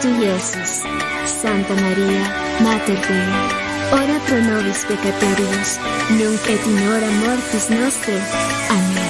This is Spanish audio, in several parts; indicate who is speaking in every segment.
Speaker 1: tui, Iesus. Santa Maria, Mater Dei, ora pro nobis peccatoribus, nunc et in hora mortis nostre. Amén.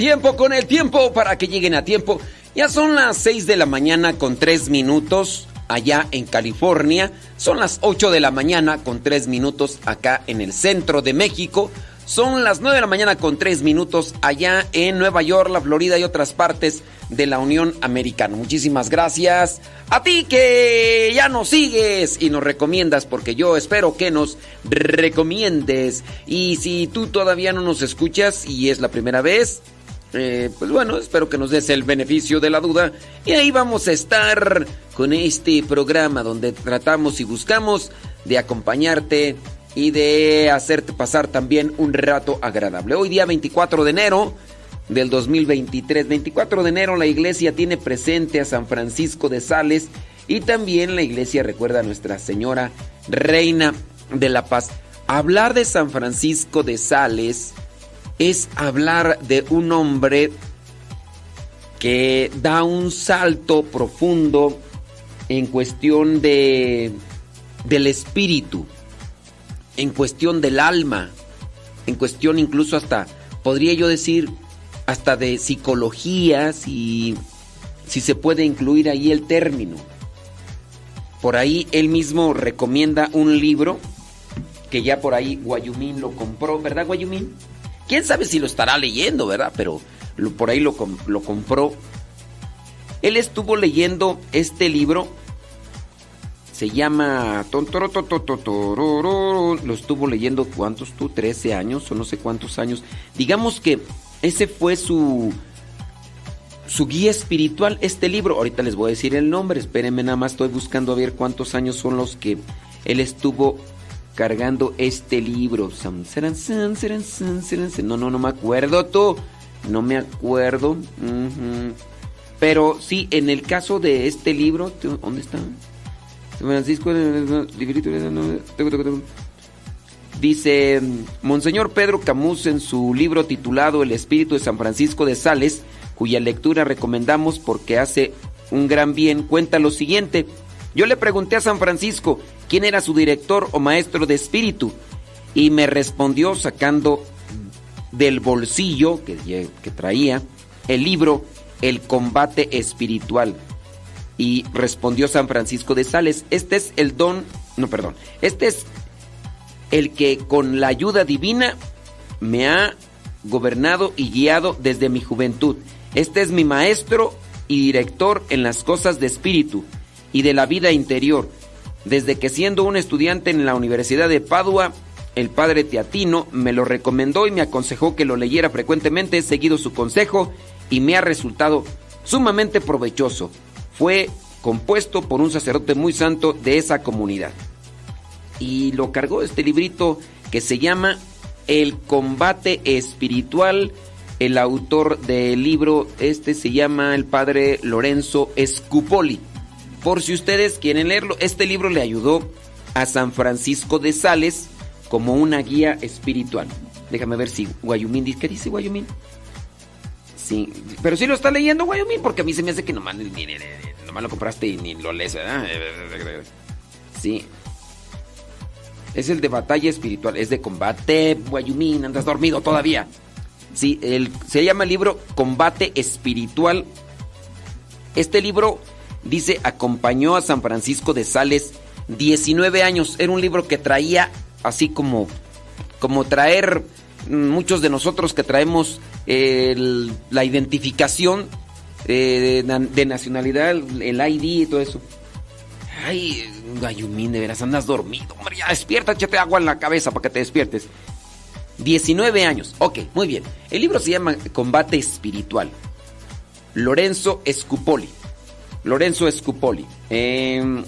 Speaker 2: Tiempo con el tiempo para que lleguen a tiempo. Ya son las 6 de la mañana con 3 minutos allá en California. Son las 8 de la mañana con 3 minutos acá en el centro de México. Son las 9 de la mañana con 3 minutos allá en Nueva York, la Florida y otras partes de la Unión Americana. Muchísimas gracias a ti que ya nos sigues y nos recomiendas porque yo espero que nos recomiendes. Y si tú todavía no nos escuchas y es la primera vez, eh, pues bueno, espero que nos des el beneficio de la duda. Y ahí vamos a estar con este programa donde tratamos y buscamos de acompañarte y de hacerte pasar también un rato agradable. Hoy día 24 de enero del 2023. 24 de enero la iglesia tiene presente a San Francisco de Sales y también la iglesia recuerda a Nuestra Señora Reina de la Paz. Hablar de San Francisco de Sales es hablar de un hombre que da un salto profundo en cuestión de del espíritu en cuestión del alma, en cuestión incluso hasta, podría yo decir, hasta de psicología, si, si se puede incluir ahí el término. Por ahí él mismo recomienda un libro que ya por ahí Guayumín lo compró, ¿verdad Guayumín? Quién sabe si lo estará leyendo, ¿verdad? Pero por ahí lo, lo compró. Él estuvo leyendo este libro se llama... Lo estuvo leyendo cuántos tú, 13 años o no sé cuántos años. Digamos que ese fue su su guía espiritual, este libro. Ahorita les voy a decir el nombre, espérenme nada más, estoy buscando a ver cuántos años son los que él estuvo cargando este libro. No, no, no me acuerdo tú. No me acuerdo. Pero sí, en el caso de este libro, ¿dónde está? Francisco dice Monseñor Pedro Camus en su libro titulado El Espíritu de San Francisco de Sales, cuya lectura recomendamos porque hace un gran bien, cuenta lo siguiente. Yo le pregunté a San Francisco quién era su director o maestro de espíritu y me respondió sacando del bolsillo que, que traía el libro El combate espiritual y respondió San Francisco de Sales, este es el don, no, perdón, este es el que con la ayuda divina me ha gobernado y guiado desde mi juventud. Este es mi maestro y director en las cosas de espíritu y de la vida interior. Desde que siendo un estudiante en la Universidad de Padua, el padre Teatino me lo recomendó y me aconsejó que lo leyera frecuentemente. He seguido su consejo y me ha resultado sumamente provechoso fue compuesto por un sacerdote muy santo de esa comunidad. Y lo cargó este librito que se llama El combate espiritual. El autor del libro este se llama el padre Lorenzo Scupoli. Por si ustedes quieren leerlo, este libro le ayudó a San Francisco de Sales como una guía espiritual. Déjame ver si Guayumín dice, ¿qué dice Guayumín? Sí, pero si lo está leyendo Guayumín porque a mí se me hace que nomás nomás lo compraste y ni lo lees, ¿verdad? Sí. Es el de batalla espiritual, es de combate, Guayumín, andas dormido todavía. Sí, el, se llama el libro Combate Espiritual. Este libro, dice, acompañó a San Francisco de Sales 19 años. Era un libro que traía así como, como traer muchos de nosotros que traemos la identificación eh, de, nacionalidad, el ID y todo eso. Ay, Gayumín, de veras andas dormido. Hombre, ya despierta, échate agua en la cabeza para que te despiertes. 19 años. Ok, muy bien. El libro se llama Combate Espiritual. Lorenzo Scupoli. Lorenzo Scupoli. Em,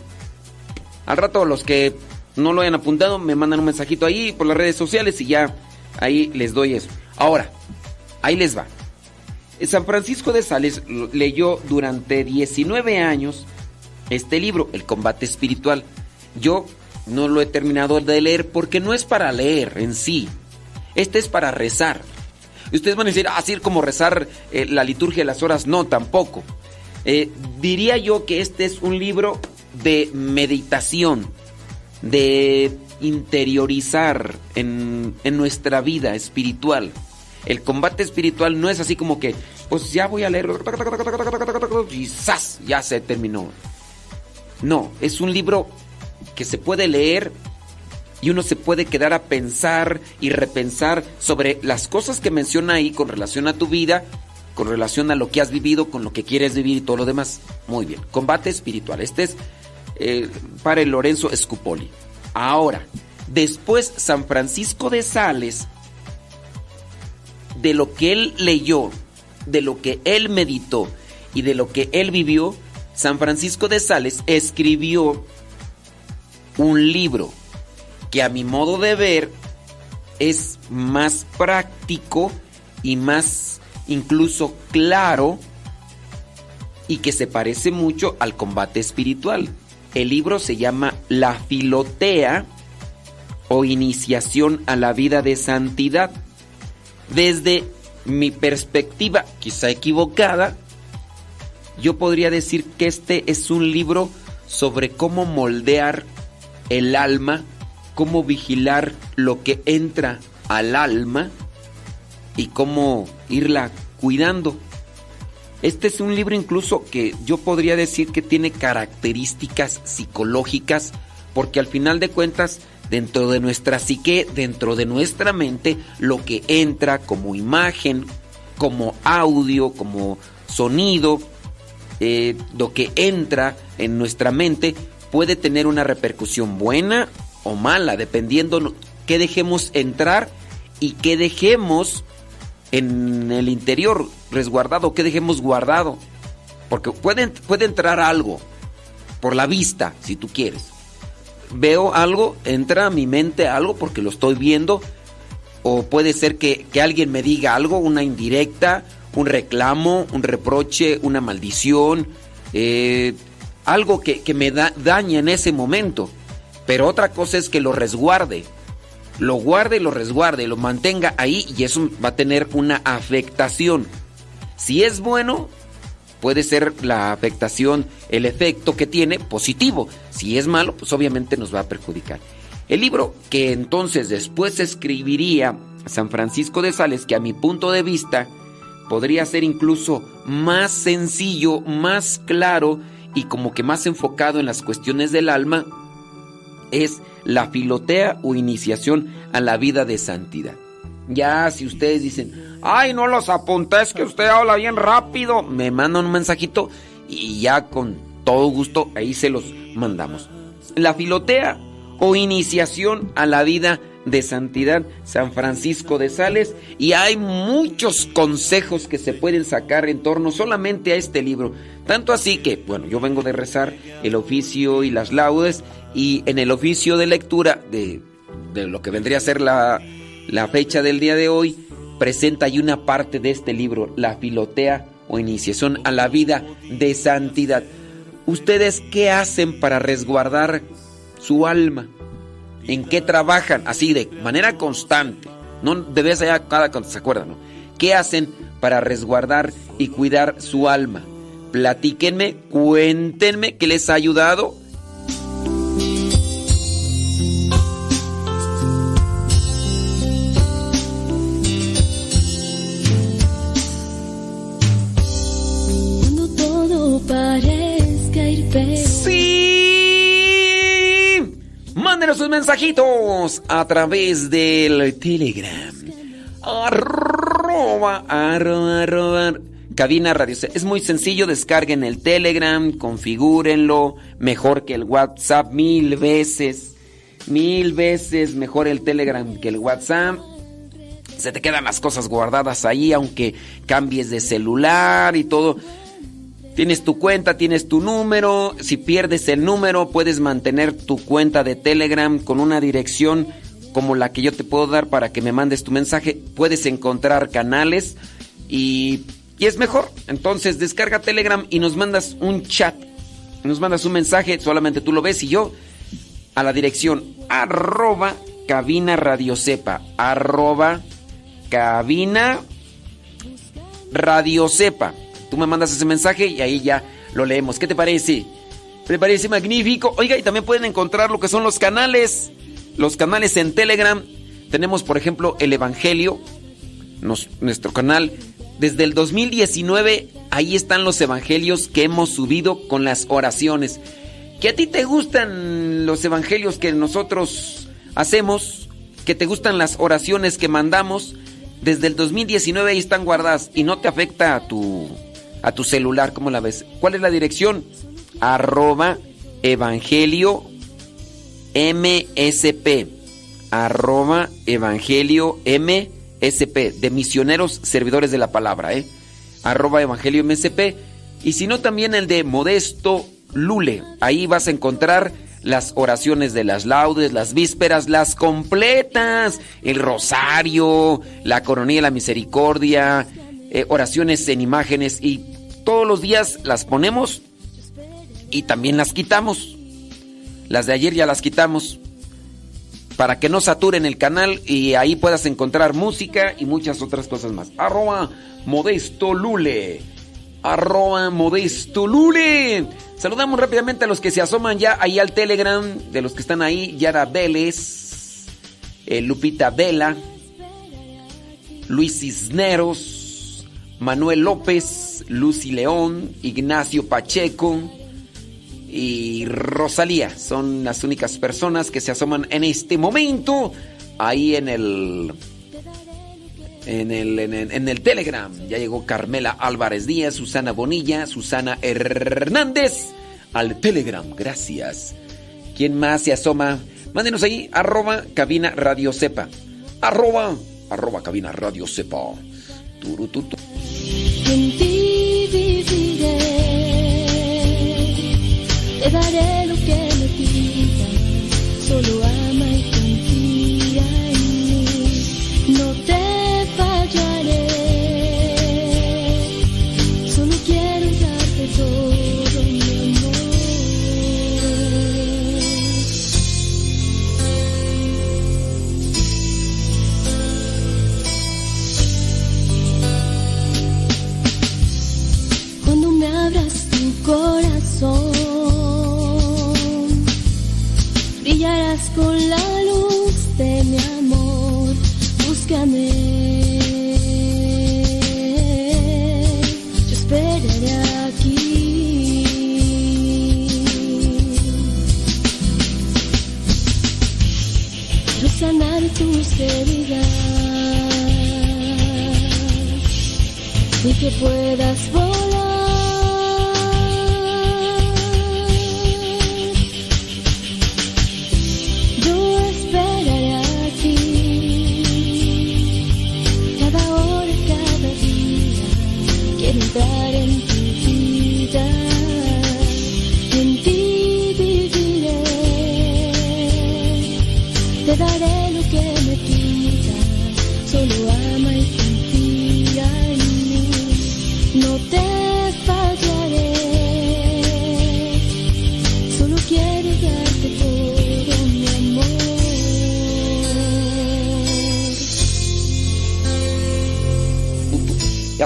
Speaker 2: al rato los que no lo hayan apuntado me mandan un mensajito ahí por las redes sociales y ya ahí les doy eso. Ahora, ahí les va. San Francisco de Sales leyó durante 19 años este libro, El combate espiritual. Yo no lo he terminado de leer porque no es para leer en sí. Este es para rezar. Ustedes van a decir, así ah, como rezar eh, la liturgia de las horas. No, tampoco. Eh, diría yo que este es un libro de meditación, de interiorizar en, en nuestra vida espiritual El combate espiritual no es así como que, pues ya voy a leer y ya se terminó. No, es un libro que se puede leer y uno se puede quedar a pensar y repensar sobre las cosas que menciona ahí con relación a tu vida, con relación a lo que has vivido, con lo que quieres vivir y todo lo demás. Muy bien, combate espiritual. Este es eh, para el Lorenzo Scupoli. Ahora, después San Francisco de Sales, de lo que él leyó, de lo que él meditó y de lo que él vivió, San Francisco de Sales escribió un libro que a mi modo de ver es más práctico y más incluso claro y que se parece mucho al combate espiritual. El libro se llama La Filotea o Iniciación a la Vida de Santidad. Desde mi perspectiva, quizá equivocada, yo podría decir que este es un libro sobre cómo moldear el alma, cómo vigilar lo que entra al alma y cómo irla cuidando. Este es un libro incluso que yo podría decir que tiene características psicológicas porque al final de cuentas dentro de nuestra psique, dentro de nuestra mente, lo que entra como imagen, como audio, como sonido, eh, lo que entra en nuestra mente puede tener una repercusión buena o mala, dependiendo qué dejemos entrar y qué dejemos en el interior resguardado, qué dejemos guardado. Porque puede, puede entrar algo por la vista, si tú quieres. Veo algo, entra a mi mente algo porque lo estoy viendo. O puede ser que, alguien me diga algo, una indirecta, un reclamo, un reproche, una maldición, eh, algo que, me da, daña en ese momento. Pero otra cosa es que lo resguarde lo guarde lo resguarde, lo mantenga ahí y eso va a tener una afectación. Si es bueno, puede ser la afectación, el efecto que tiene positivo. Si es malo, pues obviamente nos va a perjudicar. El libro que entonces después escribiría San Francisco de Sales, que a mi punto de vista podría ser incluso más sencillo, más claro y como que más enfocado en las cuestiones del alma, es la filotea o iniciación a la vida de santidad. Ya si ustedes dicen, ay, no los apunté, es que usted habla bien rápido, me mandan un mensajito y ya con todo gusto ahí se los mandamos. La filotea o iniciación a la vida de santidad San Francisco de Sales y hay muchos consejos que se pueden sacar en torno solamente a este libro. Tanto así que, bueno, yo vengo de rezar el oficio y las laudes y en el oficio de lectura de, lo que vendría a ser la, la fecha del día de hoy, presenta ahí una parte de este libro, la filotea o iniciación a la vida de santidad. ¿Ustedes qué hacen para resguardar su alma? ¿En qué trabajan? Así de manera constante. No de vez allá cada cuando se acuerdan. ¿Qué hacen para resguardar y cuidar su alma? Platíquenme, cuéntenme qué les ha ayudado Mándenos sus mensajitos a través del Telegram. Arroba, arroba, arroba. Cabina Radio. Es muy sencillo, descarguen el Telegram, configúrenlo. Mejor que el WhatsApp mil veces. Mil veces mejor el Telegram que el WhatsApp. Se te quedan las cosas guardadas ahí, aunque cambies de celular y todo. Tienes tu cuenta, tienes tu número. Si pierdes el número, puedes mantener tu cuenta de Telegram con una dirección como la que yo te puedo dar para que me mandes tu mensaje. Puedes encontrar canales y, y es mejor. Entonces descarga Telegram y nos mandas un chat. Nos mandas un mensaje, solamente tú lo ves y yo a la dirección arroba cabina radio. Arroba cabina radio sepa. Tú me mandas ese mensaje y ahí ya lo leemos. ¿Qué te parece? ¿Te parece magnífico? Oiga, y también pueden encontrar lo que son los canales. Los canales en Telegram. Tenemos, por ejemplo, el Evangelio. nuestro canal. Desde el 2019, ahí están los evangelios que hemos subido con las oraciones. Que a ti te gustan los evangelios que nosotros hacemos, que te gustan las oraciones que mandamos, desde el 2019 ahí están guardadas y no te afecta a tu, a tu celular, ¿cómo la ves? ¿Cuál es la dirección? Arroba Evangelio MSP. Arroba Evangelio MSP. De misioneros servidores de la palabra, ¿eh? Arroba Evangelio MSP. Y si no, también el de Modesto Lule. Ahí vas a encontrar las oraciones de las laudes, las vísperas, las completas, el rosario, la coronilla de la misericordia, eh, oraciones en imágenes y todos los días las ponemos y también las quitamos. Las de ayer ya las quitamos para que no saturen el canal y ahí puedas encontrar música y muchas otras cosas más. Arroba Modesto Lule. Arroba Modesto Lule. Saludamos rápidamente a los que se asoman ya ahí al Telegram, de los que están ahí, Yara Vélez, eh, Lupita Vela, Luis Cisneros, Manuel López, Lucy León, Ignacio Pacheco y Rosalía. Son las únicas personas que se asoman en este momento ahí en el en el, en, el, Telegram. Ya llegó Carmela Álvarez Díaz, Susana Bonilla, Susana Hernández al Telegram. Gracias. ¿Quién más se asoma? Mándenos ahí, arroba cabina radio sepa. Arroba, arroba cabina radio sepa. Turututu.
Speaker 3: En ti viviré, te daré lo que con la luz de mi amor. Búscame, yo esperaré aquí. Yo sanaré tus heridas y que puedas volar.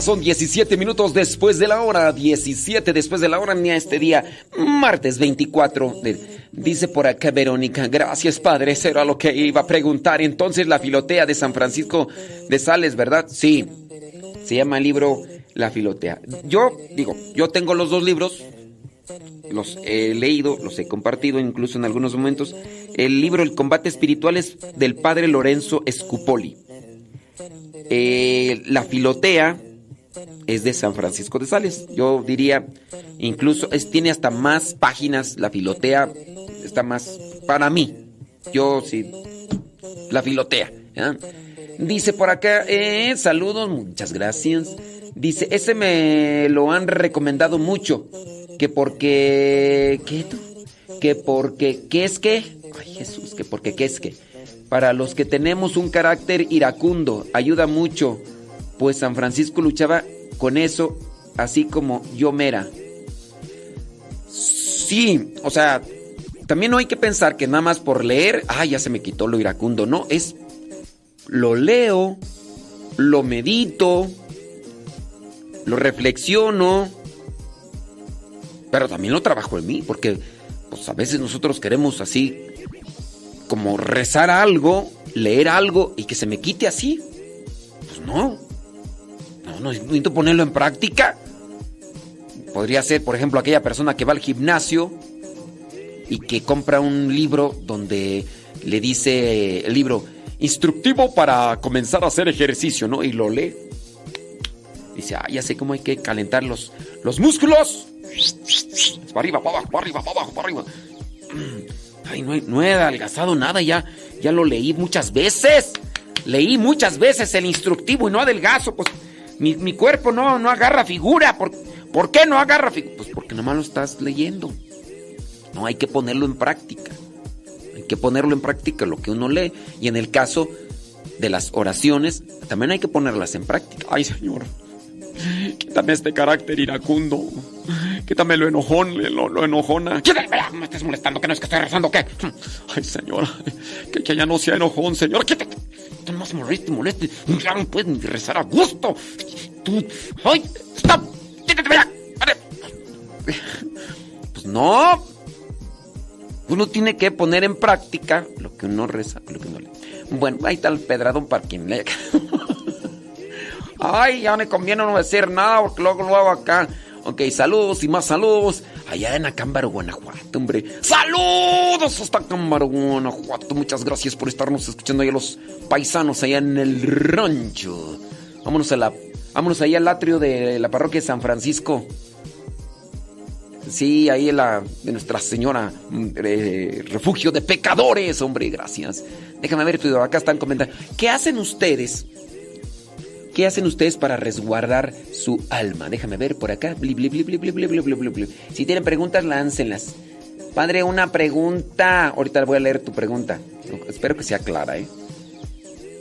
Speaker 2: Son 17 minutos después de la hora, 17 después de la hora, ni a este día, martes 24. de- dice por acá Verónica, gracias Padre, eso era lo que iba a preguntar. Entonces la filotea de San Francisco de Sales, ¿verdad? Sí, se llama el libro La filotea. Yo digo, yo tengo los dos libros, los he leído, los he compartido incluso en algunos momentos. El libro El combate espiritual es del padre Lorenzo Scupoli. Eh, la filotea es de San Francisco de Sales. Yo diría, incluso es, tiene hasta más páginas. La filotea está más para mí. Yo sí, la filotea. Dice por acá, eh, saludos, muchas gracias. Dice, ese me lo han recomendado mucho. Que porque, ¿qué? Que porque, ¿qué es que? Ay Jesús, que porque, ¿qué es que? Para los que tenemos un carácter iracundo, ayuda mucho. Pues San Francisco luchaba con eso, así como yo mera. Sí, o sea, también no hay que pensar que nada más por leer, ah, ya se me quitó lo iracundo. No, es lo leo, lo medito, lo reflexiono, pero también lo trabajo en mí, porque pues a veces nosotros queremos así como rezar algo, leer algo y que se me quite así. Pues no. No, necesito ponerlo en práctica. Podría ser, por ejemplo, aquella persona que va al gimnasio y que compra un libro donde le dice el libro instructivo para comenzar a hacer ejercicio, ¿no? Y lo lee. Dice, ah, ya sé cómo hay que calentar los, los músculos. Para arriba, para abajo, para arriba, para abajo, para arriba. Ay, no no he adelgazado nada, ya, ya lo leí muchas veces. Leí muchas veces el instructivo y no adelgazo. Pues mi, mi cuerpo no, no agarra figura. ¿Por, ¿Por qué no agarra figura? Pues porque nomás lo estás leyendo. No hay que ponerlo en práctica. Hay que ponerlo en práctica lo que uno lee. Y en el caso de las oraciones, también hay que ponerlas en práctica. Ay, Señor, quítame este carácter iracundo. Quítame lo enojón, lo, lo enojona. Me estás molestando, que no es que estoy rezando, ¿qué? Ay, Señor, que, que ya no sea enojón, Señor. Quítate. No más moleste, moleste. Ya no puedes ni rezar a gusto. Ay, stop. Quítate, vaya. Pues no. Uno tiene que poner en práctica lo que uno reza, lo que uno lee. Bueno, ahí está el pedradón para quien. Ay, ya me conviene no decir nada porque luego lo hago acá. Ok, saludos y más saludos. Allá en Acámbaro, Guanajuato, hombre. ¡Saludos hasta Acámbaro, Guanajuato! Muchas gracias por estarnos escuchando ahí a los paisanos allá en el rancho. Vámonos a la. Vámonos ahí al atrio de la parroquia de San Francisco. Sí, ahí en la de Nuestra Señora, eh, refugio de pecadores, hombre, gracias. Déjame ver, acá están comentando. ¿Qué hacen ustedes? ¿Qué hacen ustedes para resguardar su alma? Déjame ver por acá. Bli, bli, bli, si tienen preguntas, láncenlas. Padre, una pregunta. Ahorita voy a leer tu pregunta. Espero que sea clara, ¿eh?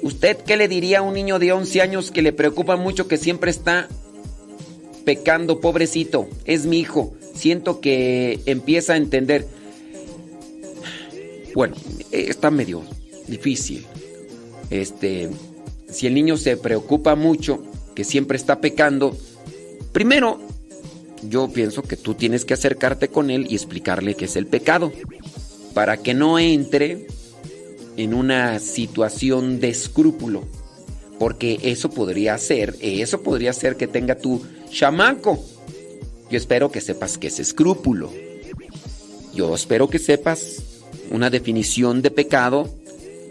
Speaker 2: ¿Usted qué le diría a un niño de 11 años que le preocupa mucho que siempre está pecando, pobrecito? Es mi hijo. Siento que empieza a entender. Bueno, eh, está medio difícil. Este, si el niño se preocupa mucho, que siempre está pecando, primero yo pienso que tú tienes que acercarte con él y explicarle qué es el pecado, para que no entre en una situación de escrúpulo, porque eso podría ser, eso podría ser que tenga tu chamaco. Yo espero que sepas qué es escrúpulo. Yo espero que sepas una definición de pecado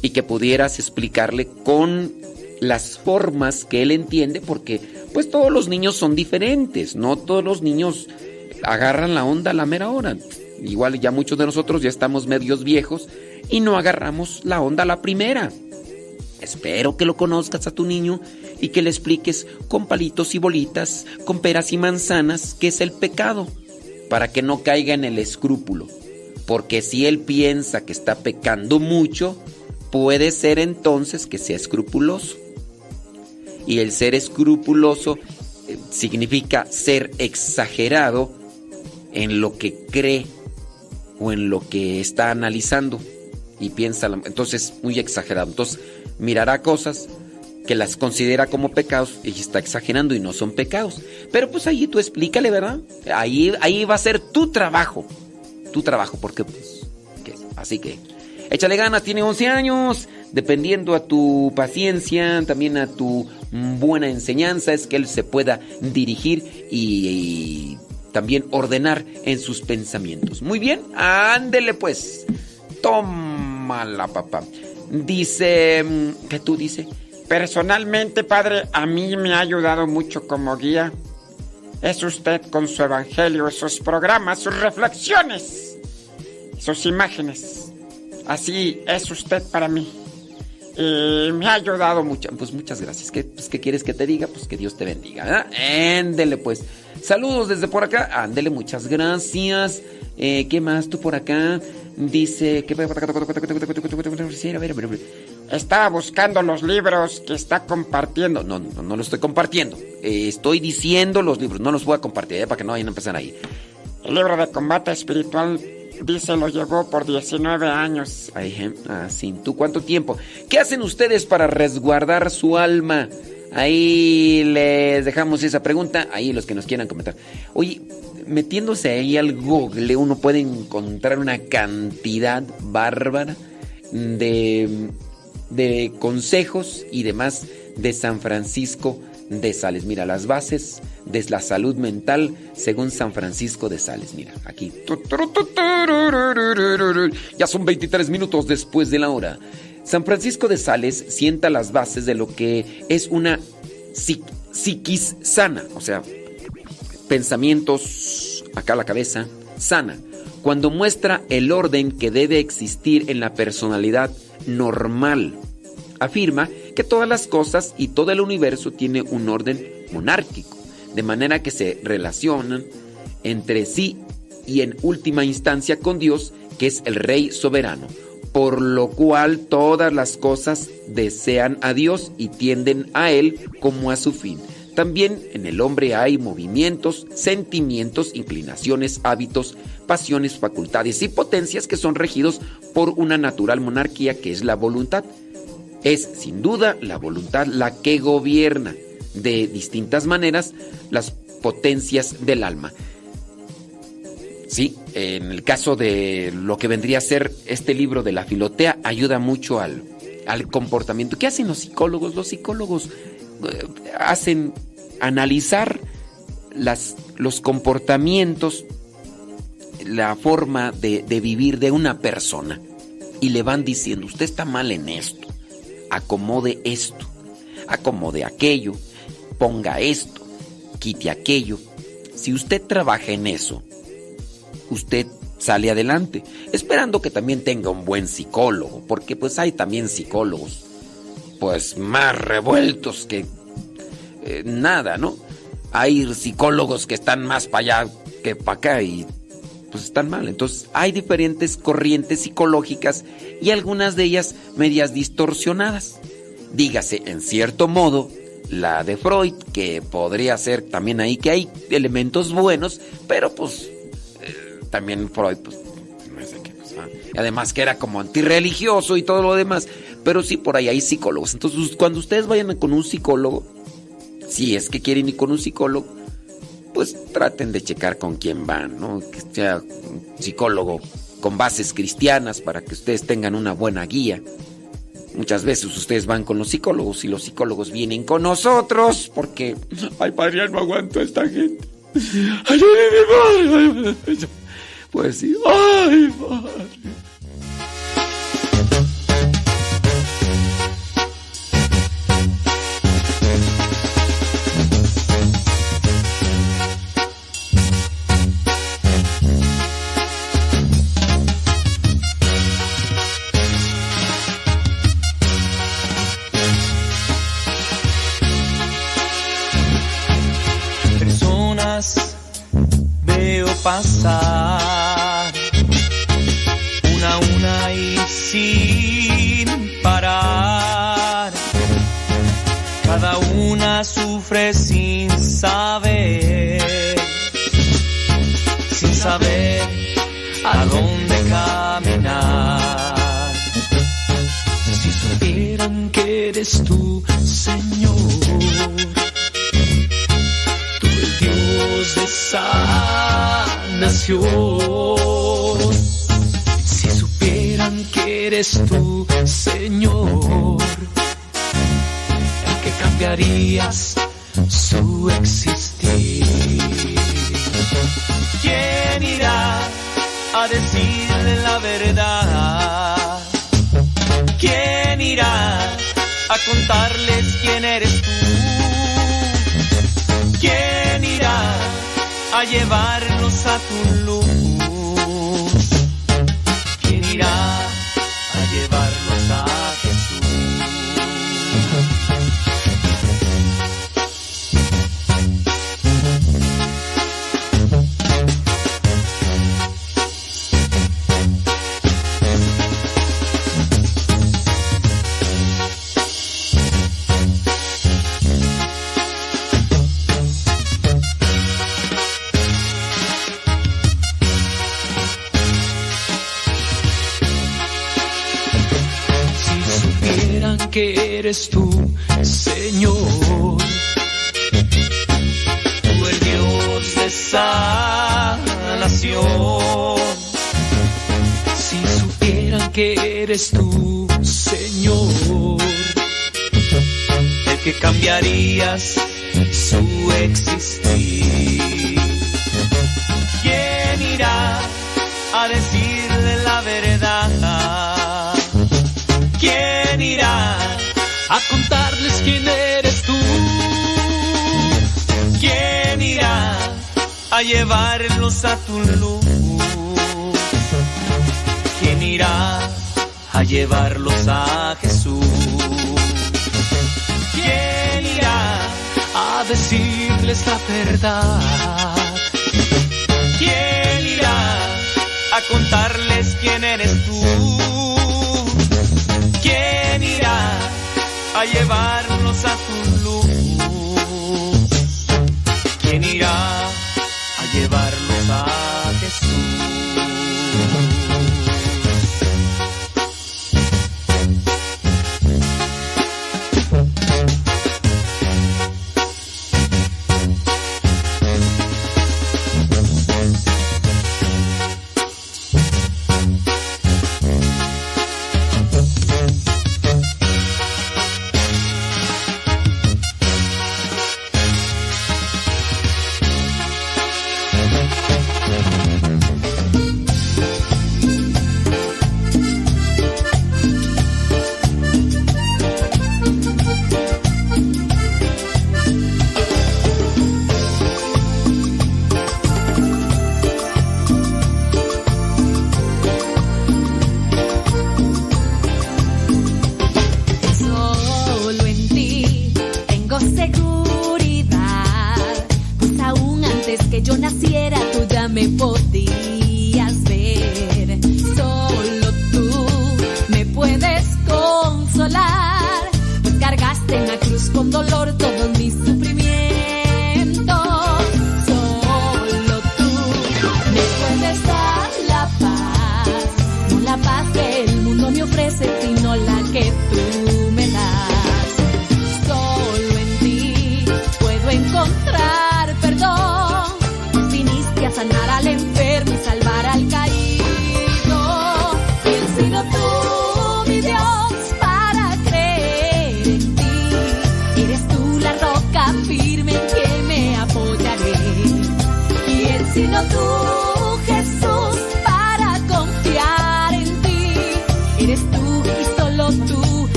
Speaker 2: y que pudieras explicarle con las formas que él entiende, porque pues todos los niños son diferentes, no todos los niños agarran la onda a la mera hora. Igual ya muchos de nosotros ya estamos medios viejos y no agarramos la onda a la primera. Espero que lo conozcas a tu niño y que le expliques con palitos y bolitas, con peras y manzanas, qué es el pecado, para que no caiga en el escrúpulo. Porque si él piensa que está pecando mucho, puede ser entonces que sea escrupuloso. Y el ser escrupuloso eh, significa ser exagerado en lo que cree o en lo que está analizando y piensa, entonces muy exagerado. Entonces mirará cosas que las considera como pecados y está exagerando y no son pecados. Pero pues ahí tú explícale, ¿verdad? Ahí, ahí va a ser tu trabajo. Tu trabajo, porque pues, así que échale ganas, tiene 11 años, dependiendo a tu paciencia, también a tu buena enseñanza, es que él se pueda dirigir y, también ordenar en sus pensamientos. Muy bien, ándele pues. Tómala, papá. Dice, mm, ¿qué tú dices?
Speaker 4: Personalmente, padre, a mí me ha ayudado mucho como guía. Es usted con su evangelio, sus programas, sus reflexiones, sus imágenes. Así es usted para mí. Y me ha ayudado mucho.
Speaker 2: Pues muchas gracias. ¿Qué, pues, ¿qué quieres que te diga? Pues que Dios te bendiga. Ándele pues. Saludos desde por acá. Ándele, muchas gracias. Eh, ¿Qué más tú por acá? Dice.
Speaker 4: Estaba buscando los libros que está compartiendo.
Speaker 2: No, no, no lo estoy compartiendo. Eh, estoy diciendo los libros. No los voy a compartir eh, para que no vayan a empezar ahí.
Speaker 4: El libro de combate espiritual Dice, lo llevó por 19 años.
Speaker 2: Ay, ah, ¿Tú cuánto tiempo? ¿Qué hacen ustedes para resguardar su alma? Ahí les dejamos esa pregunta. Ahí los que nos quieran comentar. Oye, metiéndose ahí al Google, uno puede encontrar una cantidad bárbara de, de consejos y demás de San Francisco de Sales. Mira, las bases de la salud mental según San Francisco de Sales. Mira, aquí. Ya son 23 minutos después de la hora. San Francisco de Sales sienta las bases de lo que es una psiquis sana, o sea, pensamientos acá la cabeza sana, cuando muestra el orden que debe existir en la personalidad normal. Afirma que todas las cosas y todo el universo tiene un orden monárquico, de manera que se relacionan entre sí y en última instancia con Dios, que es el Rey soberano, por lo cual todas las cosas desean a Dios y tienden a Él como a su fin. También en el hombre hay movimientos, sentimientos, inclinaciones, hábitos, pasiones, facultades y potencias que son regidos por una natural monarquía que es la voluntad. Es sin duda la voluntad la que gobierna de distintas maneras las potencias del alma. Sí, en el caso de lo que vendría a ser este libro de la filotea, ayuda mucho al, al comportamiento. ¿Qué hacen los psicólogos? Los psicólogos eh, hacen analizar las, los comportamientos, la forma de, de vivir de una persona y le van diciendo, usted está mal en esto, acomode esto, acomode aquello, ponga esto, quite aquello. Si usted trabaja en eso, usted sale adelante, esperando que también tenga un buen psicólogo, porque pues hay también psicólogos, pues más revueltos que eh, nada, ¿no? Hay psicólogos que están más para allá que para acá y pues están mal. Entonces hay diferentes corrientes psicológicas y algunas de ellas medias distorsionadas. Dígase, en cierto modo, la de Freud, que podría ser también ahí que hay elementos buenos, pero pues eh, también Freud, pues, no sé qué, ah, y además que era como antirreligioso y todo lo demás, pero sí por ahí hay psicólogos. Entonces, cuando ustedes vayan con un psicólogo, si es que quieren ir con un psicólogo, pues traten de checar con quién van, ¿no? Que sea un psicólogo con bases cristianas para que ustedes tengan una buena guía. Muchas veces ustedes van con los psicólogos y los psicólogos vienen con nosotros porque, ay padre, ya no aguanto a esta gente. Ay, mi padre. Pues sí, ay padre.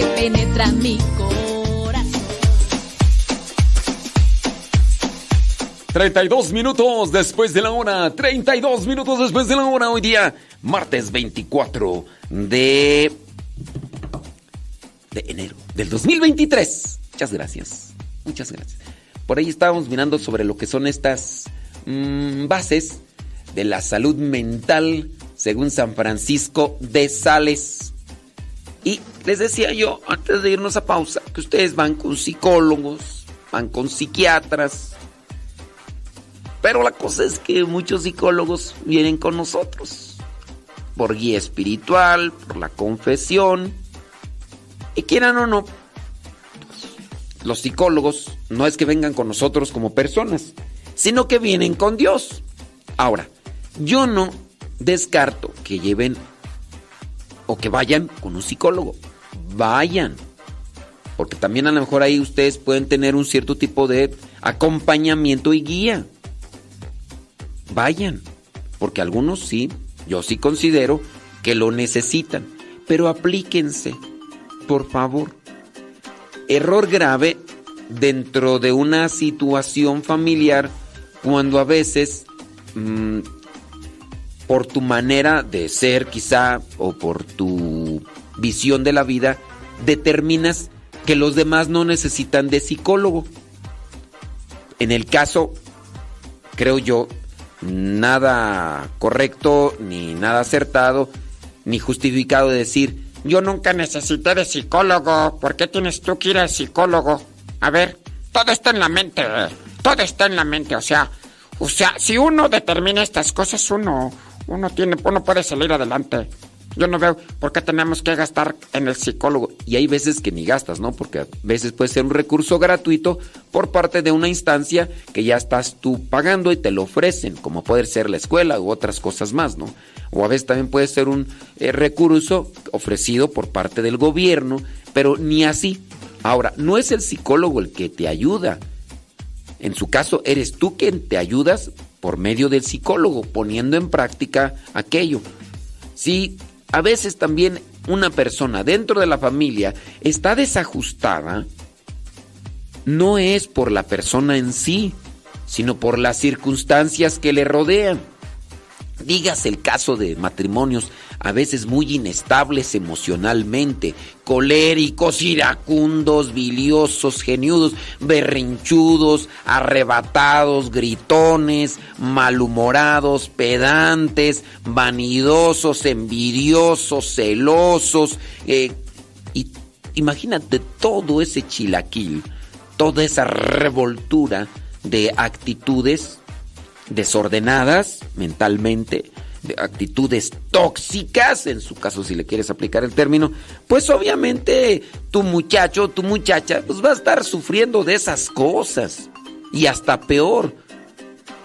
Speaker 5: Que
Speaker 6: penetra mi corazón.
Speaker 2: 32 minutos después de la hora. 32 minutos después de la hora. Hoy día, martes 24 de. de enero del 2023. Muchas gracias. Muchas gracias. Por ahí estábamos mirando sobre lo que son estas mm, bases de la salud mental según San Francisco de Sales. Y les decía yo, antes de irnos a pausa, que ustedes van con psicólogos, van con psiquiatras. Pero la cosa es que muchos psicólogos vienen con nosotros. Por guía espiritual, por la confesión. Y quieran o no, los psicólogos no es que vengan con nosotros como personas, sino que vienen con Dios. Ahora, yo no descarto que lleven o que vayan con un psicólogo. Vayan. Porque también a lo mejor ahí ustedes pueden tener un cierto tipo de acompañamiento y guía. Vayan. Porque algunos sí, yo sí considero que lo necesitan. Pero aplíquense, por favor. Error grave dentro de una situación familiar cuando a veces mm, por tu manera de ser quizá o por tu visión de la vida determinas que los demás no necesitan de psicólogo. En el caso, creo yo, nada correcto, ni nada acertado, ni justificado de decir,
Speaker 4: Yo nunca necesité de psicólogo. ¿Por qué tienes tú que ir al psicólogo? A ver, todo está en la mente, todo está en la mente, o sea, o sea, si uno determina estas cosas, uno, uno tiene, uno puede salir adelante. Yo no veo por qué tenemos que gastar en el psicólogo.
Speaker 2: Y hay veces que ni gastas, ¿no? Porque a veces puede ser un recurso gratuito por parte de una instancia que ya estás tú pagando y te lo ofrecen, como puede ser la escuela u otras cosas más, ¿no? O a veces también puede ser un eh, recurso ofrecido por parte del gobierno, pero ni así. Ahora, no es el psicólogo el que te ayuda. En su caso, eres tú quien te ayudas por medio del psicólogo, poniendo en práctica aquello. Sí a veces también una persona dentro de la familia está desajustada, no es por la persona en sí, sino por las circunstancias que le rodean. Dígase el caso de matrimonios a veces muy inestables emocionalmente, coléricos, iracundos, biliosos, geniudos, berrinchudos, arrebatados, gritones, malhumorados, pedantes, vanidosos, envidiosos, celosos. Eh, y imagínate todo ese chilaquil, toda esa revoltura de actitudes desordenadas mentalmente, de actitudes tóxicas, en su caso si le quieres aplicar el término, pues obviamente tu muchacho, tu muchacha, pues va a estar sufriendo de esas cosas. Y hasta peor,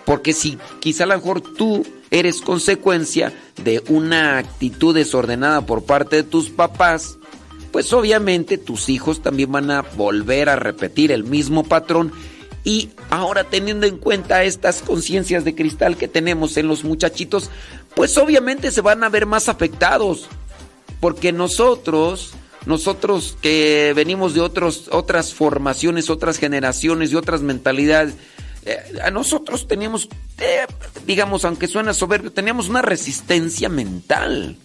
Speaker 2: porque si quizá a lo mejor tú eres consecuencia de una actitud desordenada por parte de tus papás, pues obviamente tus hijos también van a volver a repetir el mismo patrón y ahora teniendo en cuenta estas conciencias de cristal que tenemos en los muchachitos, pues obviamente se van a ver más afectados. Porque nosotros, nosotros que venimos de otros, otras formaciones, otras generaciones y otras mentalidades, eh, a nosotros teníamos, eh, digamos, aunque suena soberbio, teníamos una resistencia mental.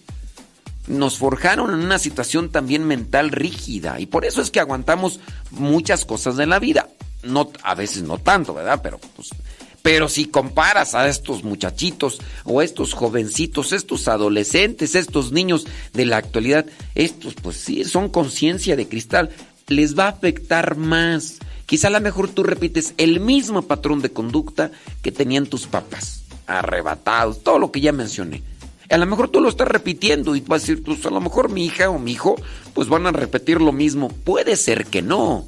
Speaker 2: Nos forjaron en una situación también mental rígida y por eso es que aguantamos muchas cosas de la vida no, a veces no tanto, ¿verdad? Pero, pues, pero si comparas a estos muchachitos o estos jovencitos, estos adolescentes, estos niños de la actualidad, estos pues sí son conciencia de cristal, les va a afectar más. Quizá a lo mejor tú repites el mismo patrón de conducta que tenían tus papás, arrebatados, todo lo que ya mencioné. A lo mejor tú lo estás repitiendo y vas a decir, pues a lo mejor mi hija o mi hijo pues van a repetir lo mismo. Puede ser que no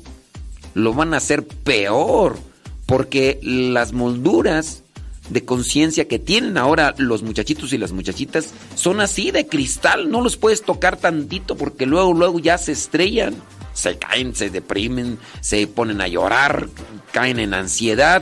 Speaker 2: lo van a hacer peor, porque las molduras de conciencia que tienen ahora los muchachitos y las muchachitas son así de cristal, no los puedes tocar tantito porque luego luego ya se estrellan, se caen, se deprimen, se ponen a llorar, caen en ansiedad.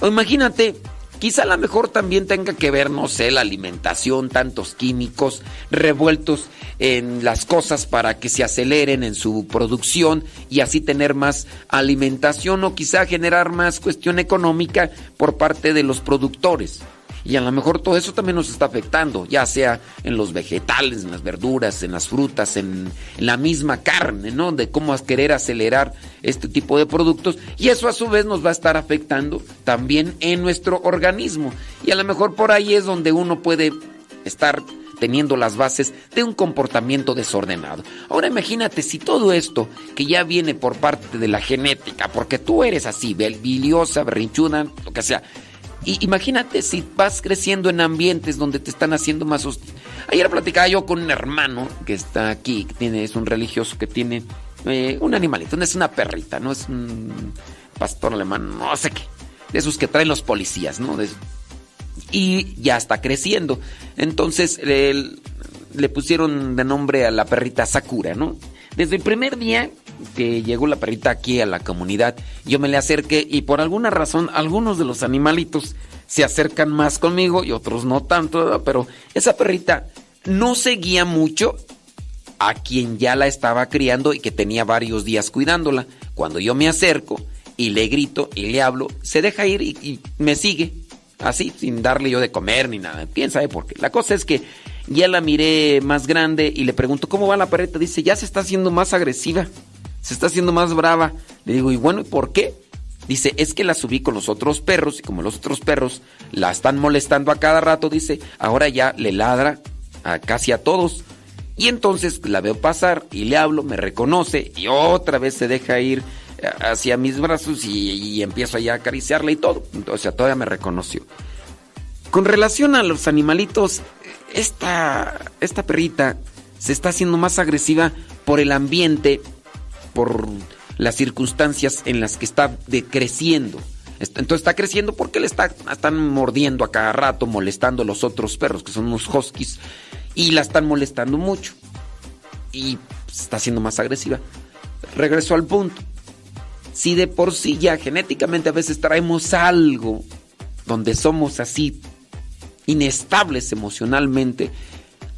Speaker 2: O imagínate, Quizá a lo mejor también tenga que ver, no sé, la alimentación, tantos químicos revueltos en las cosas para que se aceleren en su producción y así tener más alimentación o quizá generar más cuestión económica por parte de los productores. Y a lo mejor todo eso también nos está afectando, ya sea en los vegetales, en las verduras, en las frutas, en, la misma carne, ¿no? De cómo querer acelerar este tipo de productos. Y eso a su vez nos va a estar afectando también en nuestro organismo. Y a lo mejor por ahí es donde uno puede estar teniendo las bases de un comportamiento desordenado. Ahora imagínate si todo esto que ya viene por parte de la genética, porque tú eres así, biliosa, berrinchuda, lo que sea, y imagínate si vas creciendo en ambientes donde te están haciendo más hostil. Ayer platicaba yo con un hermano que está aquí, que tiene, es un religioso que tiene eh, un animalito, no es una perrita, no es un pastor alemán, no sé qué. De esos que traen los policías, ¿no? y ya está creciendo. Entonces le pusieron de nombre a la perrita Sakura, ¿no? Desde el primer día que llegó la perrita aquí a la comunidad, yo me le acerqué y por alguna razón algunos de los animalitos se acercan más conmigo y otros no tanto, pero esa perrita no seguía mucho a quien ya la estaba criando y que tenía varios días cuidándola. Cuando yo me acerco y le grito y le hablo, se deja ir y, me sigue, así, sin darle yo de comer ni nada. ¿Quién sabe por qué? La cosa es que ya la miré más grande y le pregunto, ¿cómo va la perrita? Dice, ya se está haciendo más agresiva se está haciendo más brava. Le digo, ¿y bueno, ¿y por qué? Dice, es que la subí con los otros perros y como los otros perros la están molestando a cada rato, dice, ahora ya le ladra a casi a todos. Y entonces la veo pasar y le hablo, me reconoce y otra vez se deja ir eh, hacia mis brazos y, empiezo ya a acariciarla y todo. O sea, todavía me reconoció. Con relación a los animalitos, esta, esta perrita se está haciendo más agresiva por el ambiente, por las circunstancias en las que está decreciendo. Entonces está creciendo porque le está, están mordiendo a cada rato, molestando a los otros perros, que son unos huskies, y la están molestando mucho. Y está siendo más agresiva. Regreso al punto. Si de por sí ya genéticamente a veces traemos algo donde somos así inestables emocionalmente,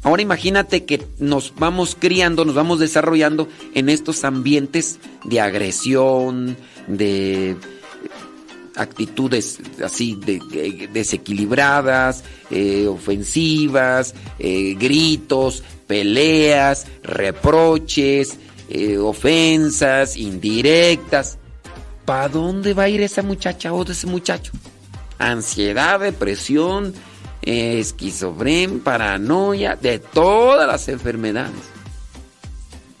Speaker 2: ahora imagínate que nos vamos criando, nos vamos desarrollando en estos ambientes de agresión, de actitudes así desequilibradas, eh, ofensivas, eh, gritos, peleas, reproches, eh, ofensas, indirectas. ¿Para dónde va a ir esa muchacha o ese muchacho? Ansiedad, depresión, esquizofrenia, paranoia, de todas las enfermedades.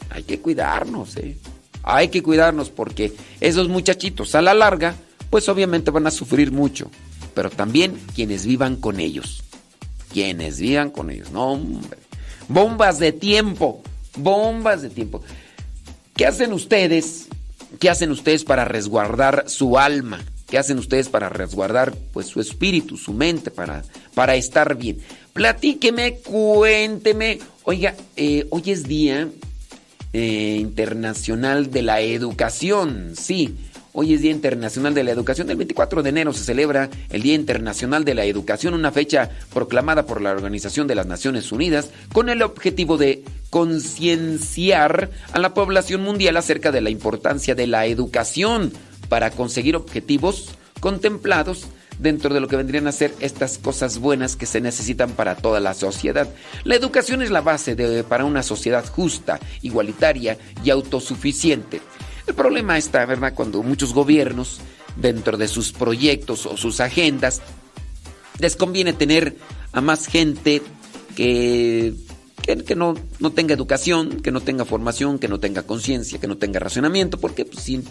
Speaker 2: Hay que cuidarnos, ¿eh? Hay que cuidarnos porque esos muchachitos a la larga pues obviamente van a sufrir mucho, pero también quienes vivan con ellos. Quienes vivan con ellos, no hombre. Bombas de tiempo, bombas de tiempo. ¿Qué hacen ustedes? ¿Qué hacen ustedes para resguardar su alma? ¿Qué hacen ustedes para resguardar pues su espíritu, su mente, para, para estar bien? Platíqueme, cuénteme. Oiga, eh, hoy es Día eh, Internacional de la Educación, sí. Hoy es Día Internacional de la Educación. El 24 de enero se celebra el Día Internacional de la Educación, una fecha proclamada por la Organización de las Naciones Unidas con el objetivo de concienciar a la población mundial acerca de la importancia de la educación para conseguir objetivos contemplados dentro de lo que vendrían a ser estas cosas buenas que se necesitan para toda la sociedad. La educación es la base para una sociedad justa, igualitaria y autosuficiente. El problema está, ¿verdad?, cuando muchos gobiernos, dentro de sus proyectos o sus agendas, les conviene tener a más gente que, que, no, no, tenga educación, que no tenga formación, que no tenga conciencia, que no tenga razonamiento, porque pues, si,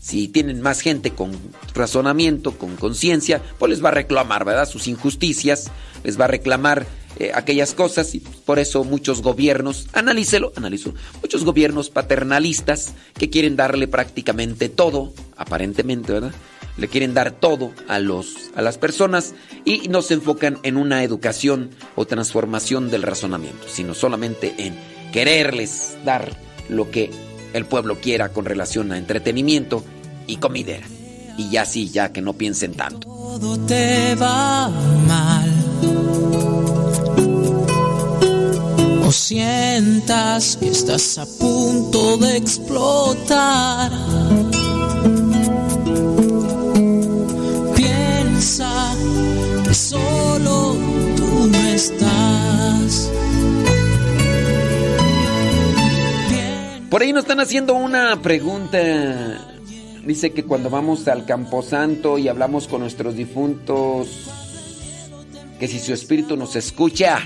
Speaker 2: si tienen más gente con razonamiento, con conciencia, pues les va a reclamar, ¿verdad?, sus injusticias, les va a reclamar eh, aquellas cosas y por eso muchos gobiernos, analícelo, analizo, muchos gobiernos paternalistas que quieren darle prácticamente todo, aparentemente, ¿verdad? Le quieren dar todo a los a las personas y no se enfocan en una educación o transformación del razonamiento, sino solamente en quererles dar lo que el pueblo quiera con relación a entretenimiento y comidera. Y ya sí, ya que no piensen tanto.
Speaker 7: Todo te va mal sientas que estás a punto de explotar. Solo tú no estás.
Speaker 2: Por ahí nos están haciendo una pregunta. Dice que cuando vamos al Camposanto y hablamos con nuestros difuntos, que si su espíritu nos escucha.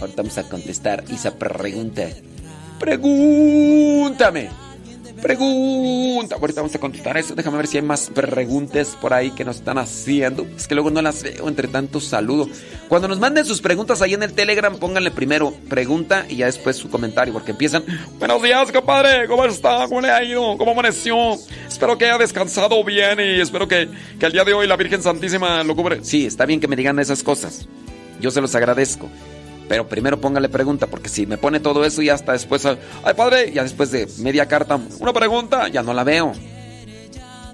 Speaker 2: Ahorita vamos a contestar esa pregunta. Pregúntame. Pregunta. Ahorita vamos a contestar eso. Déjame ver si hay más preguntas por ahí que nos están haciendo. Es que luego no las veo entre tantos saludos. Cuando nos manden sus preguntas ahí en el Telegram, pónganle primero pregunta y ya después su comentario. Porque empiezan. Buenos días, compadre. ¿Cómo está? ¿Cómo le ha ido? ¿Cómo amaneció? Espero que haya descansado bien y espero que, que el día de hoy la Virgen Santísima lo cubre. Sí, está bien que me digan esas cosas. Yo se los agradezco. Pero primero póngale pregunta, porque si me pone todo eso y hasta después, ay padre, ya después de media carta, una pregunta, ya no la veo.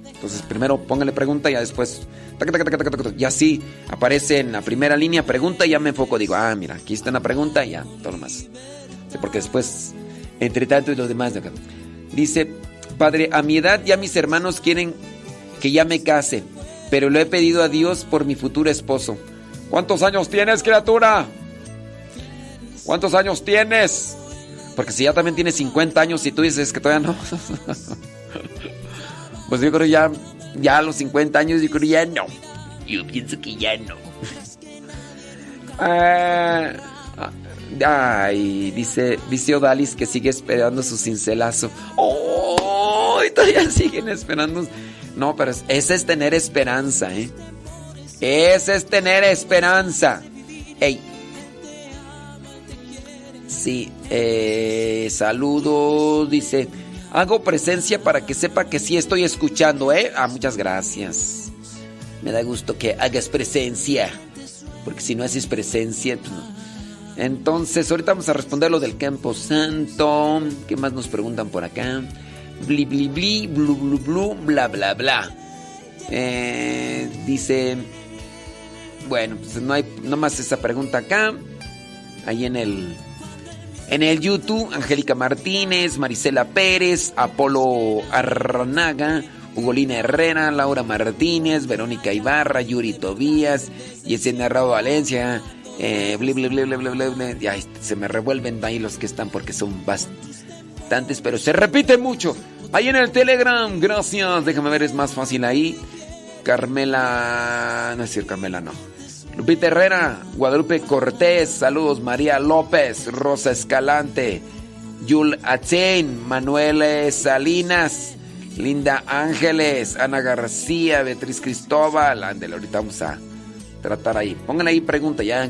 Speaker 2: Entonces primero póngale pregunta y ya después, y así aparece en la primera línea pregunta y ya me enfoco, digo, ah, mira, aquí está una pregunta y ya, todo lo más. porque después, entre tanto y los demás, dice, padre, a mi edad ya mis hermanos quieren que ya me case, pero lo he pedido a Dios por mi futuro esposo. ¿Cuántos años tienes, criatura? ¿Cuántos años tienes? Porque si ya también tienes 50 años y tú dices que todavía no. pues yo creo ya, ya a los 50 años yo creo ya no. Yo pienso que ya no. Ah, Ay, dice, dice Odalis que sigue esperando su cincelazo. ¡Oh! Todavía siguen esperando. No, pero ese es tener esperanza, ¿eh? Ese es tener esperanza. Ey. Sí, eh, saludos, dice. Hago presencia para que sepa que sí estoy escuchando, ¿eh? Ah, muchas gracias. Me da gusto que hagas presencia. Porque si no haces presencia, pues no. Entonces, ahorita vamos a responder lo del Campo Santo. ¿Qué más nos preguntan por acá? Bli, bli, bli, blu, blu, blu, bla, bla, bla. Eh, dice. Bueno, pues no hay más esa pregunta acá. Ahí en el. En el YouTube, Angélica Martínez, Marisela Pérez, Apolo Arnaga, Ugolina Herrera, Laura Martínez, Verónica Ibarra, Yuri Tobías, Yesenia Rado Valencia, eh, bli, bli, bli, ya se me revuelven ahí los que están porque son bastantes, pero se repite mucho. Ahí en el Telegram, gracias. Déjame ver, es más fácil ahí. Carmela, no es decir Carmela, no. Lupita Herrera, Guadalupe Cortés, saludos, María López, Rosa Escalante, Yul Atzen, Manuel Salinas, Linda Ángeles, Ana García, Beatriz Cristóbal, ándale, ahorita vamos a tratar ahí. Pongan ahí pregunta ya.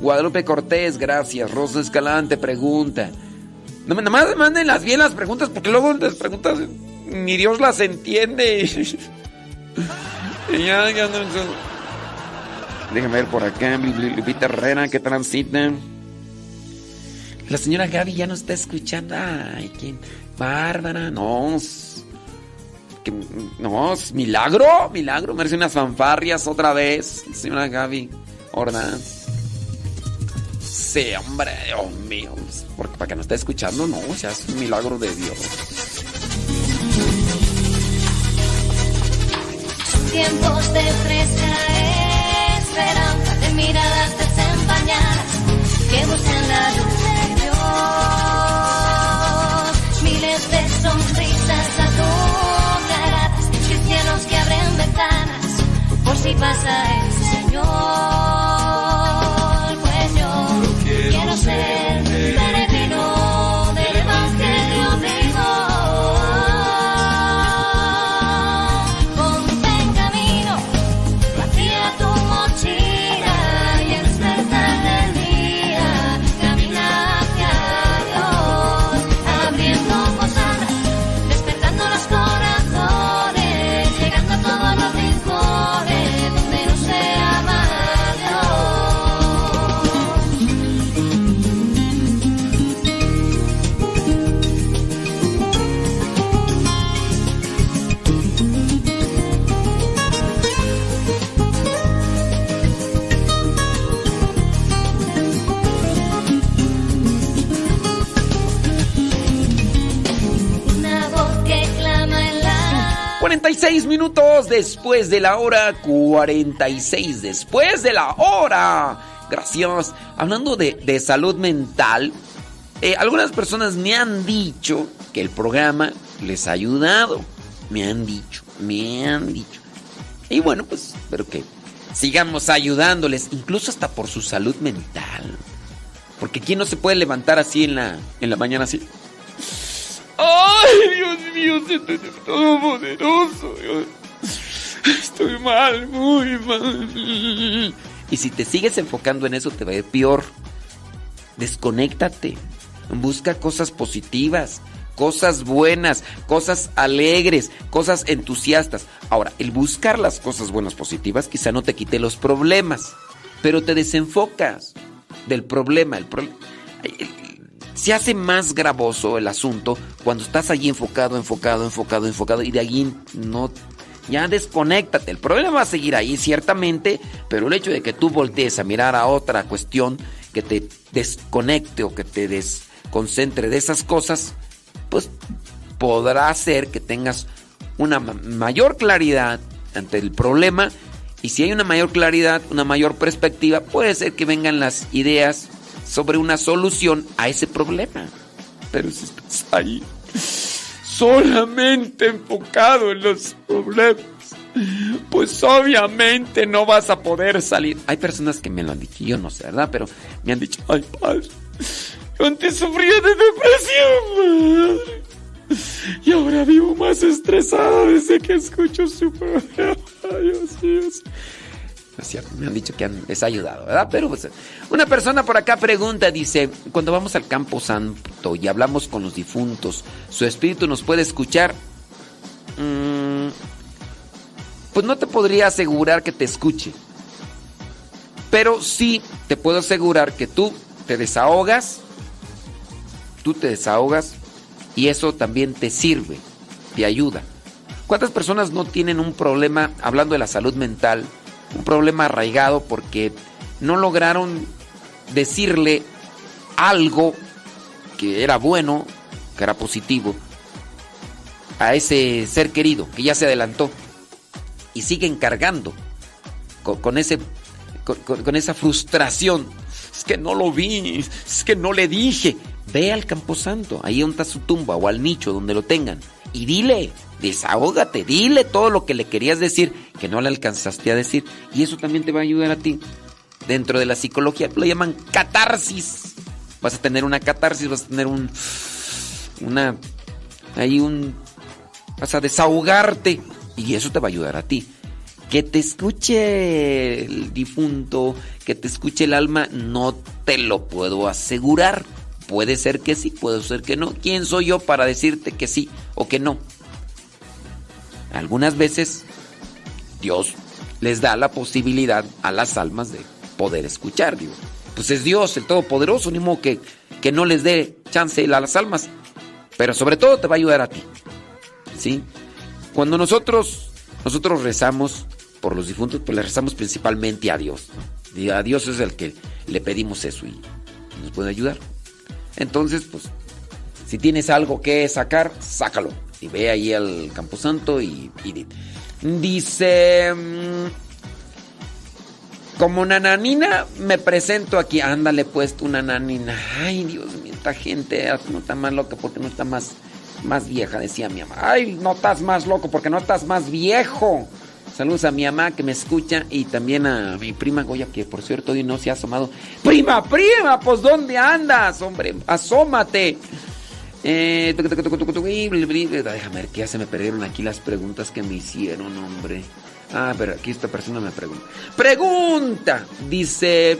Speaker 2: Guadalupe Cortés, gracias. Rosa Escalante, pregunta. No, nada más manden las bien las preguntas, porque luego las preguntas ni Dios las entiende. ya, ya no. Déjame ver por acá, Lupita Herrera, que transita. La señora Gaby ya no está escuchando. Ay, ¿quién? Bárbara, no. No, milagro, milagro. Merece unas fanfarrias otra vez. Señora Gaby Ordaz. Sí, hombre, Dios mío. Porque para que no esté escuchando, no, o sea, es un milagro de Dios.
Speaker 8: Tiempos de fresca esperanza, de miradas desempañadas que buscan la luz de Dios. Miles de sonrisas alumbradas, cristianos que abren ventanas por si pasa el Señor.
Speaker 2: 46 minutos después de la hora. 46 después de la hora. Gracias. Hablando de, de salud mental, eh, algunas personas me han dicho que el programa les ha ayudado. Me han dicho, me han dicho. Y bueno, pues espero que sigamos ayudándoles, incluso hasta por su salud mental. Porque ¿quién no se puede levantar así en la, en la mañana así? ¡Ay, Dios mío, Señor Todopoderoso! Estoy mal, muy mal. Y si te sigues enfocando en eso, te va a ir peor. Desconéctate. Busca cosas positivas, cosas buenas, cosas alegres, cosas entusiastas. Ahora, el buscar las cosas buenas, positivas, quizá no te quite los problemas, pero te desenfocas del problema. El pro- se hace más gravoso el asunto cuando estás allí enfocado, enfocado, enfocado, enfocado y de allí no... Ya desconéctate. El problema va a seguir ahí, ciertamente, pero el hecho de que tú voltees a mirar a otra cuestión que te desconecte o que te desconcentre de esas cosas, pues podrá hacer que tengas una ma- mayor claridad ante el problema y si hay una mayor claridad, una mayor perspectiva, puede ser que vengan las ideas sobre una solución a ese problema. Pero si estás ahí solamente enfocado en los problemas, pues obviamente no vas a poder salir. Hay personas que me lo han dicho, yo no sé, ¿verdad? Pero me han dicho, ay, padre, yo antes sufría de depresión, madre. Y ahora vivo más estresado desde que escucho su programa. Dios. Me han dicho que han- les ha ayudado, ¿verdad? Pero pues, una persona por acá pregunta, dice, cuando vamos al campo santo y hablamos con los difuntos, ¿su espíritu nos puede escuchar? Mm, pues no te podría asegurar que te escuche. Pero sí te puedo asegurar que tú te desahogas, tú te desahogas y eso también te sirve, te ayuda. ¿Cuántas personas no tienen un problema, hablando de la salud mental, un problema arraigado porque no lograron decirle algo que era bueno, que era positivo, a ese ser querido que ya se adelantó y siguen cargando con, ese, con esa frustración? Es que no lo vi, es que no le dije. Ve al Camposanto, ahí donde está su tumba o al nicho donde lo tengan y dile, desahógate, dile todo lo que le querías decir que no le alcanzaste a decir y eso también te va a ayudar a ti. Dentro de la psicología lo llaman catarsis. Vas a tener una catarsis, vas a tener un una ahí un vas a desahogarte y eso te va a ayudar a ti. Que te escuche el difunto, que te escuche el alma, no te lo puedo asegurar. Puede ser que sí, puede ser que no. ¿Quién soy yo para decirte que sí o que no? Algunas veces Dios les da la posibilidad a las almas de poder escuchar. Digo. Pues es Dios, el Todopoderoso, ni modo que, que no les dé chance a las almas. Pero sobre todo te va a ayudar a ti. ¿Sí? Cuando nosotros, nosotros rezamos por los difuntos, pues le rezamos principalmente a Dios. A Dios es el que le pedimos eso y nos puede ayudar. Entonces, pues, si tienes algo que sacar, sácalo. Y ve ahí al Camposanto y, y di- dice... mm, Como nananina me presento aquí. Ándale pues tu nananina. Ay, Dios mío, esta gente ah, no está más loca porque no está más, más vieja, decía mi mamá. Ay, no estás más loco porque no estás más viejo. Saludos a mi mamá que me escucha y también a mi prima Goya que por cierto hoy no se ha asomado. Prima, prima, pues ¿dónde andas? Hombre, asómate. Eh, déjame ver que ya se me perdieron aquí las preguntas que me hicieron, hombre. Ah, pero aquí esta persona me pregunta. Pregunta, dice,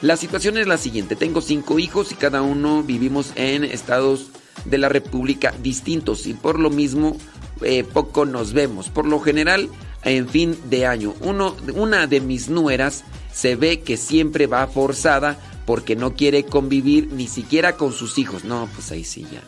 Speaker 2: la situación es la siguiente. Tengo cinco hijos y cada uno vivimos en estados de la República distintos y por lo mismo eh, poco nos vemos. Por lo general, en fin de año. Una de mis nueras se ve que siempre va forzada porque no quiere convivir ni siquiera con sus hijos. No, pues ahí sí ya.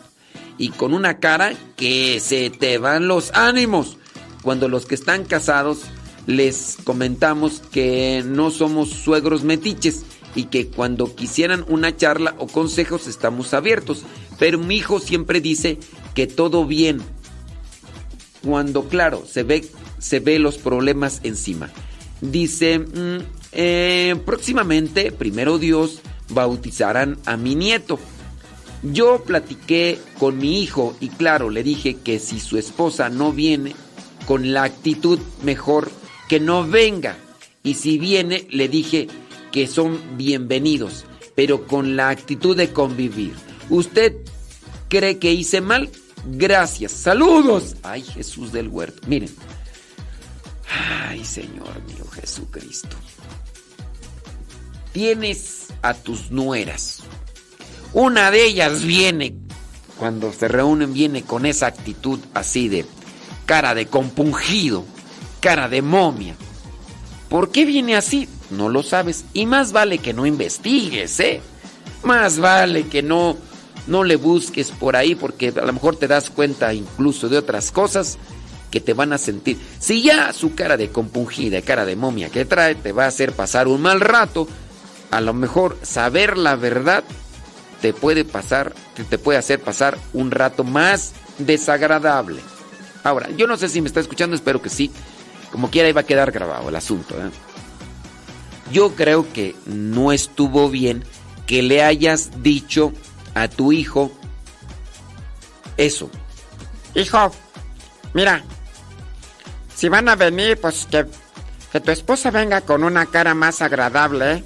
Speaker 2: Y con una cara que se te van los ánimos. Cuando los que están casados les comentamos que no somos suegros metiches y que cuando quisieran una charla o consejos estamos abiertos. Pero mi hijo siempre dice que todo bien. Cuando claro, se ve, se ve los problemas encima. Dice, mm, eh, próximamente, primero Dios, bautizarán a mi nieto. Yo platiqué con mi hijo y claro, le dije que si su esposa no viene con la actitud mejor, que no venga. Y si viene, le dije que son bienvenidos, pero con la actitud de convivir. ¿Usted cree que hice mal? Gracias. Saludos. Ay, Jesús del huerto. Miren. Ay, Señor mío Jesucristo. Tienes a tus nueras. Una de ellas viene, cuando se reúnen, viene con esa actitud así de cara de compungido, cara de momia. ¿Por qué viene así? No lo sabes. Y más vale que no investigues, ¿eh? Más vale que no, no le busques por ahí porque a lo mejor te das cuenta incluso de otras cosas que te van a sentir. Si ya su cara de compungida, cara de momia que trae te va a hacer pasar un mal rato, a lo mejor saber la verdad te puede pasar, te, puede hacer pasar un rato más desagradable. Ahora, yo no sé si me está escuchando, espero que sí. Como quiera iba a quedar grabado el asunto. ¿eh? Yo creo que no estuvo bien que le hayas dicho a tu hijo eso.
Speaker 4: Hijo, mira, si van a venir, pues que, que tu esposa venga con una cara más agradable.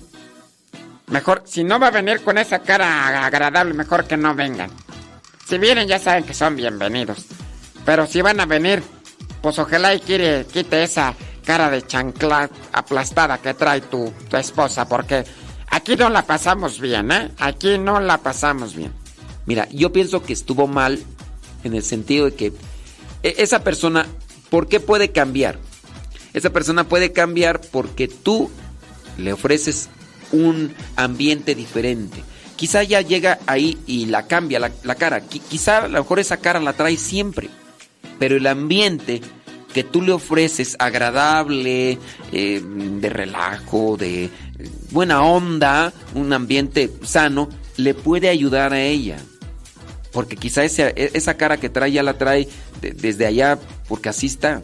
Speaker 4: Mejor, si no va a venir con esa cara agradable, mejor que no vengan. Si vienen ya saben que son bienvenidos. Pero si van a venir, pues ojalá y quiere, quite esa cara de chancla aplastada que trae tu, tu esposa, porque aquí no la pasamos bien, ¿eh? Aquí no la pasamos bien.
Speaker 2: Mira, yo pienso que estuvo mal en el sentido de que e- esa persona, ¿por qué puede cambiar? Esa persona puede cambiar porque tú le ofreces un ambiente diferente. Quizá ya llega ahí y la cambia la, cara. Qui- quizá a lo mejor esa cara la trae siempre. Pero el ambiente que tú le ofreces agradable, eh, de relajo, de eh, buena onda, un ambiente sano, le puede ayudar a ella. Porque quizá esa, esa cara que trae ya la trae de- desde allá porque así está.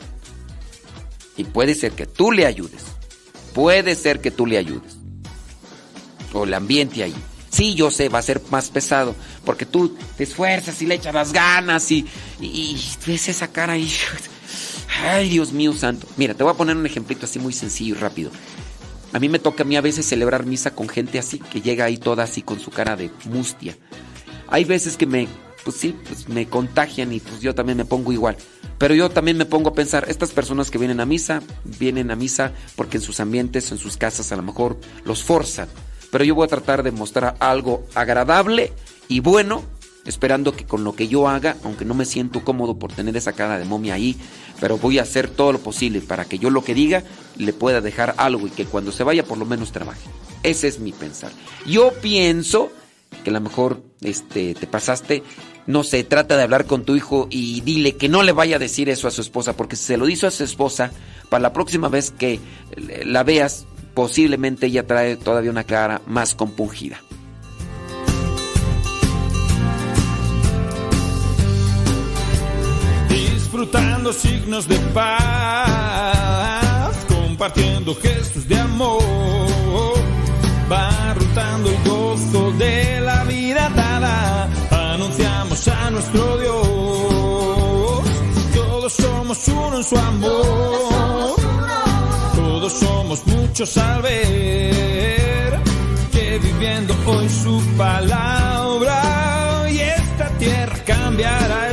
Speaker 2: Y puede ser que tú le ayudes. Puede ser que tú le ayudes. O el ambiente ahí. Sí, yo sé, va a ser más pesado. Porque tú te esfuerzas y le echas las ganas y, y- y ves esa cara ahí. Ay, Dios mío santo. Mira, te voy a poner un ejemplito así muy sencillo y rápido. A mí me toca a mí a veces celebrar misa con gente así, que llega ahí toda así con su cara de mustia. Hay veces que me, pues sí, pues me contagian y pues yo también me pongo igual. Pero yo también me pongo a pensar, estas personas que vienen a misa, vienen a misa porque en sus ambientes, en sus casas a lo mejor los forzan. Pero yo voy a tratar de mostrar algo agradable y bueno, esperando que con lo que yo haga, aunque no me siento cómodo por tener esa cara de momia ahí, pero voy a hacer todo lo posible para que yo lo que diga le pueda dejar algo y que cuando se vaya por lo menos trabaje. Ese es mi pensar. Yo pienso que a lo mejor este, te pasaste, no sé, trata de hablar con tu hijo y dile que no le vaya a decir eso a su esposa, porque si se lo dice a su esposa, para la próxima vez que la veas, posiblemente ella trae todavía una cara más compungida.
Speaker 9: disfrutando signos de paz, compartiendo gestos de amor, va el gozo de la a nuestro Dios, todos somos uno en su amor, todos somos muchos al ver que viviendo hoy su palabra y esta tierra cambiará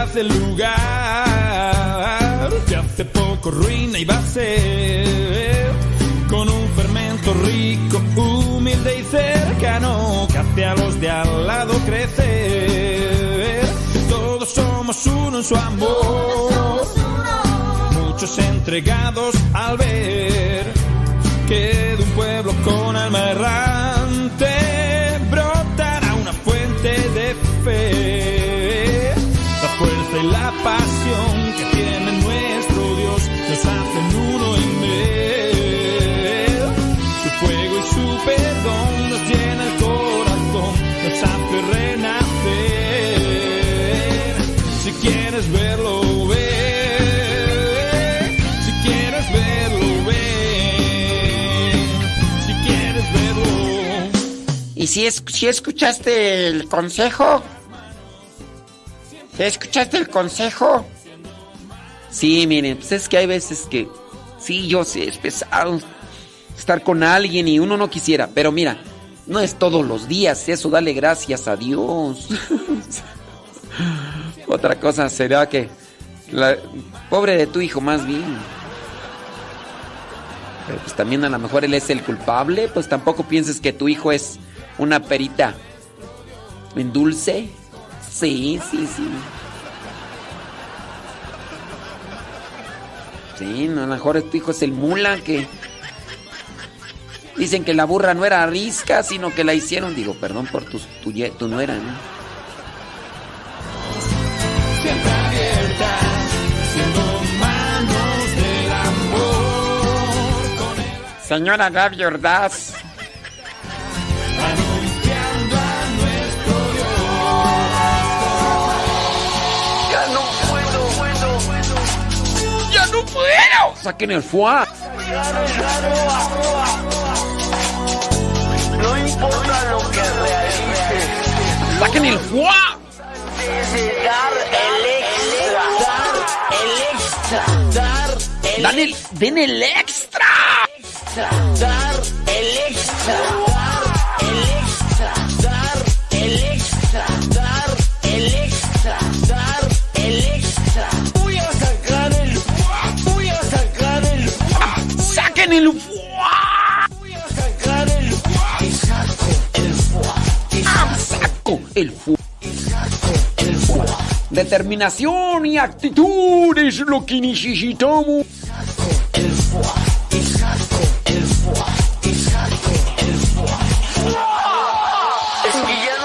Speaker 9: fiesta se hace lugar que hace poco ruina y ser con un fermento rico, humilde y cercano que hace a los de al lado crecer. Todos somos uno en su amor, muchos entregados al ver que de un pueblo con alma errante y la pasión que tiene nuestro Dios nos hacen uno en él. Su fuego y su perdón nos llena el corazón, nos hace renacer. Si quieres verlo, ve. Si quieres verlo, ve. Si quieres verlo.
Speaker 4: ¿Y si, es, si escuchaste el consejo? ¿Si escuchaste el consejo?
Speaker 2: Sí, miren, pues es que hay veces que, sí, yo sé, es pesado. estar con alguien y uno no quisiera. Pero mira, no es todos los días eso, dale gracias a Dios. Otra cosa será que... La, pobre de tu hijo más bien. Pero pues también a lo mejor él es el culpable. Pues tampoco pienses que tu hijo es una perita en dulce. Sí, sí, sí. Sí, a lo mejor tu hijo es el mula que... Dicen que la burra no era risca, sino que la hicieron. Digo, perdón por tu, tu, tu nuera, ¿no?
Speaker 9: Siempre abierta, siendo manos del amor.
Speaker 4: Señora Gaby Ordaz,
Speaker 2: puedo. Saquen el foie.
Speaker 10: No importa lo que realices,
Speaker 2: Saquen el foie.
Speaker 10: dar el extra, dar el extra, dar el
Speaker 2: Dan el, den el extra.
Speaker 10: extra, dar el extra, dar el extra, dar el extra, el
Speaker 2: foie.
Speaker 10: voy a el, saco el y
Speaker 2: Saco el
Speaker 10: el.
Speaker 2: Determinación y actitud es lo que necesitamos.
Speaker 10: el saco el saco el no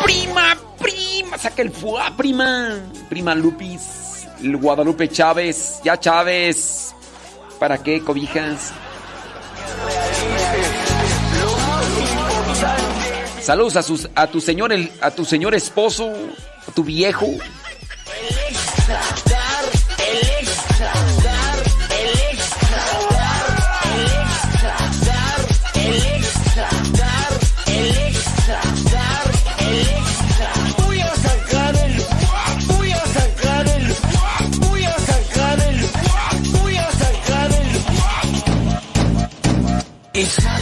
Speaker 2: Prima, prima, saca el foie, prima. Prima Lupis, el Guadalupe Chávez, ya Chávez. ¿Para qué cobijas? Saludos a, sus, a tu señor, el- a tu señor esposo, a tu viejo.
Speaker 10: extra,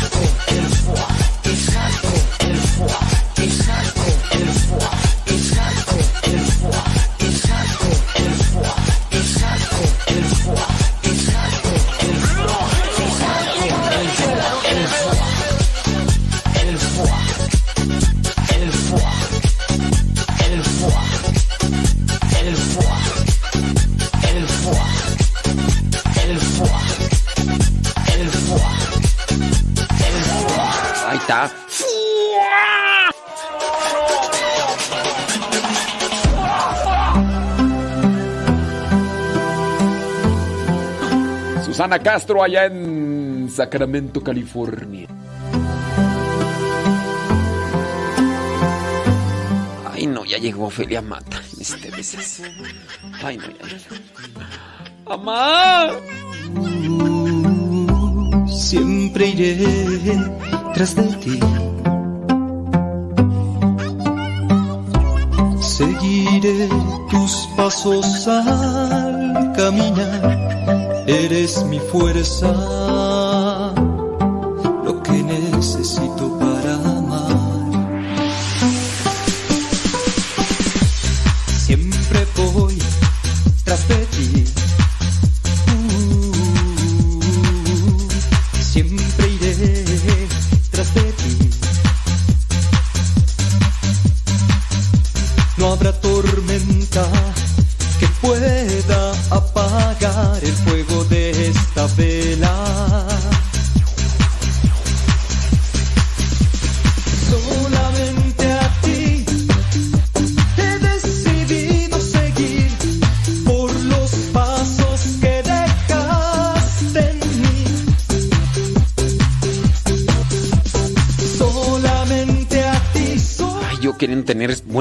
Speaker 2: Susana Castro allá en Sacramento, California. Ay, no, ya llegó Ofelia Mata. Este veces. Ay, no, ya llegó. ¡Mamá!
Speaker 5: Siempre iré tras de ti. Seguiré tus pasos al caminar. Eres mi fuerza,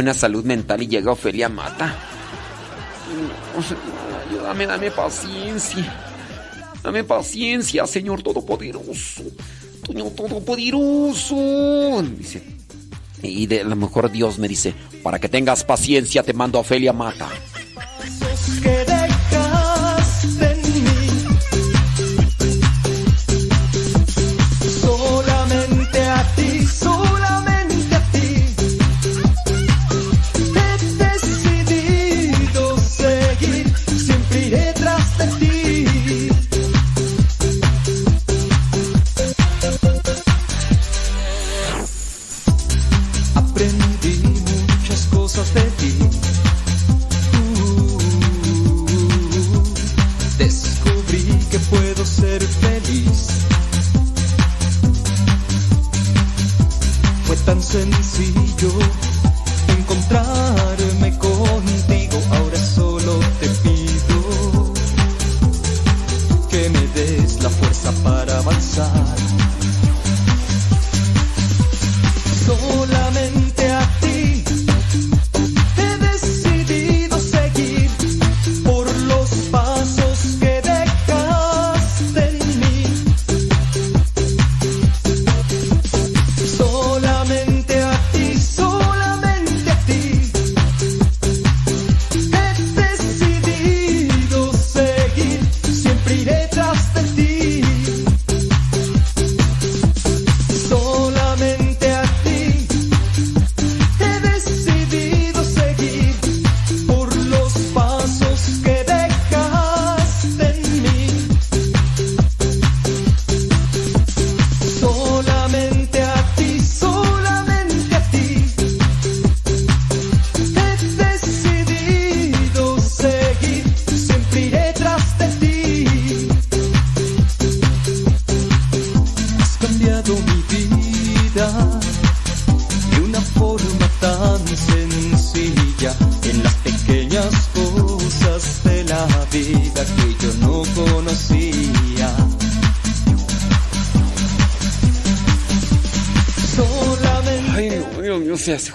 Speaker 2: buena salud mental y llega Ofelia Mata. Ayúdame, dame paciencia. Dame paciencia, Señor Todopoderoso. Señor Todopoderoso. Dice. Y de a lo mejor Dios me dice, para que tengas paciencia te mando a Ofelia Mata.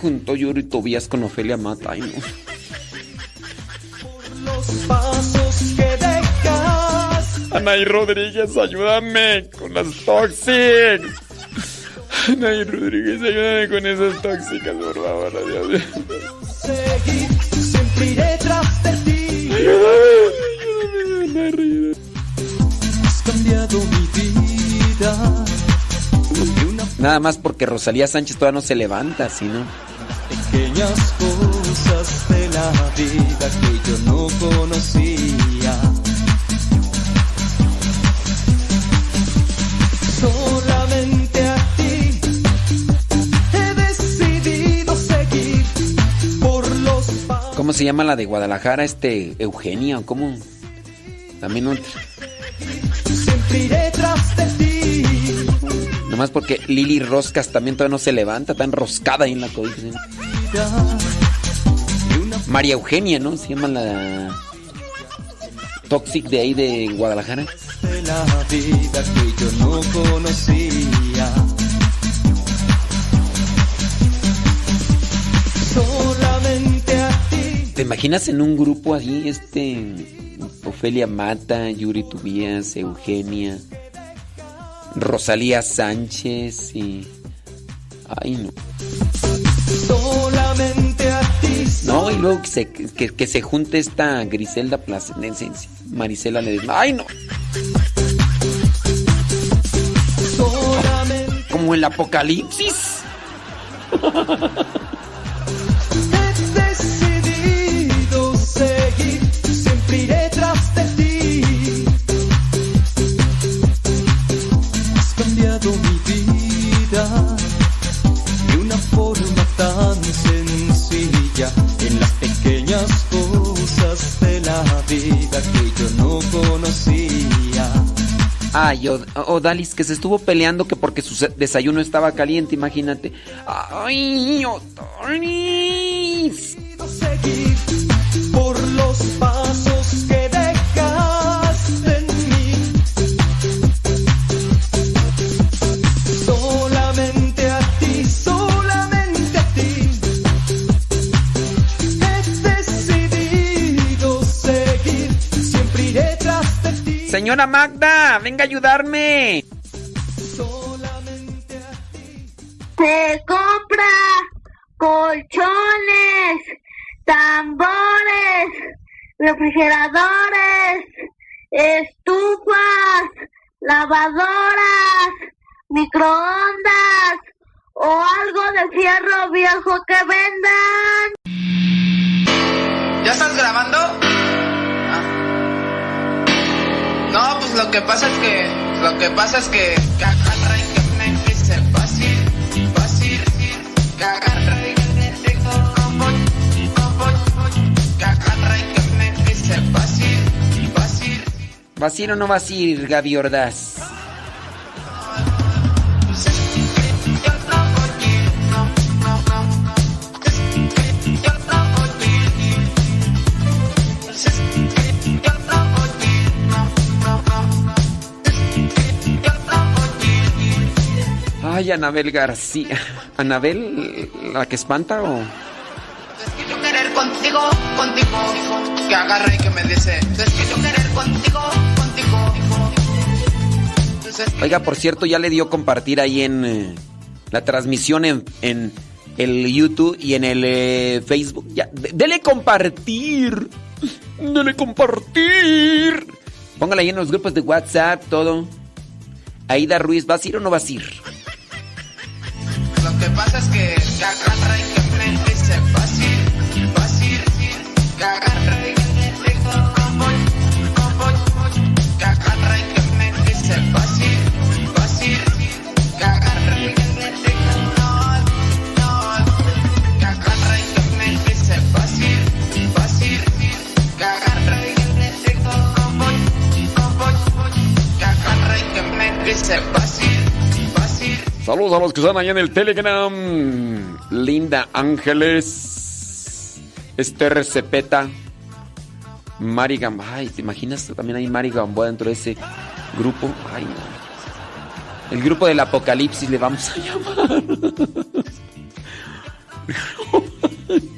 Speaker 2: Junto Yuri Tobías con Ofelia Mata. Ay, no.
Speaker 11: los pasos que dejas.
Speaker 4: Anaí Rodríguez, ayúdame con las tóxicas. Anaí Rodríguez, ayúdame con esas tóxicas, por favor, Dios mío.
Speaker 11: Seguir, siempre iré tras de ti. Has cambiado mi vida.
Speaker 2: Nada más porque Rosalía Sánchez todavía no se levanta, ¿sí no?
Speaker 11: Pequeñas cosas de la vida que yo no conocía. Solamente a ti he decidido seguir por los.
Speaker 2: ¿Cómo se llama la de Guadalajara? Este, Eugenia, ¿o cómo? También no.
Speaker 11: Siempre iré tras de ti.
Speaker 2: Nomás porque Lili Roscas también todavía no se levanta, está enroscada ahí en la cobija. María Eugenia, ¿no? Se llama la Toxic de ahí de Guadalajara.
Speaker 11: Solamente a ti.
Speaker 2: ¿Te imaginas en un grupo así, este, Ofelia Mata, Yuri Tubías, Eugenia, Rosalía Sánchez y... Ay, no. No, y luego que se, junte esta Griselda Placenense, Marisela Ledesma. ¡Ay, no! Como el apocalipsis.
Speaker 11: decidido seguir. Siempre iré tras de ti. Has cambiado mi vida de una forma tan sencilla
Speaker 2: Ay, Od- Odalis, que se estuvo peleando que porque su desayuno estaba caliente, imagínate. Ay, Odalis.
Speaker 11: seguir por los
Speaker 2: Señora Magda, venga a ayudarme.
Speaker 12: Se compra colchones, tambores, refrigeradores, estufas, lavadoras, microondas o algo de fierro viejo que vendan.
Speaker 13: ¿Ya estás grabando? No, pues lo que pasa es que. Lo que pasa es que. agarra y que me dice fácil, fácil. Que agarra y me dice como, como, que agarra y que me dice fácil, fácil.
Speaker 2: ¿Vas a ir o no vas a ir, Gaby Ordaz? Ay, Anabel García. ¿Anabel la que espanta o...?
Speaker 13: yo querer contigo, contigo, que agarra y que me dice, es que yo querer contigo, contigo.
Speaker 2: Oiga, por cierto, ya le dio compartir ahí en eh, la transmisión en, en el YouTube y en el eh, Facebook. Ya, dele compartir. Dele compartir. Póngala ahí en los grupos de WhatsApp, todo. Aida Ruiz, ¿vas a ir o no vas a ir?
Speaker 13: Lo que pasa es que, y que me dice, fácil, fácil, que y que me dijo, voy, voy, que y que me dice, fácil, fácil, que y que no, no, que y que dice, fácil, fácil.
Speaker 2: Saludos a los que están ahí en el Telegram. Linda Ángeles. Esther Cepeta. Mari Gamboa. Ay, ¿te imaginas? También hay Mari dentro de ese grupo. Ay, no. El grupo del apocalipsis le vamos a llamar.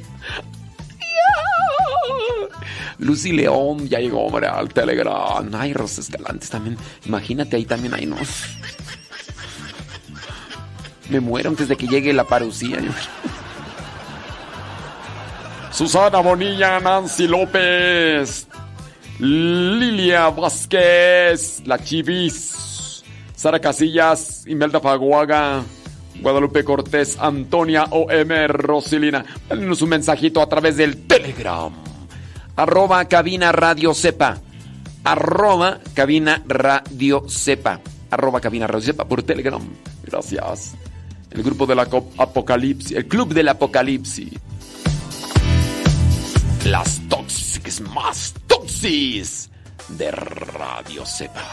Speaker 2: Lucy León ya llegó, hombre, al Telegram. Ay, Rosa Escalantes también. Imagínate, ahí también hay, ¿no? Me muero antes de que llegue la parucía. Susana Bonilla, Nancy López, Lilia Vázquez, La Chivis, Sara Casillas, Imelda Faguaga, Guadalupe Cortés, Antonia OM, Rosilina. Mándenos un mensajito a través del Telegram. Arroba cabina radio sepa. Arroba cabina radio sepa. Arroba cabina radio sepa por Telegram. Gracias. El grupo del aco- apocalipsis. El club del apocalipsis. Las tóxicas más toxis de Radio Sepa.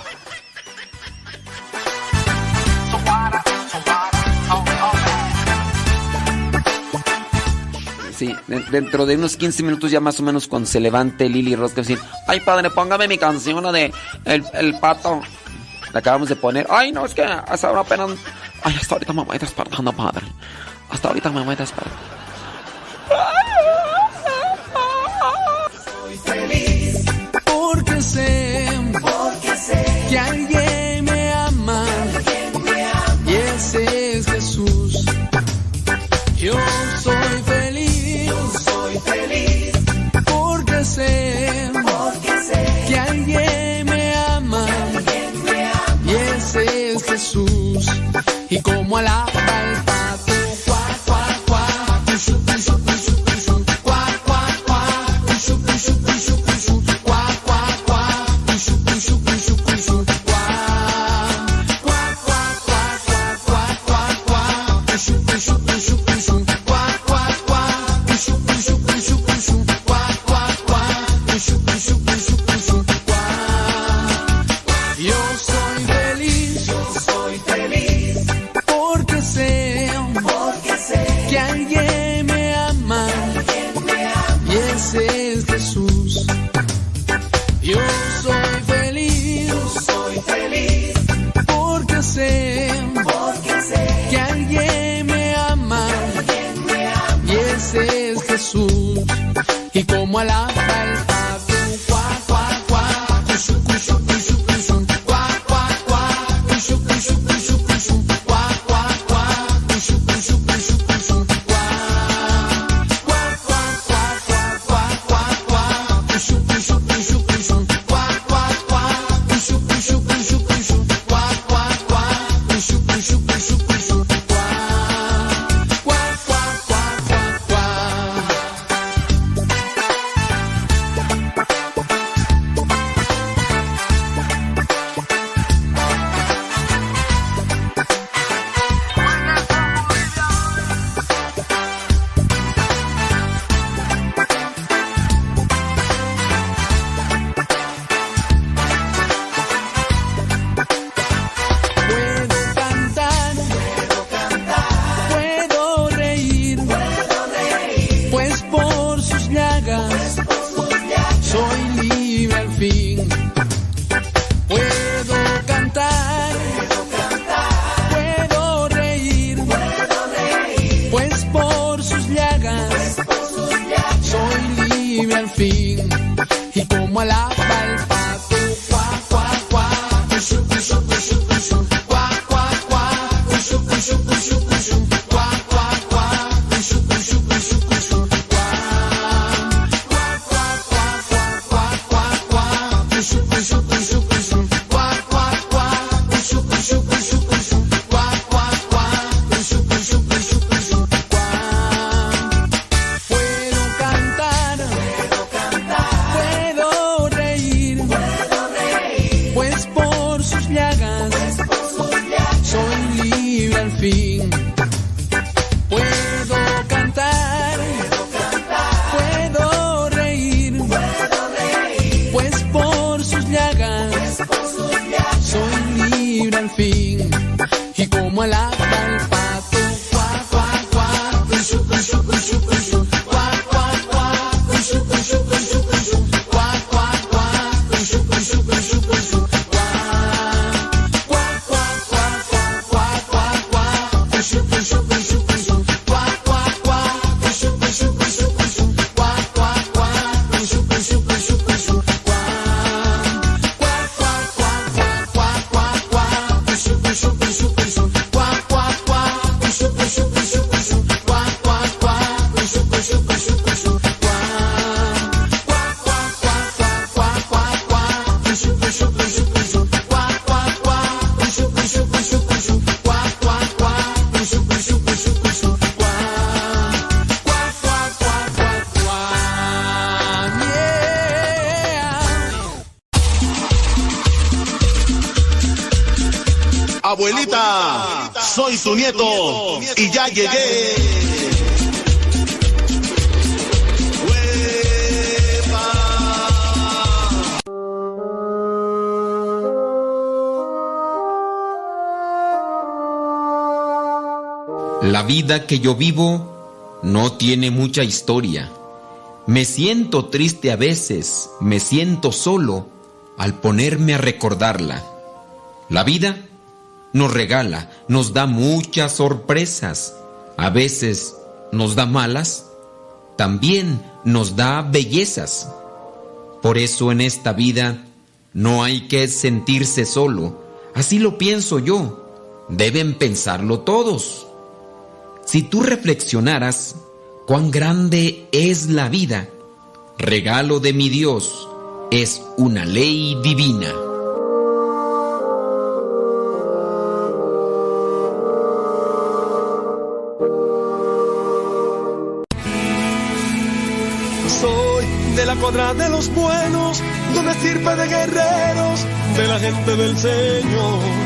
Speaker 2: Sí, de- dentro de unos 15 minutos ya más o menos cuando se levante Lili Rosca decir, ay padre, póngame mi canción la de El, el Pato. La acabamos de poner. Ay, no, es que hasta ahora apenas... Ay, hasta ahorita me voy despertando, padre. Hasta ahorita me voy despertando.
Speaker 14: feliz porque sé, que yo
Speaker 2: vivo no tiene mucha historia. Me siento triste a veces, me siento solo al ponerme a recordarla. La vida nos regala, nos da muchas sorpresas. A veces nos da malas, también nos da bellezas. Por eso en esta vida no hay que sentirse solo. Así lo pienso yo. Deben pensarlo todos. Si tú reflexionaras cuán grande es la vida, regalo de mi Dios, es una ley divina.
Speaker 15: Soy de la cuadra de los buenos, de una estirpe de guerreros, de la gente del Señor.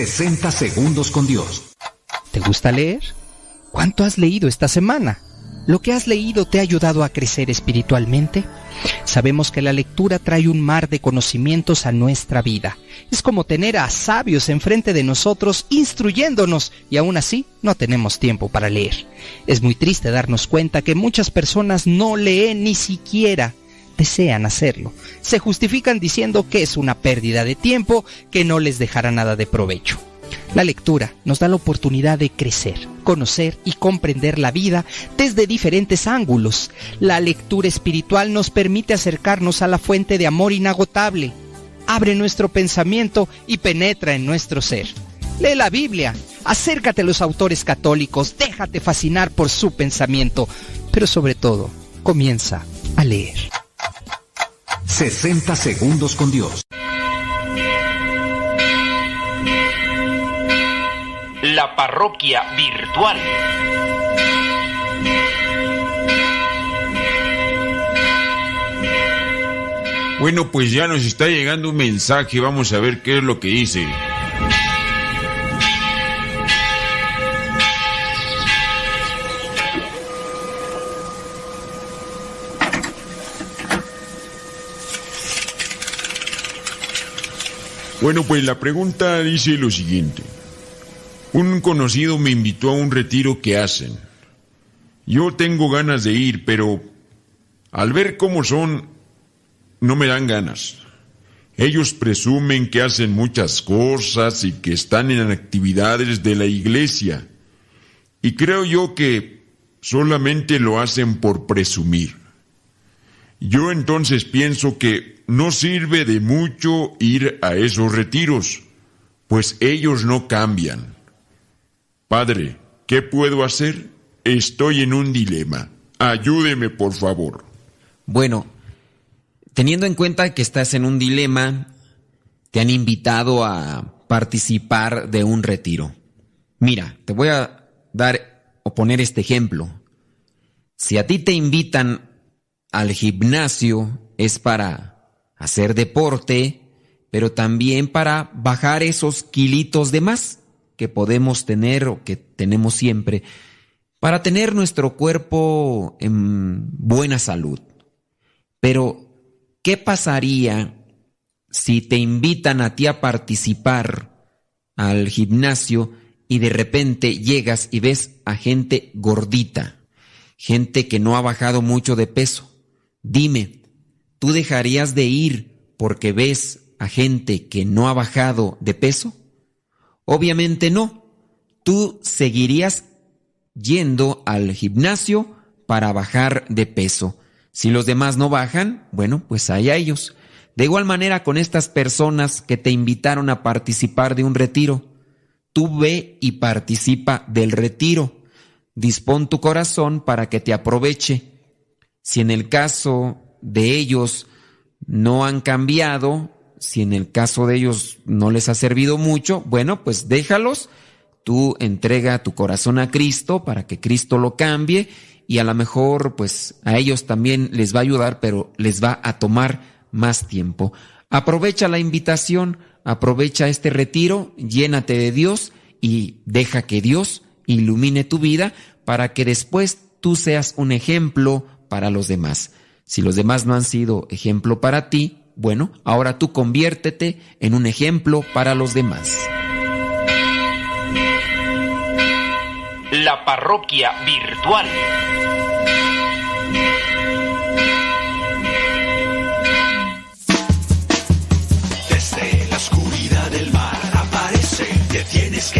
Speaker 16: ...60 segundos con Dios.
Speaker 17: ¿Te gusta leer? ¿Cuánto has leído esta semana? ¿Lo que has leído te ha ayudado a crecer espiritualmente? Sabemos que la lectura trae un mar de conocimientos a nuestra vida. Es como tener a sabios enfrente de nosotros instruyéndonos y aún así no tenemos tiempo para leer. Es muy triste darnos cuenta que muchas personas no leen ni siquiera desean hacerlo. Se justifican diciendo que es una pérdida de tiempo que no les dejará nada de provecho. La lectura nos da la oportunidad de crecer, conocer y comprender la vida desde diferentes ángulos. La lectura espiritual nos permite acercarnos a la fuente de amor inagotable. Abre nuestro pensamiento y penetra en nuestro ser. Lee la Biblia, acércate a los autores católicos, déjate fascinar por su pensamiento, pero sobre todo, comienza a leer.
Speaker 16: 60 segundos con Dios.
Speaker 18: La parroquia virtual.
Speaker 19: Bueno, pues ya nos está llegando un mensaje, vamos a ver qué es lo que dice. Bueno, pues la pregunta dice lo siguiente. Un conocido me invitó a un retiro que hacen. Yo tengo ganas de ir, pero al ver cómo son, no me dan ganas. Ellos presumen que hacen muchas cosas y que están en actividades de la iglesia. Y creo yo que solamente lo hacen por presumir. Yo entonces pienso que no sirve de mucho ir a esos retiros, pues ellos no cambian. Padre, ¿Qué puedo hacer? Estoy en un dilema. Ayúdeme, por favor.
Speaker 2: Bueno, teniendo en cuenta que estás en un dilema, te han invitado a participar de un retiro. Mira, te voy a dar o poner este ejemplo. Si a ti te invitan al gimnasio es para hacer deporte, pero también para bajar esos kilitos de más que podemos tener o que tenemos siempre, para tener nuestro cuerpo en buena salud. Pero, ¿qué pasaría si te invitan a ti a participar al gimnasio y de repente llegas y ves a gente gordita, gente que no ha bajado mucho de peso? Dime, ¿tú dejarías de ir porque ves a gente que no ha bajado de peso? Obviamente no. Tú seguirías yendo al gimnasio para bajar de peso. Si los demás no bajan, bueno, pues allá ellos. De igual manera con estas personas que te invitaron a participar de un retiro, tú ve y participa del retiro. Dispón tu corazón para que te aproveche. Si en el caso de ellos no han cambiado, si en el caso de ellos no les ha servido mucho, bueno, pues déjalos, tú entrega tu corazón a Cristo para que Cristo lo cambie y a lo mejor pues a ellos también les va a ayudar, pero les va a tomar más tiempo. Aprovecha la invitación, aprovecha este retiro, llénate de Dios y deja que Dios ilumine tu vida para que después tú seas un ejemplo para los demás. Si los demás no han sido ejemplo para ti, bueno, ahora tú conviértete en un ejemplo para los demás.
Speaker 20: La parroquia virtual.
Speaker 21: Desde la oscuridad del mar aparece, te tienes que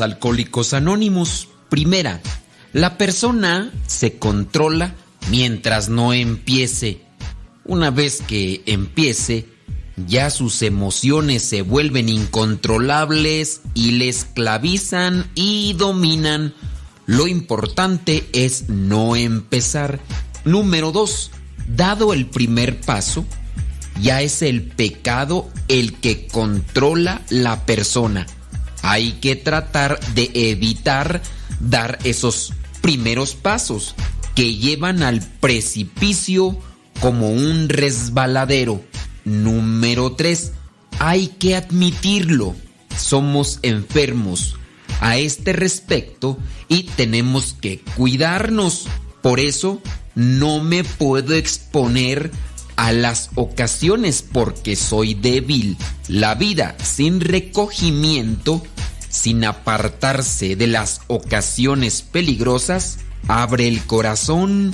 Speaker 2: alcohólicos anónimos. Primera, la persona se controla mientras no empiece. Una vez que empiece, ya sus emociones se vuelven incontrolables y le esclavizan y dominan. Lo importante es no empezar. Número dos, dado el primer paso, ya es el pecado el que controla la persona. Hay que tratar de evitar dar esos primeros pasos que llevan al precipicio como un resbaladero. Número 3. Hay que admitirlo. Somos enfermos a este respecto y tenemos que cuidarnos. Por eso no me puedo exponer a las ocasiones porque soy débil. La vida sin recogimiento, sin apartarse de las ocasiones peligrosas, abre el corazón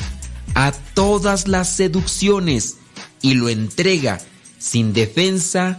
Speaker 2: a todas las seducciones y lo entrega sin defensa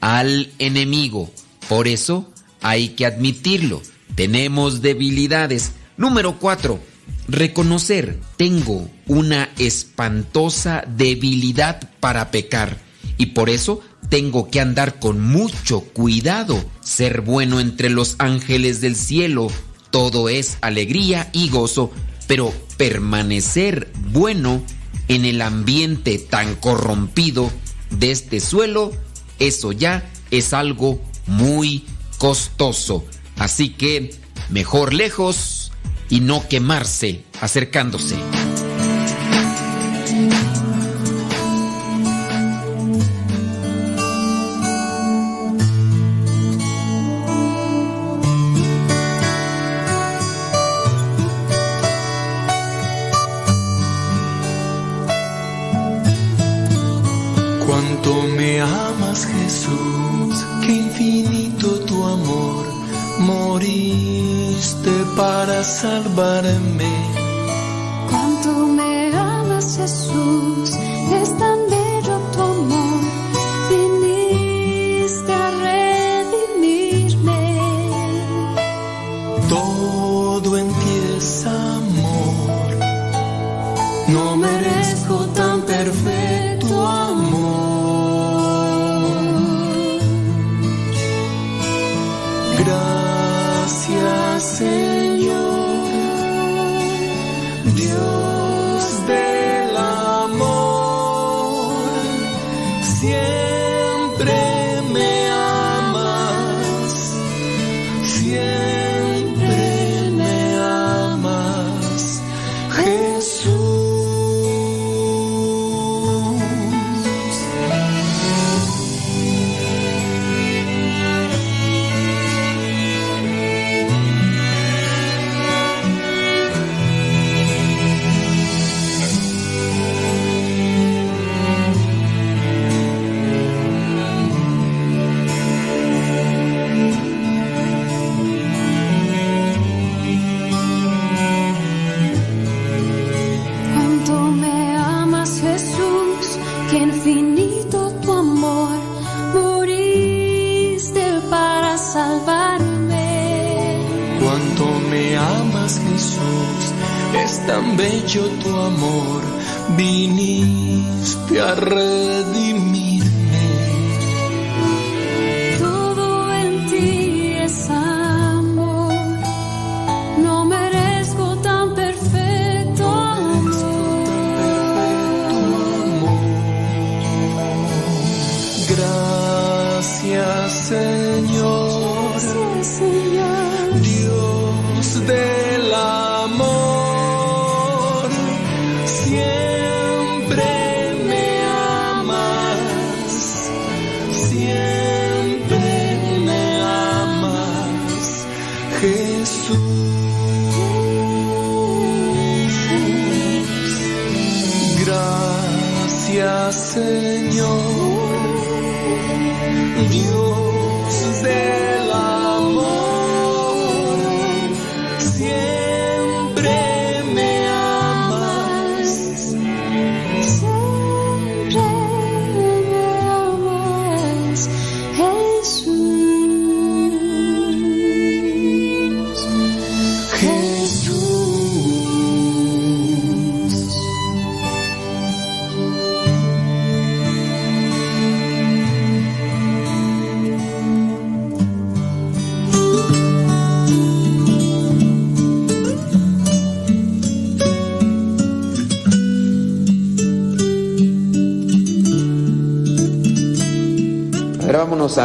Speaker 2: al enemigo. Por eso hay que admitirlo. Tenemos debilidades. Número 4. Reconocer. Tengo una espantosa debilidad para pecar y por eso tengo que andar con mucho cuidado. Ser bueno entre los ángeles del cielo. Todo es alegría y gozo, pero permanecer bueno en el ambiente tan corrompido de este suelo, eso ya es algo muy costoso. Así que mejor lejos y no quemarse acercándose.
Speaker 3: Cuánto me amas Jesús, moriste para salvarme.
Speaker 14: Cuánto me amas, Jesús, es tan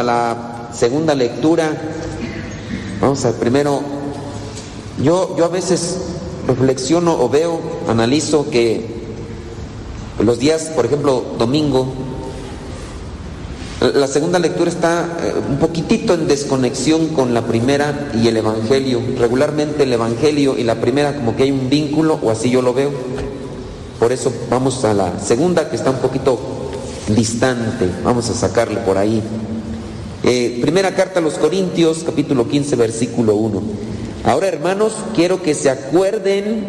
Speaker 2: la segunda lectura. Vamos al primero. Yo, yo a veces reflexiono o veo, analizo que los días, por ejemplo, domingo, la segunda lectura está eh, un poquitito en desconexión con la primera y el Evangelio. Regularmente el Evangelio y la primera como que hay un vínculo, o así yo lo veo. Por eso vamos a la segunda que está un poquito distante. Vamos a sacarle por ahí. Eh, primera carta a los Corintios, capítulo 15, versículo 1. Ahora, hermanos, quiero que se acuerden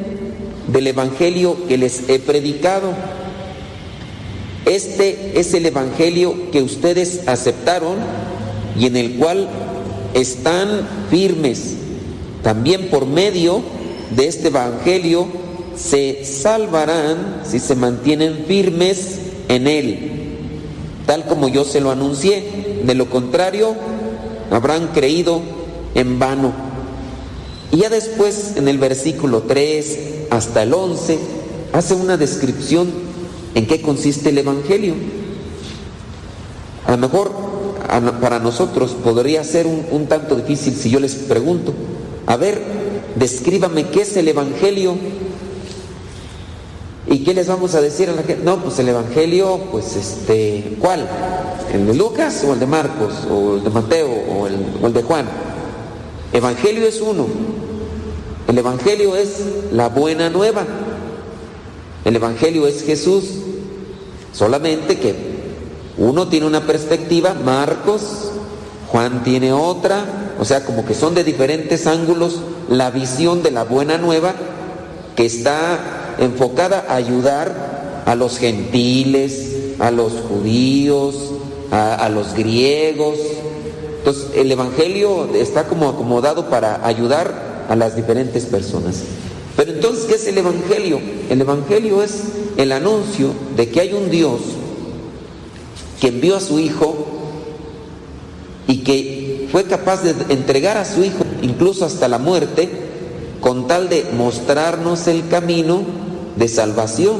Speaker 2: del Evangelio que les he predicado. Este es el Evangelio que ustedes aceptaron y en el cual están firmes. También por medio de este Evangelio se salvarán si se mantienen firmes en él, tal como yo se lo anuncié. De lo contrario, habrán creído en vano. Y ya después, en el versículo 3 hasta el 11, hace una descripción en qué consiste el Evangelio. A lo mejor para nosotros podría ser un, un tanto difícil si yo les pregunto, a ver, descríbame qué es el Evangelio. ¿Y qué les vamos a decir a la gente? No, pues el Evangelio, pues este, ¿cuál? ¿El de Lucas o el de Marcos? ¿O el de Mateo o el, o el de Juan? Evangelio es uno. El Evangelio es la buena nueva. El Evangelio es Jesús. Solamente que uno tiene una perspectiva, Marcos, Juan tiene otra, o sea, como que son de diferentes ángulos la visión de la buena nueva que está enfocada a ayudar a los gentiles, a los judíos, a, los griegos. Entonces, el Evangelio está como acomodado para ayudar a las diferentes personas. Pero entonces, ¿qué es el Evangelio? El Evangelio es el anuncio de que hay un Dios que envió a su Hijo y que fue capaz de entregar a su Hijo incluso hasta la muerte con tal de mostrarnos el camino de salvación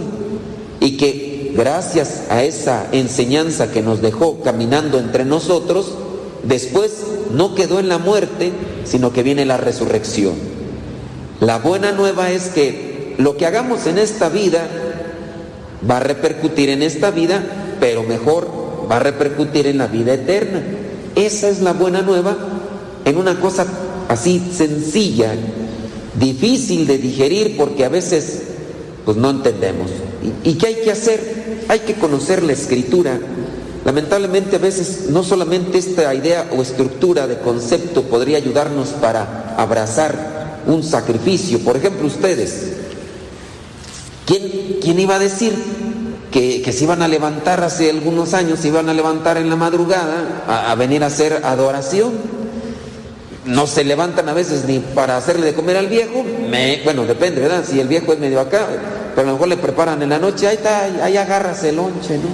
Speaker 2: y que gracias a esa enseñanza que nos dejó caminando entre nosotros, después no quedó en la muerte, sino que viene la resurrección. La buena nueva es que lo que hagamos en esta vida va a repercutir en esta vida, pero mejor va a repercutir en la vida eterna. Esa es la buena nueva en una cosa así sencilla, difícil de digerir porque a veces pues no entendemos. ¿Y, y qué hay que hacer? Hay que conocer la escritura. Lamentablemente a veces no solamente esta idea o estructura de concepto podría ayudarnos para abrazar un sacrificio. Por ejemplo, ustedes, ¿quién, quién iba a decir que, que se iban a levantar hace algunos años, se iban a levantar en la madrugada a, a venir a hacer adoración? no se levantan a veces ni para hacerle de comer al viejo, me- bueno, depende, ¿verdad? Si el viejo es medio acá, pero a lo mejor le preparan en la noche, ahí está, ahí, agarras el lonche, ¿no?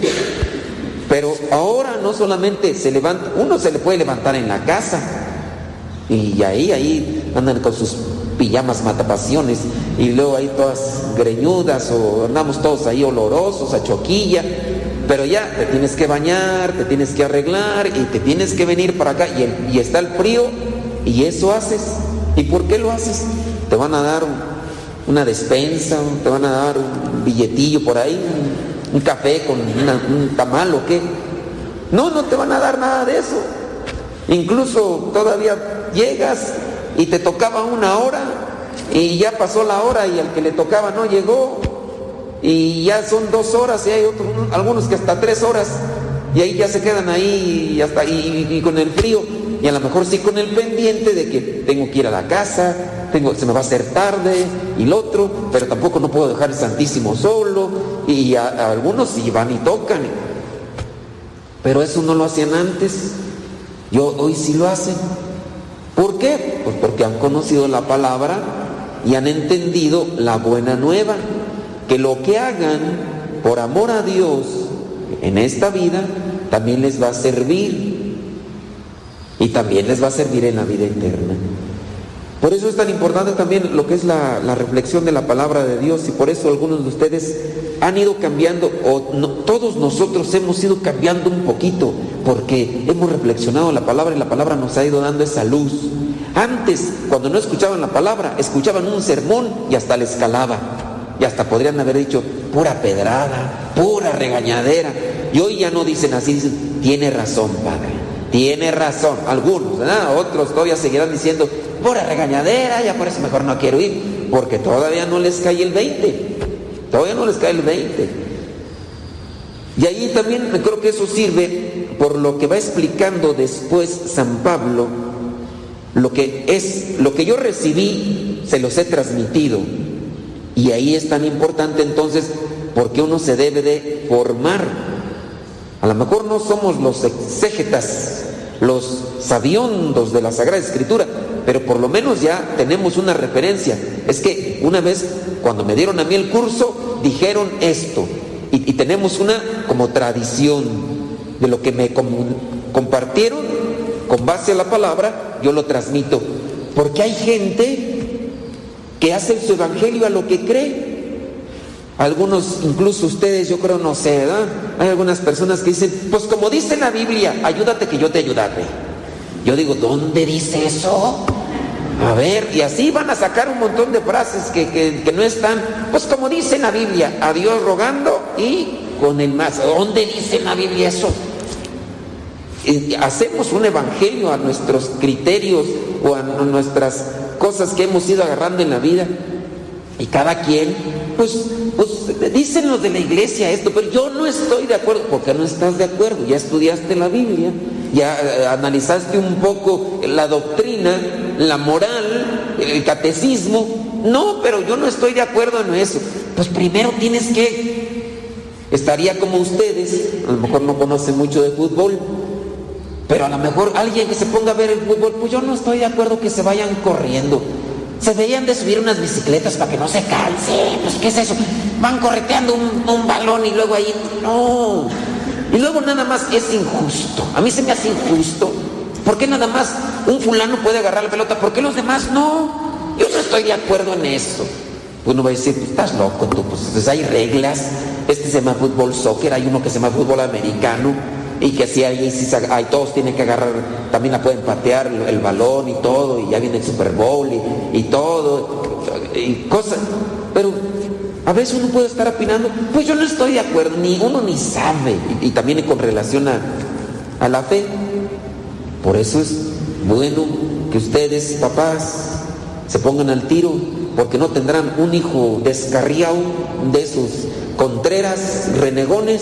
Speaker 2: Pero ahora no solamente se levanta, uno se le puede levantar en la casa, y ahí, ahí andan con sus pijamas matapasiones, y luego ahí todas greñudas, o andamos todos ahí olorosos, a choquilla, pero ya te tienes que bañar, te tienes que arreglar, y te tienes que venir para acá, y, y está el frío, y eso haces. ¿Y por qué lo haces? Te van a dar un- una despensa, te van a dar un billetillo por ahí, un, café con una- un tamal o qué. No, no te van a dar nada de eso. Incluso todavía llegas y te tocaba una hora y ya pasó la hora y al que le tocaba no llegó. y ya son dos horas y hay otros, algunos que hasta tres horas y ahí ya se quedan ahí y hasta y, y con el frío y a lo mejor sí con el pendiente de que tengo que ir a la casa, tengo, se me va a hacer tarde y lo otro, pero tampoco no puedo dejar el Santísimo solo y a algunos sí van y tocan, pero eso no lo hacían antes, yo hoy sí lo hacen. ¿Por qué? Pues porque han conocido la palabra y han entendido la buena nueva, que lo que hagan por amor a Dios en esta vida también les va a servir y también les va a servir en la vida eterna. Por eso es tan importante también lo que es la, reflexión de la palabra de Dios y por eso algunos de ustedes han ido cambiando, o todos nosotros hemos ido cambiando un poquito, porque hemos reflexionado la palabra y la palabra nos ha ido dando esa luz. Antes, cuando no escuchaban la palabra, escuchaban un sermón y hasta les calaba. Y hasta podrían haber dicho pura pedrada, pura regañadera. Y hoy ya no dicen así, dicen, tiene razón, padre, tiene razón. Algunos, ¿verdad? Otros todavía seguirán diciendo, pura regañadera, ya por eso mejor no quiero ir, porque todavía no les cae el 20. Todavía no les cae el 20. Y ahí también creo que eso sirve por lo que va explicando después San Pablo, lo que es, lo que yo recibí, se los he transmitido. Y ahí es tan importante entonces porque uno se debe de formar. A lo mejor no somos los exégetas, los sabiondos de la Sagrada Escritura, pero por lo menos ya tenemos una referencia. Es que una vez cuando me dieron a mí el curso, dijeron esto. Y, tenemos una como tradición de lo que me compartieron con base a la palabra, yo lo transmito. Porque hay gente que hace su evangelio a lo que cree. Algunos, incluso ustedes, yo creo, no sé, ¿verdad? Hay algunas personas que dicen, pues como dice la Biblia, ayúdate que yo te ayudaré. Yo digo, ¿dónde dice eso? A ver, y así van a sacar un montón de frases que, que- no están, pues como dice la Biblia, a Dios rogando y con el más. ¿Dónde dice en la Biblia eso? Eh, hacemos un evangelio a nuestros criterios o a nuestras cosas que hemos ido agarrando en la vida y cada quien pues, pues dicen los de la iglesia esto pero yo no estoy de acuerdo porque no estás de acuerdo ya estudiaste la Biblia ya eh, analizaste un poco la doctrina la moral el catecismo no pero yo no estoy de acuerdo en eso pues primero tienes que estaría como ustedes a lo mejor no conocen mucho de fútbol pero a lo mejor alguien que se ponga a ver el fútbol, pues yo no estoy de acuerdo que se vayan corriendo. Se deberían de subir unas bicicletas para que no se cansen. Pues ¿qué es eso? Van correteando un balón y luego ahí. No. Y luego nada más es injusto. A mí se me hace injusto. ¿Por qué nada más un fulano puede agarrar la pelota? ¿Por qué los demás no? Yo no estoy de acuerdo en eso. Uno va a decir, estás loco tú, pues, pues hay reglas. Este se llama fútbol soccer, hay uno que se llama fútbol americano. Y que si hay, si hay- todos tienen que agarrar, también la pueden patear el, el balón y todo, y ya viene el Super Bowl y, y todo, y cosas. Pero a veces uno puede estar opinando, pues yo no estoy de acuerdo, ni uno ni sabe. Y, también con relación a, a la fe. Por eso es bueno que ustedes, papás, se pongan al tiro, porque no tendrán un hijo descarriado de esos contreras, renegones,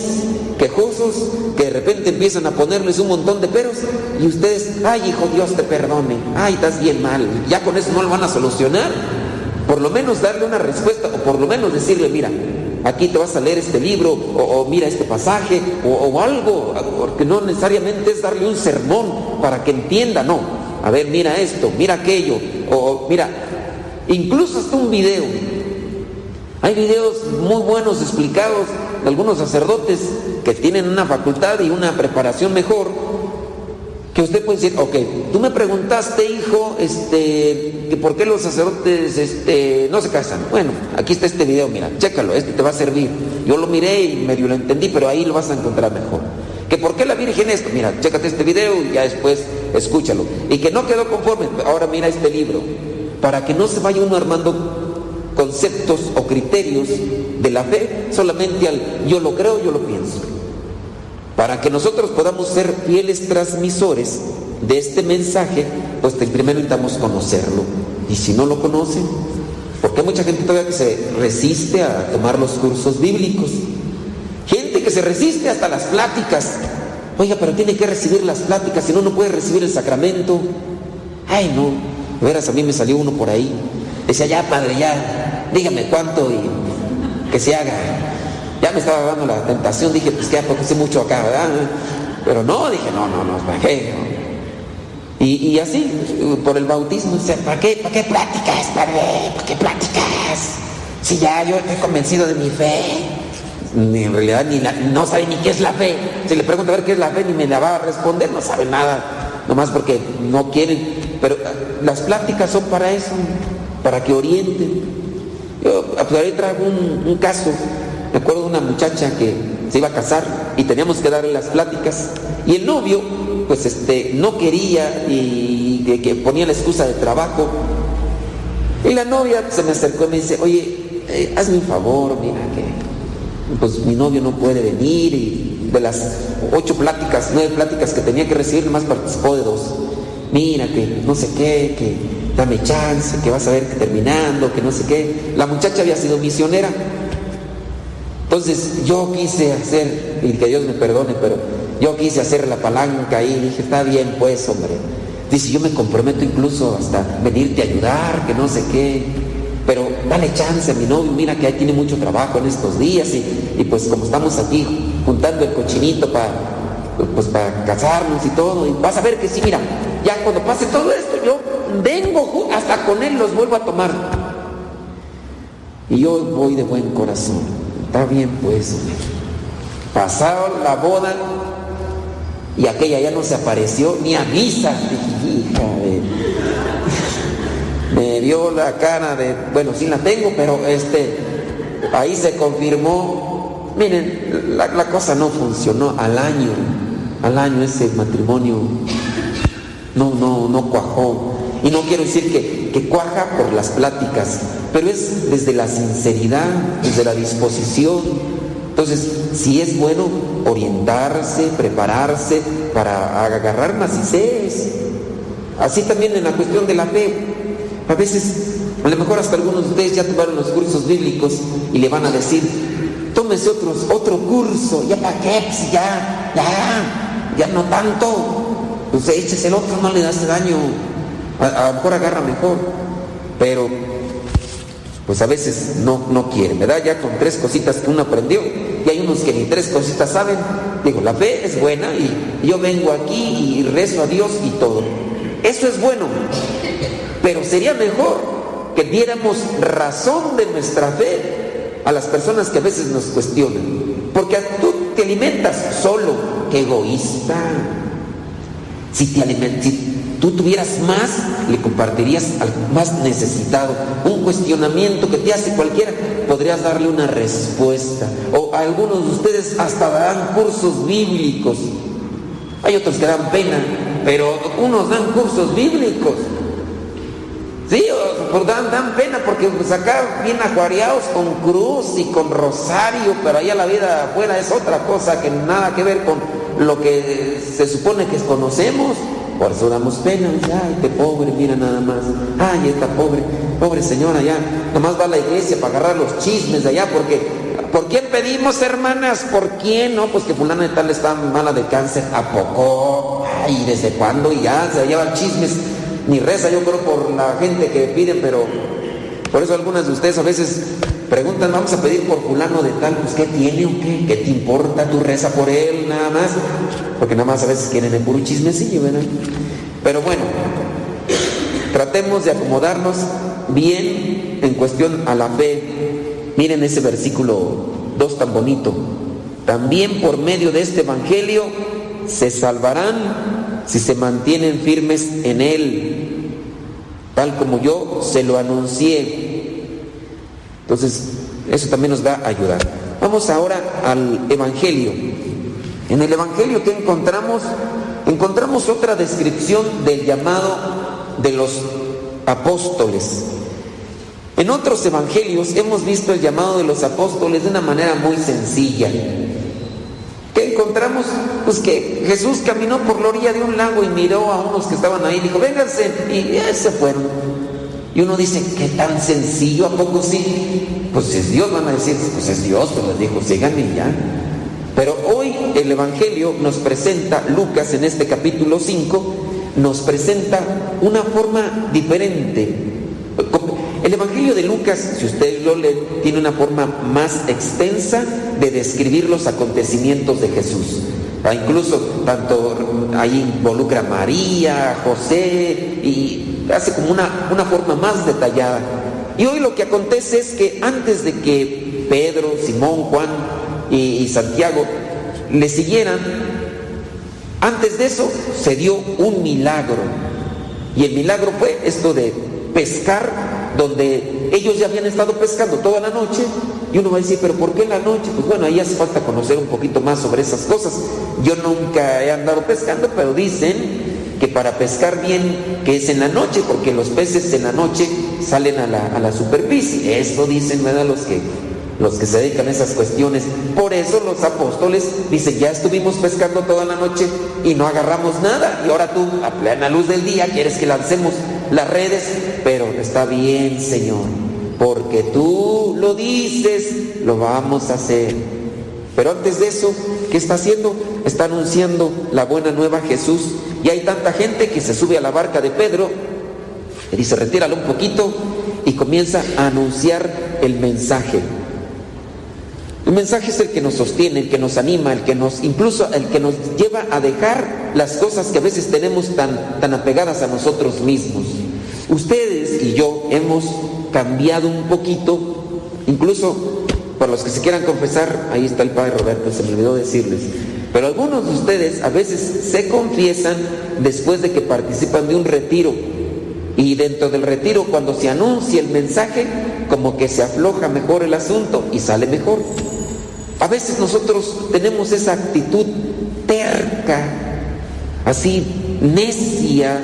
Speaker 2: quejosos, que de repente empiezan a ponerles un montón de peros y ustedes, ay hijo, Dios te perdone, ay, estás bien mal, ya con eso no lo van a solucionar. Por lo menos darle una respuesta o por lo menos decirle, mira, aquí te vas a leer este libro o, mira este pasaje o, o algo, porque no necesariamente es darle un sermón para que entienda, no. A ver, mira esto, mira aquello, o mira, incluso hasta un video. Hay videos muy buenos explicados de algunos sacerdotes que tienen una facultad y una preparación mejor, que usted puede decir, ok, tú me preguntaste, hijo, este, que por qué los sacerdotes este, no se casan. Bueno, aquí está este video, mira, chécalo, este te va a servir. Yo lo miré y medio lo entendí, pero ahí lo vas a encontrar mejor. Que por qué la Virgen esto, mira, chécate este video y ya después escúchalo. Y que no quedó conforme, ahora mira este libro, para que no se vaya uno armando conceptos o criterios de la fe solamente al yo lo creo, yo lo pienso. Para que nosotros podamos ser fieles transmisores de este mensaje, pues primero necesitamos conocerlo. Y si no lo conocen, porque hay mucha gente todavía que se resiste a tomar los cursos bíblicos. Gente que se resiste hasta las pláticas. Oiga, pero tiene que recibir las pláticas, si no, no puede recibir el sacramento. Ay, no. De Veras, a mí me salió uno por ahí. Decía, ya, padre, ya, dígame cuánto y que se haga. Ya me estaba dando la tentación, dije, pues ya porque sé mucho acá, ¿verdad? Pero no, dije, no, no, no, ¿para qué? Y, y así, por el bautismo, dice, ¿para qué, ¿para qué pláticas, padre? ¿Para qué pláticas? Si ya yo estoy convencido de mi fe. Ni en realidad ni la- no sabe ni qué es la fe. Si le pregunto a ver qué es la fe, ni me la va a responder, no sabe nada. Nomás porque no quieren. Pero ah, las pláticas son para eso, para que orienten. Yo pues, ahí traigo un caso. Me acuerdo de una muchacha que se iba a casar y teníamos que darle las pláticas. Y el novio, pues este, no quería y que, ponía la excusa de trabajo. Y la novia se me acercó y me dice, oye, eh, hazme un favor, mira que pues mi novio no puede venir y de las ocho pláticas, nueve pláticas que tenía que recibir, nomás participó de dos. Mira que no sé qué, que dame chance, que vas a ver que terminando, que no sé qué. La muchacha había sido misionera. Entonces yo quise hacer, y que Dios me perdone, pero yo quise hacer la palanca y dije, está bien pues, hombre. Dice, yo me comprometo incluso hasta venirte a ayudar, que no sé qué. Pero dale chance a mi novio, mira que ahí tiene mucho trabajo en estos días y, pues como estamos aquí juntando el cochinito para pues para casarnos y todo, y vas a ver que sí, mira, ya cuando pase todo esto, yo vengo hasta con él los vuelvo a tomar. Y yo voy de buen corazón. Está bien pues. Pasaron la boda y aquella ya no se apareció ni a misa. Hija de... Me vio la cara de, bueno, sí la tengo, pero este, ahí se confirmó. Miren, la, la cosa no funcionó al año, al año ese matrimonio no, no, no cuajó. Y no quiero decir que, que cuaja por las pláticas, pero es desde la sinceridad, desde la disposición. Entonces, si es bueno orientarse, prepararse para agarrar macicés. Así también en la cuestión de la fe. A veces, a lo mejor hasta algunos de ustedes ya tomaron los cursos bíblicos y le van a decir, tómese otros, otro curso, ya para qué, Pues ya, ya, ya no tanto. Pues échese el otro, no le hace daño. A, lo mejor agarra mejor. Pero, pues a veces no, no quieren, ¿verdad? Ya con tres cositas que uno aprendió, y hay unos que ni tres cositas saben. Digo, la fe es buena y yo vengo aquí y rezo a Dios y todo. Eso es bueno. Pero sería mejor que diéramos razón de nuestra fe a las personas que a veces nos cuestionan. Porque tú te alimentas solo, qué egoísta. Si, te alimen- si tú tuvieras más, le compartirías al más necesitado. Un cuestionamiento que te hace cualquiera, podrías darle una respuesta. O algunos de ustedes hasta darán cursos bíblicos. Hay otros que dan pena, pero unos dan cursos bíblicos. Sí, dan, dan pena porque pues acá bien acuariados con cruz y con rosario, pero allá la vida afuera es otra cosa que nada que ver con lo que se supone que conocemos. Por eso damos pena, ay, este pobre, mira nada más, ay, esta pobre, pobre señora ya, nomás va a la iglesia para agarrar los chismes de allá, porque, ¿por quién pedimos, hermanas? ¿Por quién? No, pues que fulana de tal está mala de cáncer, ¿a poco? Ay, ¿desde cuándo? Y ya se llevan chismes, ni reza yo creo por la gente que piden, pero por eso algunas de ustedes a veces preguntan, vamos a pedir por fulano de tal, pues ¿qué tiene o qué? ¿Qué te importa? Tú reza por él nada más, porque nada más a veces quieren el puro chismecillo, ¿verdad? Pero bueno, tratemos de acomodarnos bien en cuestión a la fe. Miren ese versículo 2 tan bonito. También por medio de este evangelio se salvarán si se mantienen firmes en él, tal como yo se lo anuncié. Entonces, eso también nos va a ayudar. Vamos ahora al Evangelio. En el Evangelio que encontramos, encontramos otra descripción del llamado de los apóstoles. En otros evangelios hemos visto el llamado de los apóstoles de una manera muy sencilla. ¿Qué encontramos? Pues que Jesús caminó por la orilla de un lago y miró a unos que estaban ahí y dijo, vénganse, y se fueron. Y uno dice, ¿qué tan sencillo? ¿A poco sí? Pues es Dios, van a decir, pues es Dios, pues les dijo, síganme ya. Pero hoy el Evangelio nos presenta, Lucas en este capítulo 5, nos presenta una forma diferente. El Evangelio de Lucas, si usted lo lee, tiene una forma más extensa de describir los acontecimientos de Jesús. Ah, incluso tanto ahí involucra a María, a José y hace como una, una forma más detallada. Y hoy lo que acontece es que antes de que Pedro, Simón, Juan y, y Santiago le siguieran, antes de eso se dio un milagro. Y el milagro fue esto de pescar, donde ellos ya habían estado pescando toda la noche. Y uno va a decir, pero ¿por qué en la noche? Pues bueno, ahí hace falta conocer un poquito más sobre esas cosas. Yo nunca he andado pescando, pero dicen que para pescar bien, que es en la noche, porque los peces en la noche salen a la, a la superficie. Eso dicen. Los que, los que se dedican a esas cuestiones. Por eso los apóstoles dicen, ya estuvimos pescando toda la noche y no agarramos nada. Y ahora tú, a plena luz del día, quieres que lancemos las redes. Pero está bien, Señor, porque tú lo dices, lo vamos a hacer. Pero antes de eso, ¿qué está haciendo? Está anunciando la buena nueva Jesús. Y hay tanta gente que se sube a la barca de Pedro y dice, retíralo un poquito y comienza a anunciar el mensaje. El mensaje es el que nos sostiene, el que nos anima, el que nos, incluso el que nos lleva a dejar las cosas que a veces tenemos tan, tan apegadas a nosotros mismos. Ustedes y yo hemos cambiado un poquito, incluso para los que se quieran confesar, ahí está el padre Roberto, se me olvidó decirles. Pero algunos de ustedes a veces se confiesan después de que participan de un retiro. Y dentro del retiro, cuando se anuncia el mensaje, como que se afloja mejor el asunto y sale mejor. A veces nosotros tenemos esa actitud terca, así necia.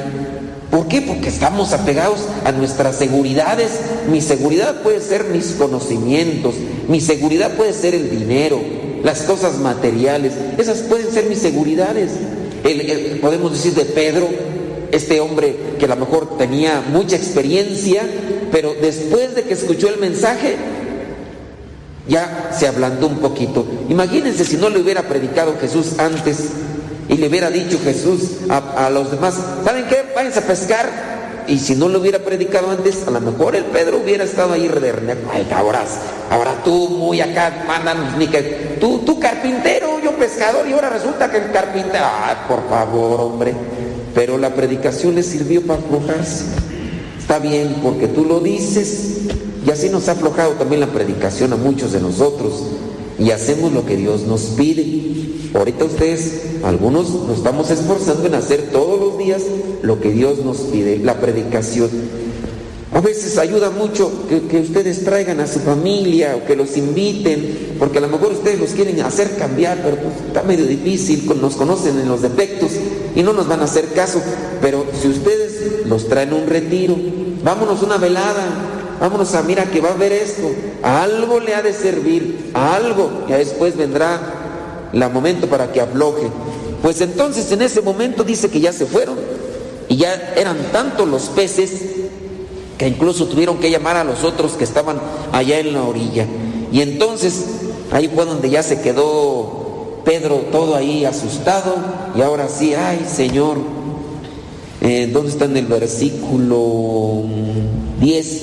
Speaker 2: ¿Por qué? Porque estamos apegados a nuestras seguridades. Mi seguridad puede ser mis conocimientos, mi seguridad puede ser el dinero, las cosas materiales. Esas pueden ser mis seguridades. El- podemos decir de Pedro, este hombre que a lo mejor tenía mucha experiencia, pero después de que escuchó el mensaje, ya se ablandó un poquito. Imagínense si no le hubiera predicado Jesús antes y le hubiera dicho Jesús a, a los demás, ¿saben qué? Váyanse a pescar. Y si no lo hubiera predicado antes, a lo mejor el Pedro hubiera estado ahí de Ay, ahora, ahora tú muy acá mandan, ni que tú, tú carpintero, yo pescador, y ahora resulta que el carpintero, ay, por favor, hombre. Pero la predicación le sirvió para aflojarse. Está bien, porque tú lo dices. Y así nos ha aflojado también la predicación a muchos de nosotros. Y hacemos lo que Dios nos pide. Ahorita ustedes, algunos nos estamos esforzando en hacer todos los días lo que Dios nos pide, la predicación. A veces ayuda mucho que, ustedes traigan a su familia o que los inviten, porque a lo mejor ustedes los quieren hacer cambiar, pero pues está medio difícil, nos conocen en los defectos y no nos van a hacer caso. Pero si ustedes los traen un retiro, vámonos una velada, vámonos a, mira que va a haber esto, a algo le ha de servir, a algo, ya después vendrá el momento para que afloje. Pues entonces en ese momento dice que ya se fueron y ya eran tantos los peces que incluso tuvieron que llamar a los otros que estaban allá en la orilla. Y entonces ahí fue donde ya se quedó Pedro todo ahí asustado y ahora sí, ay Señor, eh, ¿dónde está en el versículo 10?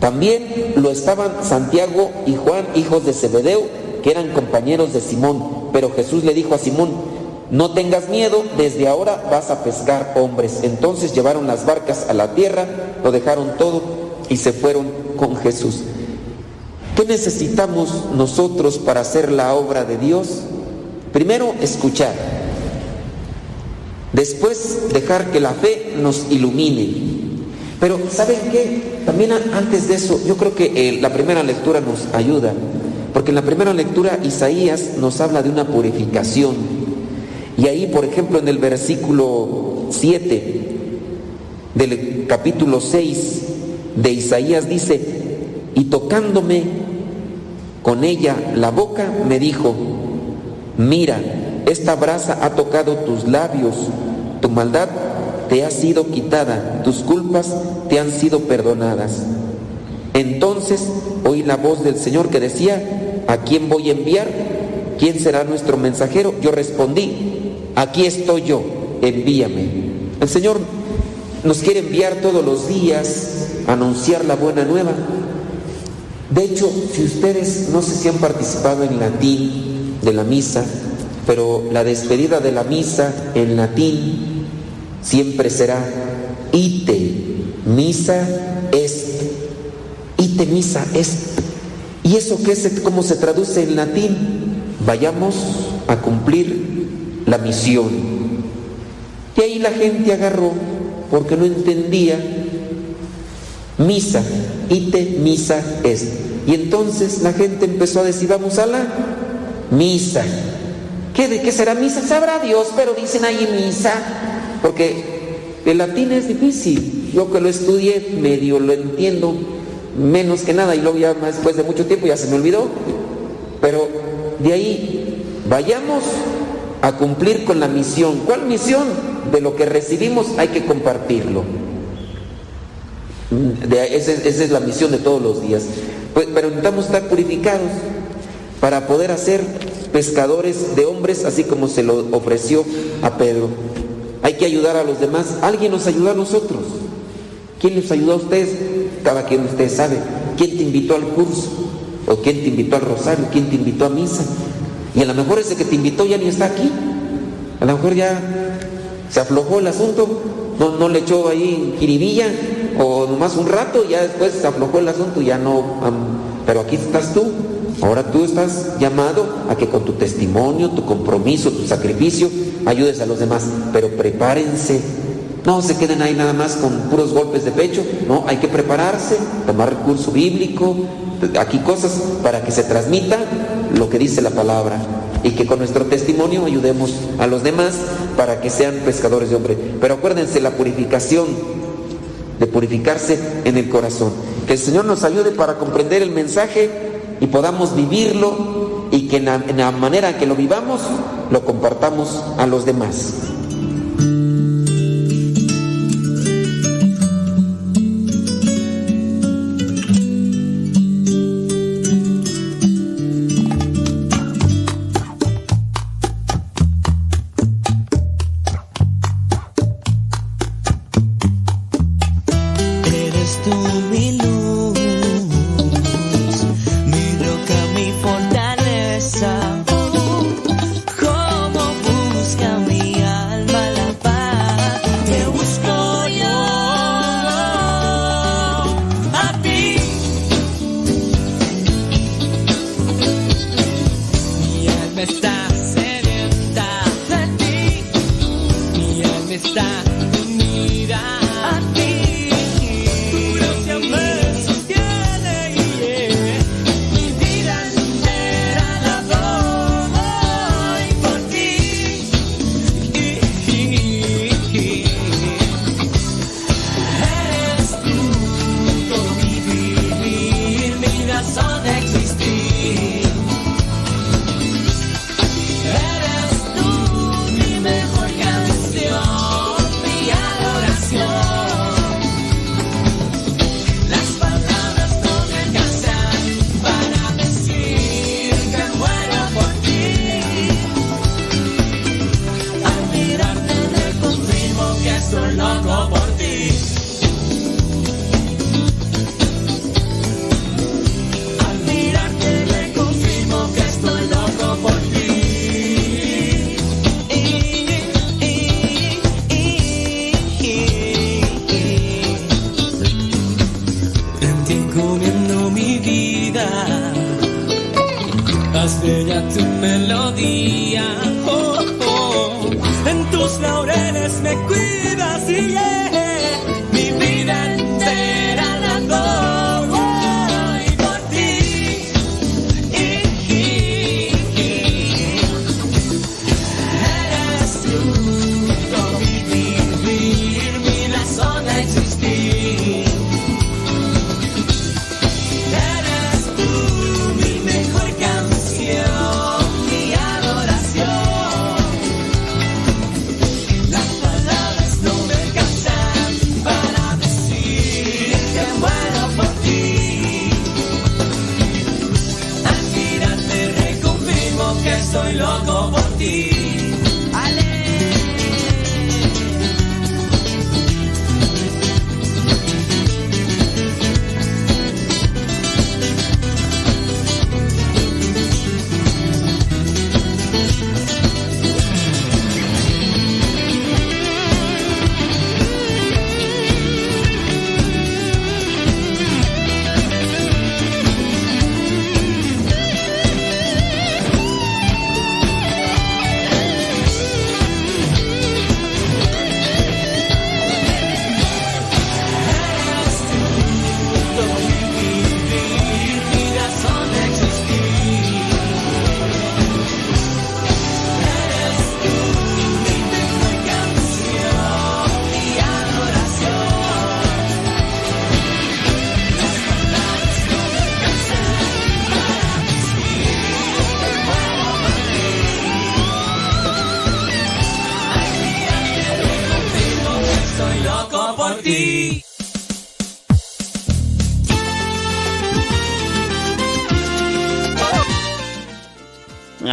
Speaker 2: También lo estaban Santiago y Juan, hijos de Zebedeo, que eran compañeros de Simón. Pero Jesús le dijo a Simón, no tengas miedo, desde ahora vas a pescar hombres. Entonces llevaron las barcas a la tierra, lo dejaron todo y se fueron con Jesús. ¿Qué necesitamos nosotros para hacer la obra de Dios? Primero, escuchar. Después, dejar que la fe nos ilumine. Pero, ¿saben qué? También antes de eso, yo creo que eh, la primera lectura nos ayuda. Porque en la primera lectura Isaías nos habla de una purificación. Y ahí, por ejemplo, en el versículo 7 del capítulo 6 de Isaías dice, y tocándome con ella la boca, me dijo, mira, esta brasa ha tocado tus labios, tu maldad te ha sido quitada, tus culpas te han sido perdonadas. Entonces oí la voz del Señor que decía, ¿a quién voy a enviar? ¿Quién será nuestro mensajero? Yo respondí, aquí estoy yo, envíame. El Señor nos quiere enviar todos los días a anunciar la buena nueva. De hecho, si ustedes no sé si han participado en latín de la misa, pero la despedida de la misa en latín siempre será ite misa est. Ite misa est. ¿Y eso qué es? ¿Cómo se traduce en latín? Vayamos a cumplir la misión. Y ahí la gente agarró, porque no entendía, misa, ite misa est. Y entonces la gente empezó a decir, vamos a la misa. ¿Qué, ¿De qué será misa? Sabrá Dios, pero dicen ahí misa, porque el latín es difícil. Yo que lo estudié, medio lo entiendo, menos que nada, y luego ya después de mucho tiempo ya se me olvidó. Pero de ahí, vayamos a cumplir con la misión. ¿Cuál misión? De lo que recibimos hay que compartirlo. De- esa, es, esa es la misión de todos los días. Pues, pero necesitamos estar purificados para poder hacer pescadores de hombres, así como se lo ofreció a Pedro. Hay que ayudar a los demás. Alguien nos ayuda a nosotros. ¿Quién les ayudó a ustedes? Cada quien de ustedes sabe. ¿Quién te invitó al curso? ¿O quién te invitó al rosario? ¿Quién te invitó a misa? Y a lo mejor ese que te invitó ya ni está aquí. A lo mejor ya se aflojó el asunto, no, no le echó ahí jiribilla o nomás un rato, ya después se aflojó el asunto ya no. pero aquí estás tú. Ahora tú estás llamado a que con tu testimonio, tu compromiso, tu sacrificio, ayudes a los demás. Pero prepárense. No se queden ahí nada más con puros golpes de pecho. No, hay que prepararse, tomar recurso bíblico, aquí cosas para que se transmita lo que dice la palabra y que con nuestro testimonio ayudemos a los demás para que sean pescadores de hombre. Pero acuérdense la purificación, de purificarse en el corazón. Que el Señor nos ayude para comprender el mensaje y podamos vivirlo y que en la, en la manera que lo vivamos lo compartamos a los demás.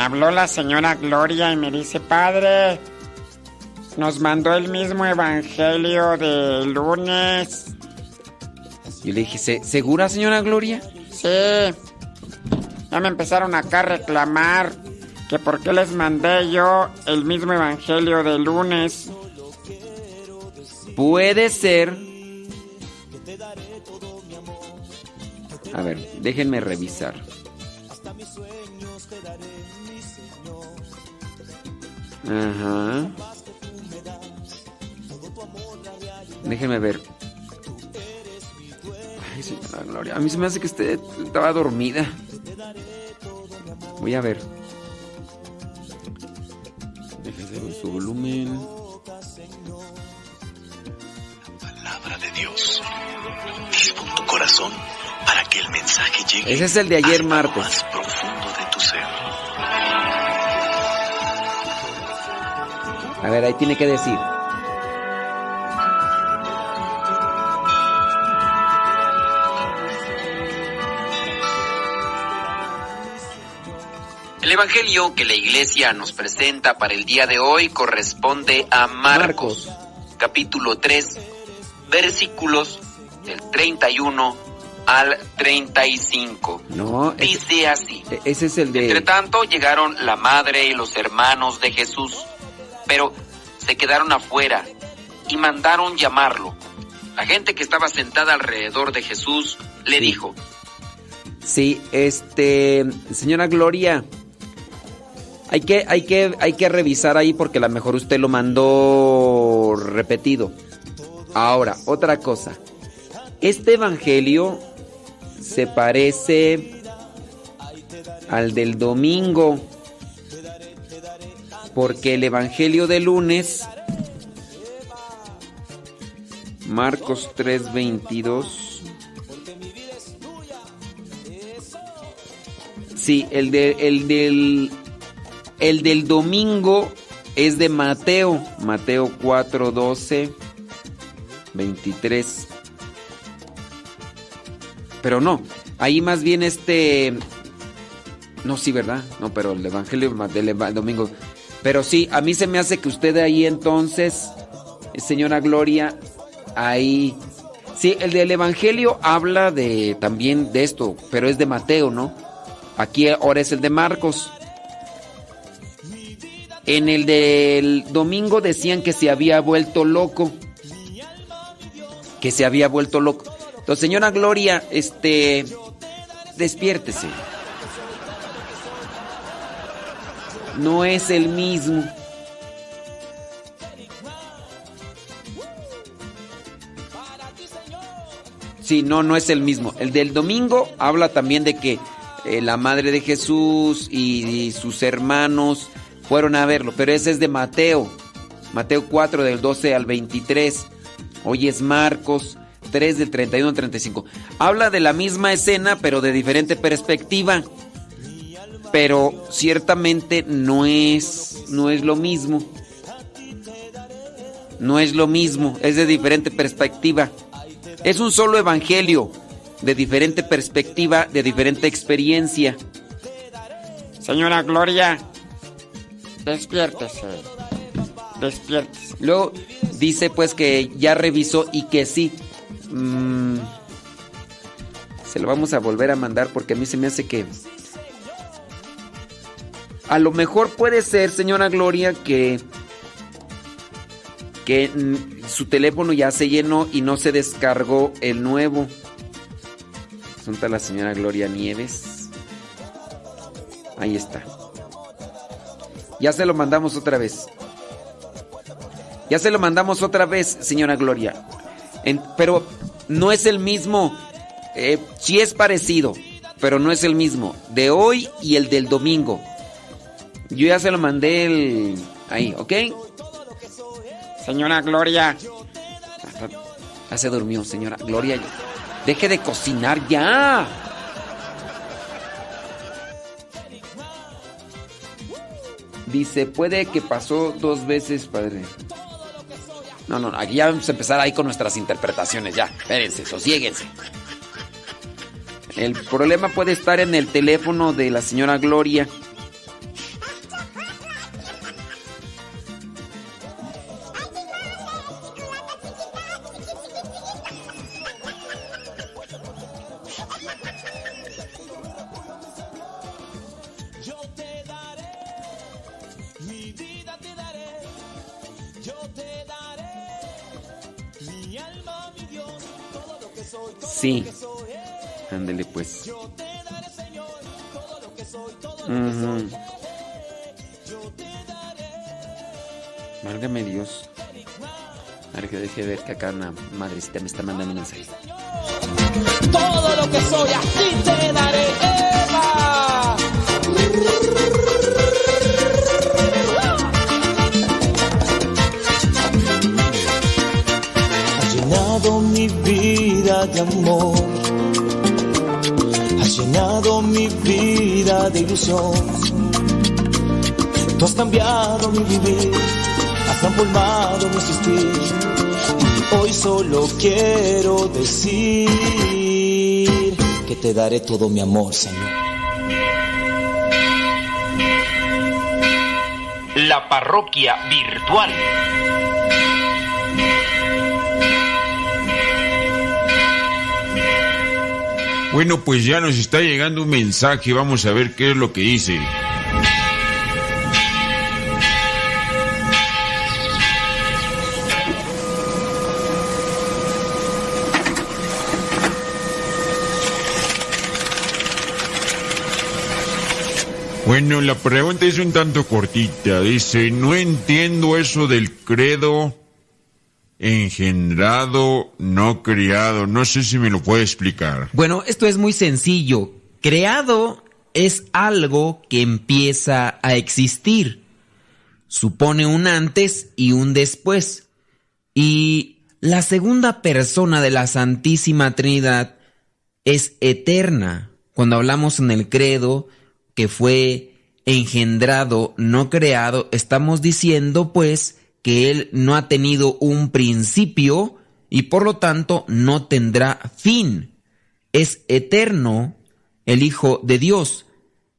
Speaker 4: Habló la señora Gloria y me dice, padre, nos mandó el mismo evangelio del lunes.
Speaker 2: Yo le dije, "¿Se- ¿segura, señora Gloria?
Speaker 4: Sí. Ya me empezaron acá a reclamar que por qué les mandé yo el mismo evangelio del lunes.
Speaker 2: Puede ser. A ver, déjenme revisar. Ajá. Déjenme ver. Ay, señora Gloria. A mí se me hace que usted estaba dormida. Voy a ver. Déjese ver su volumen.
Speaker 22: Palabra de Dios. Dispon tu corazón para que el mensaje llegue
Speaker 2: Ese es el de ayer martes. A ver, ahí tiene que decir.
Speaker 23: El Evangelio que la iglesia nos presenta para el día de hoy corresponde a Marcos, capítulo 3, versículos del 31 al 35.
Speaker 2: No, ese,
Speaker 23: Dice así.
Speaker 2: ese es el
Speaker 23: Entre
Speaker 2: de.
Speaker 23: tanto llegaron la madre y los hermanos de Jesús, pero se quedaron afuera y mandaron llamarlo. La gente que estaba sentada alrededor de Jesús le dijo,
Speaker 2: Sí, este. Señora Gloria. Hay que, hay que, hay que revisar ahí porque a lo mejor usted lo mandó repetido. Ahora, otra cosa. Este evangelio se parece al del domingo. Porque el evangelio de lunes. Marcos 3:22. Sí, el, de, el, del, el del domingo es de Mateo. Mateo 4, 12, 23. Pero no, ahí más bien este... No, sí, ¿verdad? No, pero el Evangelio del domingo. Pero sí, a mí se me hace que usted ahí entonces, señora Gloria, ahí... Sí, el del Evangelio habla de también de esto, pero es de Mateo, ¿no? Aquí ahora es el de Marcos. En el del domingo decían que se había vuelto loco. Que se había vuelto loco. Entonces, señora Gloria, este, despiértese. No es el mismo. Sí, no, no es el mismo. El del domingo habla también de que eh, la madre de Jesús y, y sus hermanos fueron a verlo, pero ese es de Mateo. Mateo 4 del 12 al 23. Hoy es Marcos 3 del 31 al 35. Habla de la misma escena, pero de diferente perspectiva. Pero ciertamente no es no es lo mismo. No es lo mismo, es de diferente perspectiva. Es un solo evangelio, de diferente perspectiva, de diferente experiencia.
Speaker 4: Señora Gloria, Despiértese. Despiértese.
Speaker 2: Luego dice pues que ya revisó y que sí. Mm, se lo vamos a volver a mandar porque a mí se me hace que... A lo mejor puede ser, señora Gloria, que... Que su teléfono ya se llenó y no se descargó el nuevo. Asunta la señora Gloria Nieves. Ahí está. Ya se lo mandamos otra vez. Ya se lo mandamos otra vez, señora Gloria. Pero no es el mismo. Eh, sí es parecido, pero no es el mismo. De hoy y el del domingo. Yo ya se lo mandé el... Ahí, ¿ok?
Speaker 4: Señora Gloria.
Speaker 2: Ya se durmió, señora Gloria. Deje de cocinar ya. Dice, puede que pasó dos veces, padre. No, no, aquí ya vamos a empezar ahí con nuestras interpretaciones, ya. Espérense, sosiéguense. El problema puede estar en el teléfono de la señora Gloria. Ujú.
Speaker 5: soy, yo te daré.
Speaker 2: Válgame Dios. A ver que deje de ver que acá una madrecita me está mandando un mensaje.
Speaker 5: Todo lo que soy a ti te daré,
Speaker 24: de amor. Has llenado mi vida de ilusión. Tú has cambiado mi vivir. Has transformado mi existir. Y hoy solo quiero decir que te daré todo mi amor, Señor.
Speaker 25: La parroquia virtual.
Speaker 19: Bueno, pues ya nos está llegando un mensaje, vamos a ver qué es lo que dice. Bueno, la pregunta es un tanto cortita. Dice, no entiendo eso del credo engendrado, no criado. No sé si me lo puede explicar.
Speaker 26: Bueno, esto es muy sencillo. Creado es algo que empieza a existir. Supone un antes y un después. Y la segunda persona de la Santísima Trinidad es eterna. Cuando hablamos en el credo que fue engendrado, no creado, estamos diciendo pues que Él no ha tenido un principio y por lo tanto no tendrá fin. Es eterno el Hijo de Dios.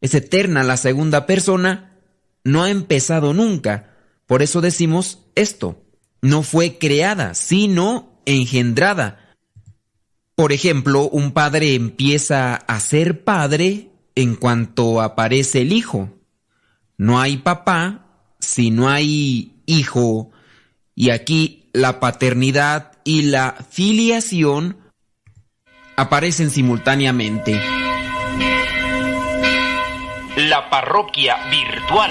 Speaker 26: Es eterna la segunda persona. No ha empezado nunca. Por eso decimos esto. No fue creada, sino engendrada. Por ejemplo, un padre empieza a ser padre en cuanto aparece el hijo. No hay papá si no hay hijo. Y aquí la paternidad y la filiación aparecen simultáneamente.
Speaker 25: La parroquia virtual.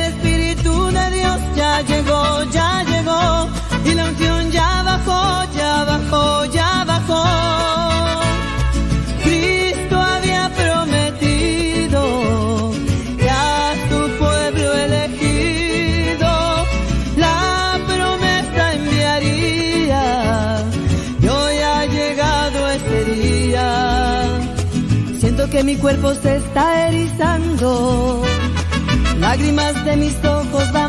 Speaker 27: llegó, ya llegó, y la unción ya bajó, ya bajó, ya bajó. Cristo había prometido que a tu pueblo elegido la promesa enviaría, y hoy ha llegado ese día. Siento que mi cuerpo se está erizando, lágrimas de mis ojos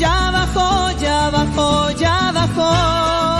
Speaker 27: Ya bajó, ya bajó, ya bajó.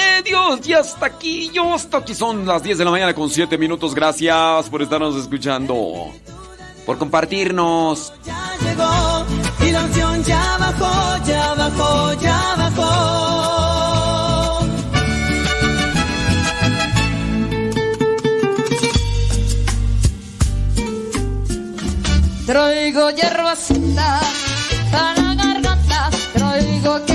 Speaker 2: Ya está aquí, yo hasta aquí. Son las 10 de la mañana con 7 minutos. Gracias por estarnos escuchando. Por compartirnos.
Speaker 27: llegó y la unción ya bajó, ya bajó, ya bajó.
Speaker 28: Traigo hierbacita para la garganta, traigo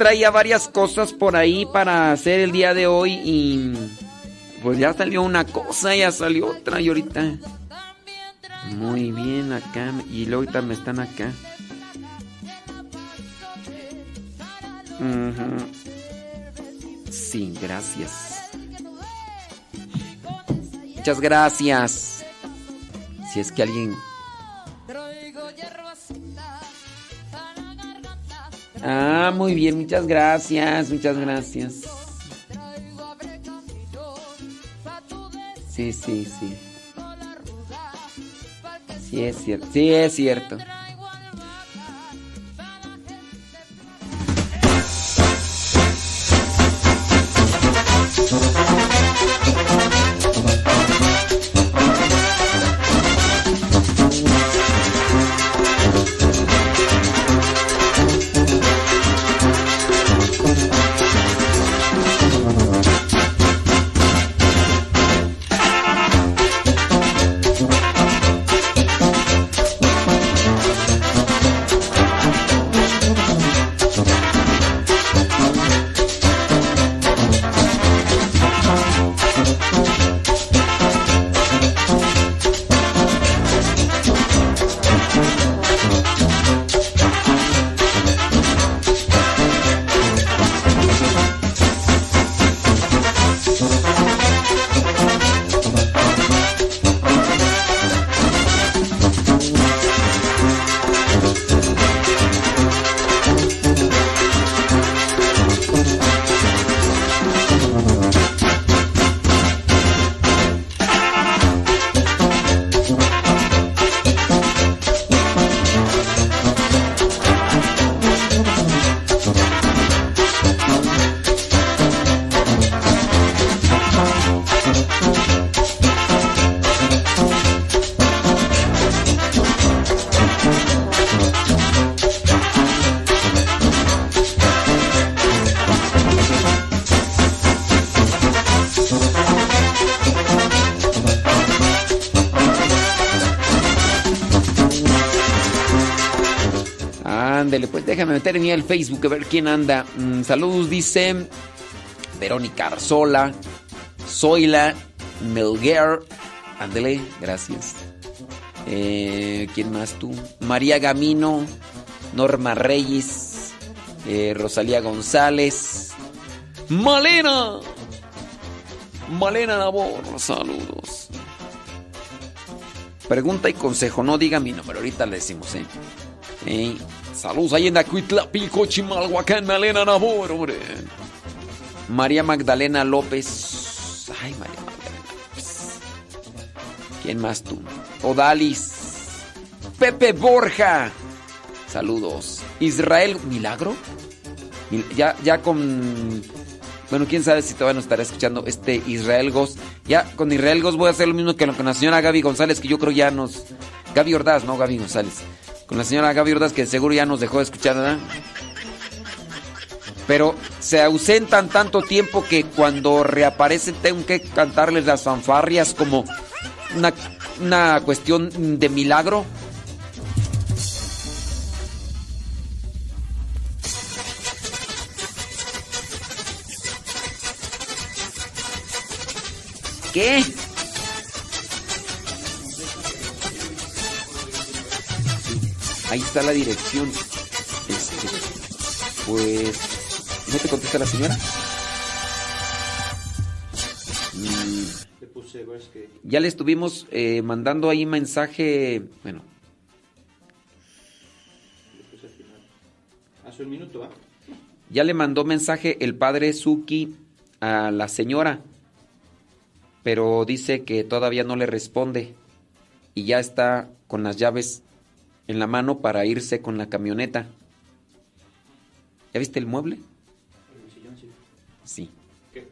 Speaker 2: traía varias cosas por ahí para hacer el día de hoy y pues ya salió una cosa, ya salió otra y ahorita. Muy bien acá y luego ahorita me están acá. Ujú. Sí, gracias. Muchas gracias. Si es que alguien... Ah, muy bien, muchas gracias, muchas gracias. Sí, sí, sí. Sí, es cierto. Sí, es cierto. Facebook a ver quién anda. Mm, saludos, dice Verónica Arzola, Zoila, Melguer. Ándele, gracias. Eh, ¿Quién más tú? María Gamino, Norma Reyes, eh, Rosalía González, Malena. Malena Labor, saludos. Pregunta y consejo, no diga mi número, ahorita le decimos, ¿eh? Ey, saludos ahí en Acuitlapilco, Chimalhuacán, Malena Nabor, hombre. María Magdalena López. Ay, María Magdalena. ¿Quién más tú? Odalis. Pepe Borja. Saludos. Israel Milagro. Mil- Ya, ya con. Bueno, quién sabe si todavía nos estará escuchando este Israel Ghost. Ya con Israel Ghost voy a hacer lo mismo que con la señora Gaby González, que yo creo ya nos. Gaby Ordaz, no Gaby González. Con la señora Gaby Ordaz, que seguro ya nos dejó de escuchar, ¿verdad? Pero se ausentan tanto tiempo que cuando reaparecen tengo que cantarles las fanfarrias como una, una cuestión de milagro. ¿Qué? Ahí está la dirección. Este, pues. ¿No te contesta la señora? Ya le estuvimos eh, mandando ahí mensaje. Bueno.
Speaker 3: Hace un minuto, ¿ah?
Speaker 2: ya le mandó mensaje el padre Suki a la señora. Pero dice que todavía no le responde. Y ya está con las llaves en la mano para irse con la camioneta. ¿Ya viste el mueble?
Speaker 3: El sillón, sí.
Speaker 2: Sí.
Speaker 3: ¿Qué?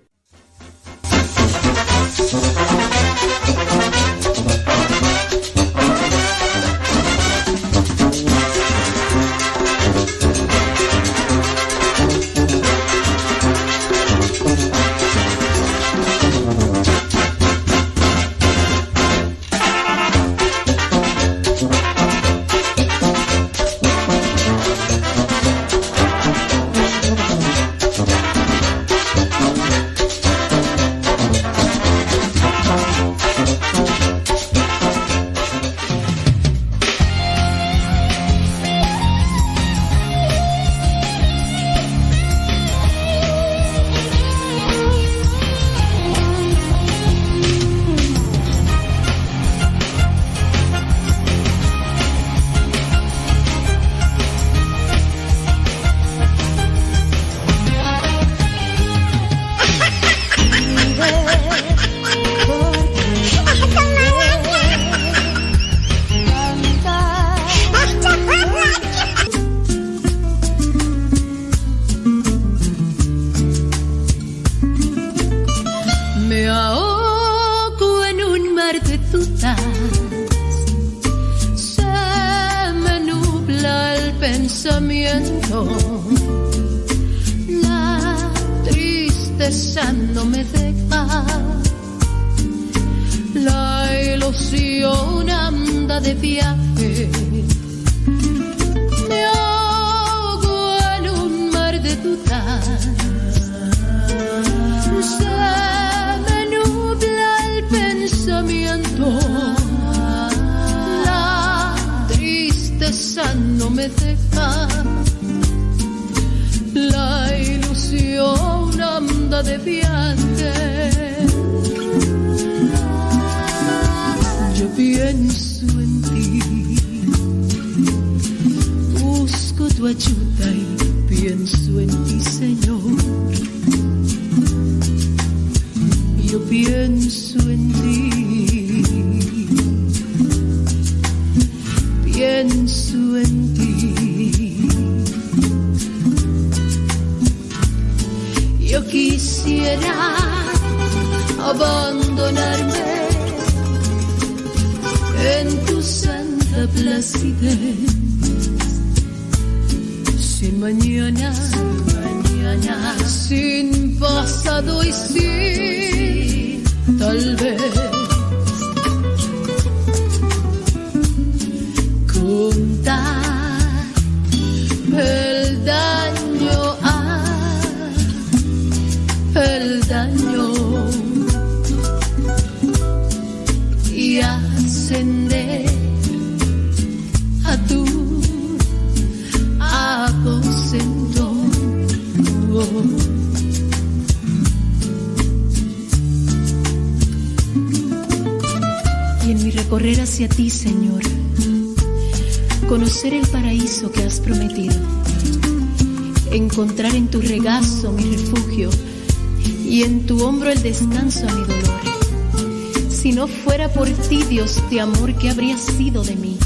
Speaker 29: De
Speaker 30: amor, ¿qué habría sido de mí?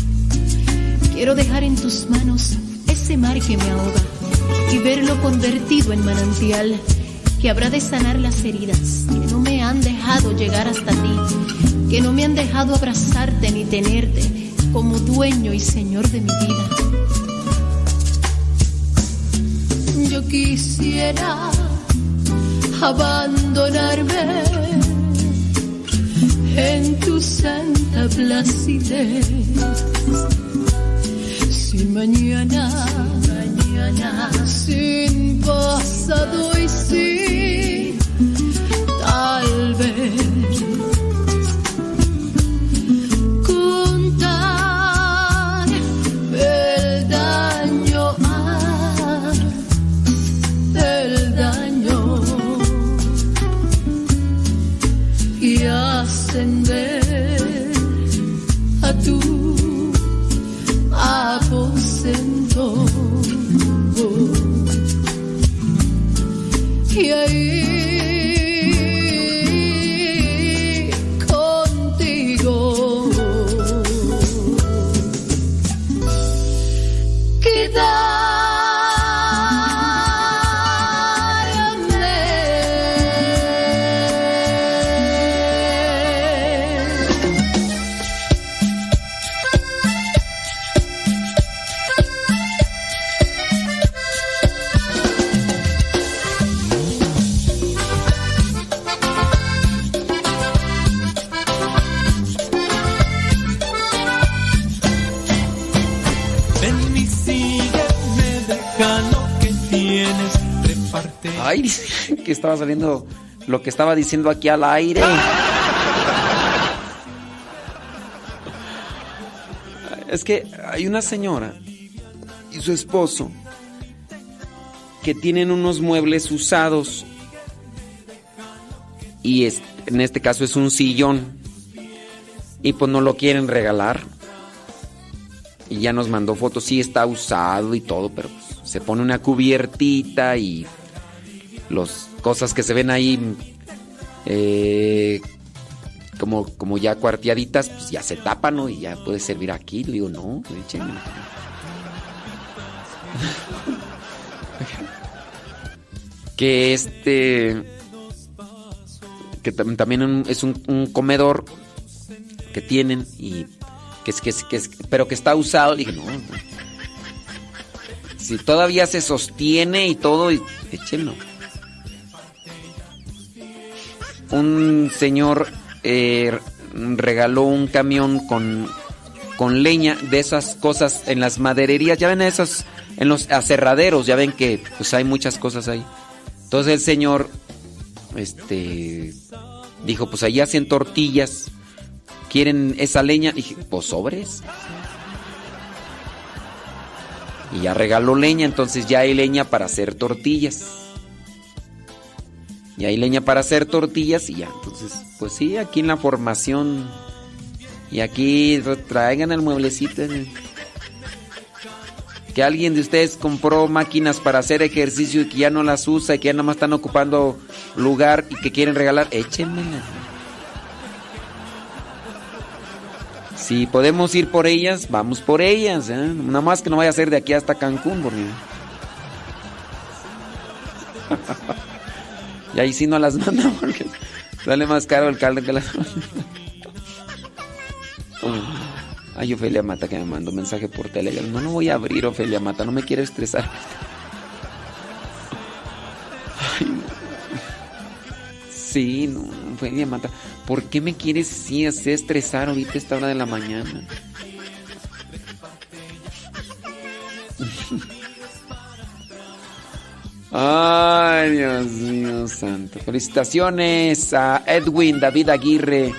Speaker 30: Quiero dejar en tus manos ese mar que me ahoga y verlo convertido en manantial que habrá de sanar las heridas que no me han dejado llegar hasta ti, que no me han dejado abrazarte ni tenerte como dueño y señor de mi vida.
Speaker 3: city. Que
Speaker 2: estaba saliendo lo que estaba diciendo aquí al aire. Es que hay una señora y su esposo que tienen unos muebles usados. Y es- en este caso es un sillón. Y pues no lo quieren regalar. Y ya nos mandó fotos, sí está usado y todo, pero pues, se pone una cubiertita y las cosas que se ven ahí eh, como, como ya cuarteaditas, pues ya se tapan, ¿no? Y ya puede servir aquí. Le digo, no, échenme. que este que tam- también es un, comedor que tienen y que es, que es- que es- pero que está usado. Dije, no, no. si todavía se sostiene y todo, échenlo. Un señor eh, regaló un camión con, con leña de esas cosas en las madererías. Ya ven esos, en los aserraderos, ya ven que pues hay muchas cosas ahí. Entonces el señor, este, dijo, pues ahí hacen tortillas. ¿Quieren esa leña? Dije, pues sobres. Y ya regaló leña, entonces ya hay leña para hacer tortillas. Y hay leña para hacer tortillas y ya. Entonces, pues sí, aquí en la formación. Y aquí tra- traigan el mueblecito. Que alguien de ustedes compró máquinas para hacer ejercicio y que ya no las usa y que ya nada más están ocupando lugar y que quieren regalar, échenmelas. Si podemos ir por ellas, vamos por ellas. ¿eh? Nada más que no vaya a ser de aquí hasta Cancún, porque... y ahí sí no las manda porque sale más caro el caldo que las... Ay, Ofelia Mata que me mandó mensaje por Telegram. No, no voy a abrir, Ofelia Mata, no me quiero estresar. Ay, no. Sí, no, Ofelia Mata. ¿Por qué me quieres así hacer estresar ahorita a esta hora de la mañana? Ay, Dios mío santo. Felicitaciones a Edwin David Aguirre.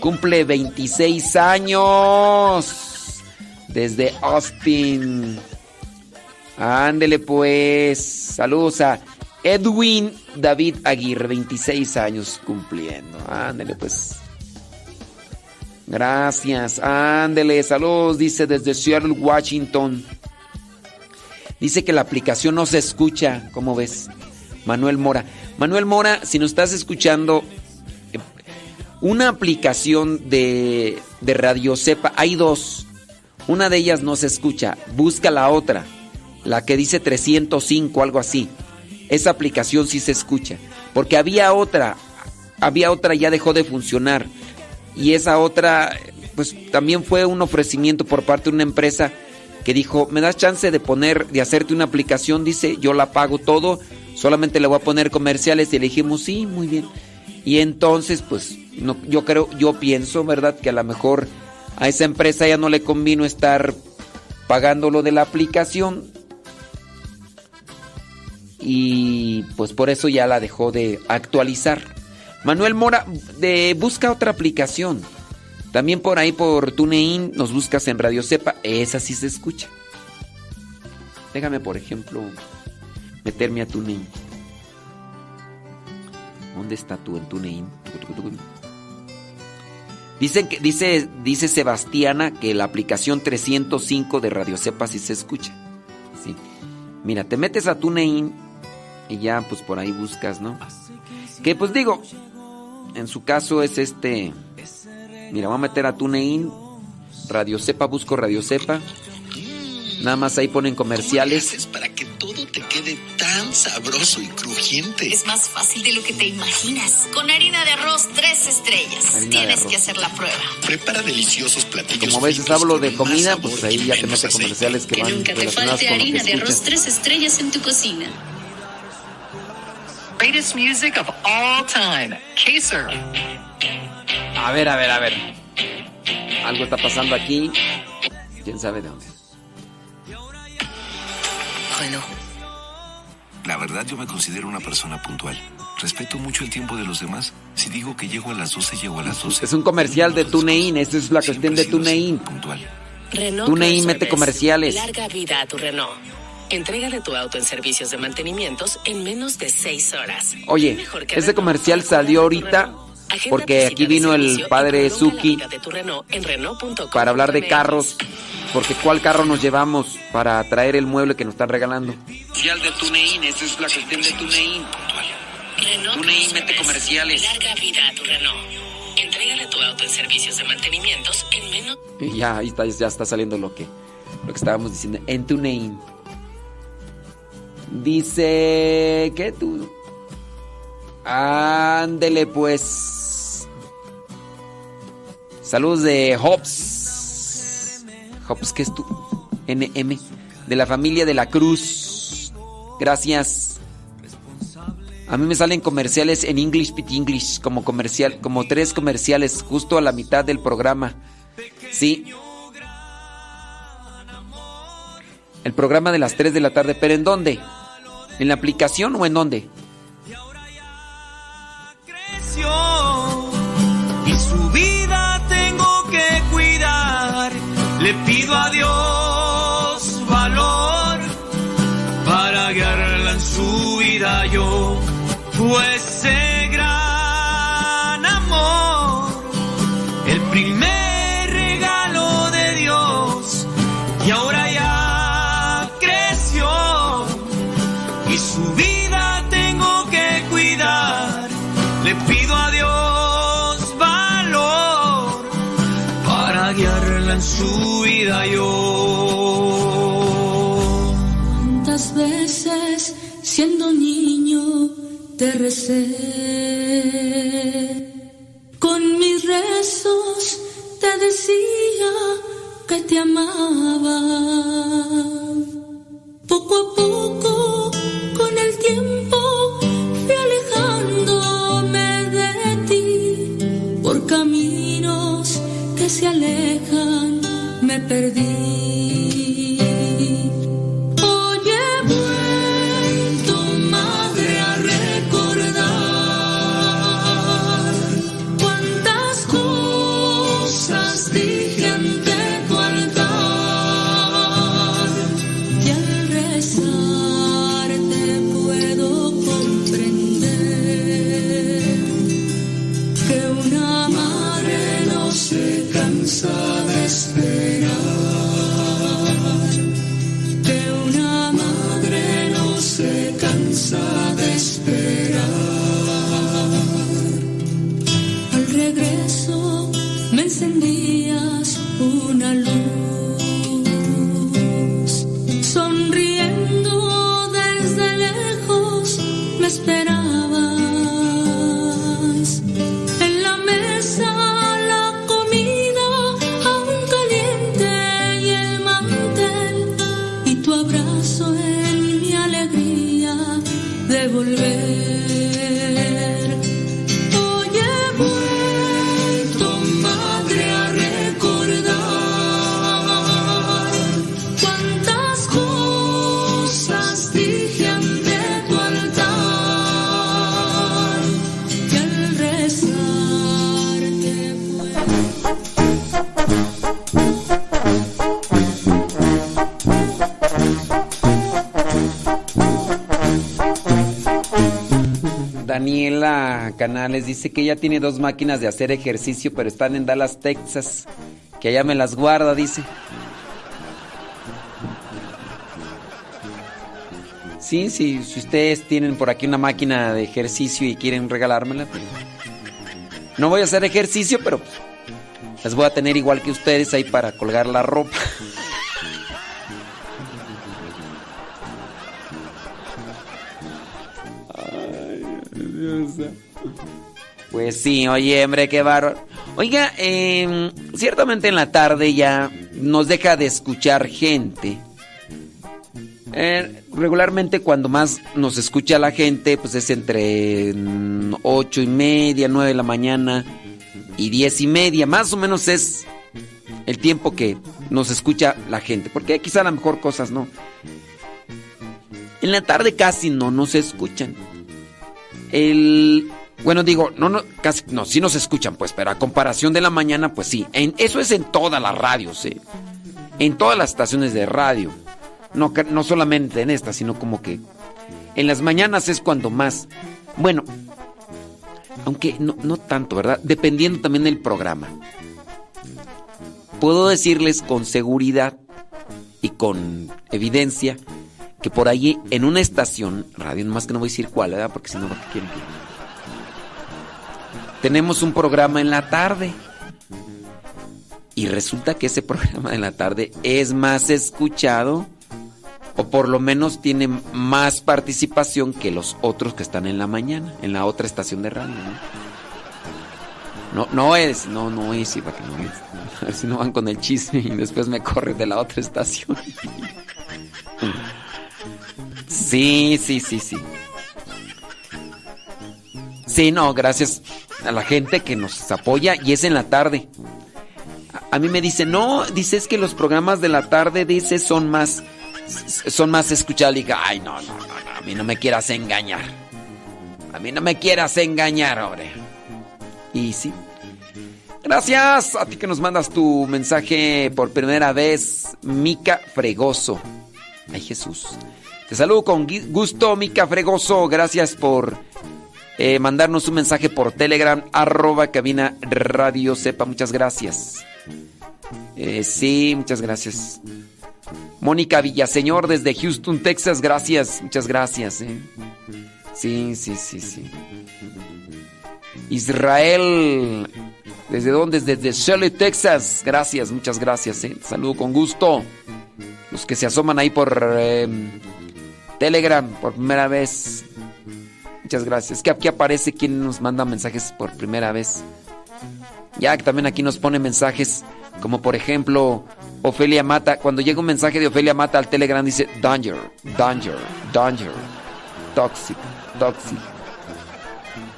Speaker 2: Cumple 26 años. Desde Austin. Ándele pues. Saludos a Edwin David Aguirre. 26 años cumpliendo. Ándele pues. Gracias. Ándele, saludos, dice desde Seattle, Washington. Dice que la aplicación no se escucha, ¿cómo ves? Manuel Mora. Manuel Mora, si nos estás escuchando, eh, una aplicación de, de Radio Cepa, hay dos. Una de ellas no se escucha, busca la otra, la que dice 305, algo así. Esa aplicación sí se escucha, porque había otra, había otra ya dejó de funcionar y esa otra pues también fue un ofrecimiento por parte de una empresa que dijo, "Me das chance de poner de hacerte una aplicación", dice, "Yo la pago todo, solamente le voy a poner comerciales." Y le dijimos, "Sí, muy bien." Y entonces pues no, yo creo, yo pienso, ¿verdad? Que a lo mejor a esa empresa ya no le convino estar pagando lo de la aplicación. Y pues por eso ya la dejó de actualizar. Manuel Mora, de, busca otra aplicación. También por ahí por TuneIn nos buscas en Radio Cepa, esa sí se escucha. Déjame, por ejemplo, meterme a TuneIn. ¿Dónde está tú en TuneIn? Dicen que, dice, dice Sebastiana que la aplicación 305 de Radio Cepa sí se escucha. Sí. Mira, te metes a TuneIn y ya pues por ahí buscas, ¿no? Que pues digo, en su caso es este. Mira, voy a meter a TuneIn, Radio Cepa, busco Radio Cepa. Nada más ahí ponen comerciales.
Speaker 31: para que todo te quede tan sabroso y crujiente?
Speaker 32: Es más fácil de lo que te imaginas. Con harina de arroz tres estrellas.
Speaker 31: Harina
Speaker 32: Tienes que hacer la prueba.
Speaker 31: Prepara deliciosos platillos.
Speaker 2: Como a veces
Speaker 31: fritos
Speaker 2: hablo de comida, pues ahí ya te
Speaker 31: menos
Speaker 2: mete
Speaker 31: aceite.
Speaker 2: comerciales que
Speaker 32: Que
Speaker 2: van
Speaker 32: nunca te
Speaker 2: relacionados
Speaker 32: falte harina de arroz tres estrellas en tu cocina.
Speaker 33: Greatest music of all time. Kaser.
Speaker 2: A ver, a ver, a ver. Algo está pasando aquí. ¿Quién sabe de dónde?
Speaker 31: Bueno. La verdad yo me considero una persona puntual. Respeto mucho el tiempo de los demás. Si digo que llego a las 12, llego a las 12.
Speaker 2: Es un comercial de TuneIn. Esta es la cuestión de TuneIn.
Speaker 34: Renault
Speaker 2: TuneIn mete comerciales.
Speaker 34: Larga vida a tu Renault. Entrégale tu auto en servicios de mantenimientos en menos de seis horas.
Speaker 2: Oye, ese comercial salió ahorita porque aquí vino el padre Suki para hablar de carros. Porque ¿cuál carro nos llevamos para traer el mueble que nos están regalando?
Speaker 23: Comercial de TuneIn, esa es la cuestión de TuneIn.
Speaker 34: Renault
Speaker 23: TuneIn mete comerciales.
Speaker 34: Larga vida a tu Renault. Entrégale tu auto en servicios de mantenimientos en menos
Speaker 2: Y ya, ahí está, ya está saliendo lo que, lo que estábamos diciendo. En TuneIn. Dice... ¿Qué tú? Ándele pues. Saludos de Hobbs. Hobbs, ¿qué es tú? NM. De la familia de la Cruz. Gracias. A mí me salen comerciales en English Pit English, como comercial, como tres comerciales, justo a la mitad del programa. Sí. El programa de las 3 de la tarde, pero ¿en dónde? ¿En la aplicación o en dónde?
Speaker 35: Le pido a Dios valor para guiarla en su vida. Yo, pues
Speaker 36: te recé? Con mis rezos te decía que te amaba. Poco a poco, con el tiempo, fui alejándome de ti. Por caminos que se alejan, me perdí.
Speaker 2: Daniela Canales dice que ella tiene dos máquinas de hacer ejercicio, pero están en Dallas, Texas. Que allá me las guarda, dice. Sí, sí, si ustedes tienen por aquí una máquina de ejercicio y quieren regalármela, pues, no voy a hacer ejercicio, pero pues, las voy a tener igual que ustedes ahí para colgar la ropa. Pues sí, oye, hombre, qué bárbaro. Oiga, eh, ciertamente en la tarde ya nos deja de escuchar gente. Eh, regularmente cuando más nos escucha la gente, pues es entre mm, ocho y media, nueve de la mañana y diez y media. Más o menos es el tiempo que nos escucha la gente. Porque quizá a lo mejor cosas no. En la tarde casi no nos escuchan. El bueno, digo, no, no, casi, no, sí nos escuchan, pues, pero a comparación de la mañana, pues sí. En, eso es en todas las radios, ¿eh? En todas las estaciones de radio. No, no solamente en esta, sino como que en las mañanas es cuando más. Bueno, aunque no, no tanto, ¿verdad? Dependiendo también del programa. Puedo decirles con seguridad y con evidencia que por ahí en una estación, radio, más que no voy a decir cuál, ¿verdad? Porque si no, ¿qué quieren tenemos un programa en la tarde. Y resulta que ese programa de la tarde es más escuchado o por lo menos tiene más participación que los otros que están en la mañana, en la otra estación de radio. No, no, no es, no, no es, para que no es. A ver si no van con el chisme y después me corren de la otra estación. Sí, sí, sí, sí. Sí, no, gracias a la gente que nos apoya y es en la tarde. A, mí me dicen, no, dices que los programas de la tarde, dices, son más, son más escuchados. Y ay, no, no, no, no, a mí no me quieras engañar. A mí no me quieras engañar, hombre. Y sí. Gracias a ti que nos mandas tu mensaje por primera vez, Mica Fregoso. Ay, Jesús. Te saludo con gusto, Mica Fregoso. Gracias por eh, mandarnos un mensaje por Telegram, arroba cabina radio sepa. Muchas gracias. Eh, sí, muchas gracias. Mónica Villaseñor desde Houston, Texas. Gracias, muchas gracias. eh. Sí, sí, sí, sí. Israel, ¿desde dónde? Desde Shelley, Texas. Gracias, muchas gracias. eh. Saludo con gusto. Los que se asoman ahí por eh, Telegram por primera vez. Muchas gracias. Que aquí aparece quien nos manda mensajes por primera vez. Ya que también aquí nos pone mensajes como por ejemplo Ofelia Mata. Cuando llega un mensaje de Ofelia Mata al Telegram dice Danger, Danger, Danger, Toxic, Toxic,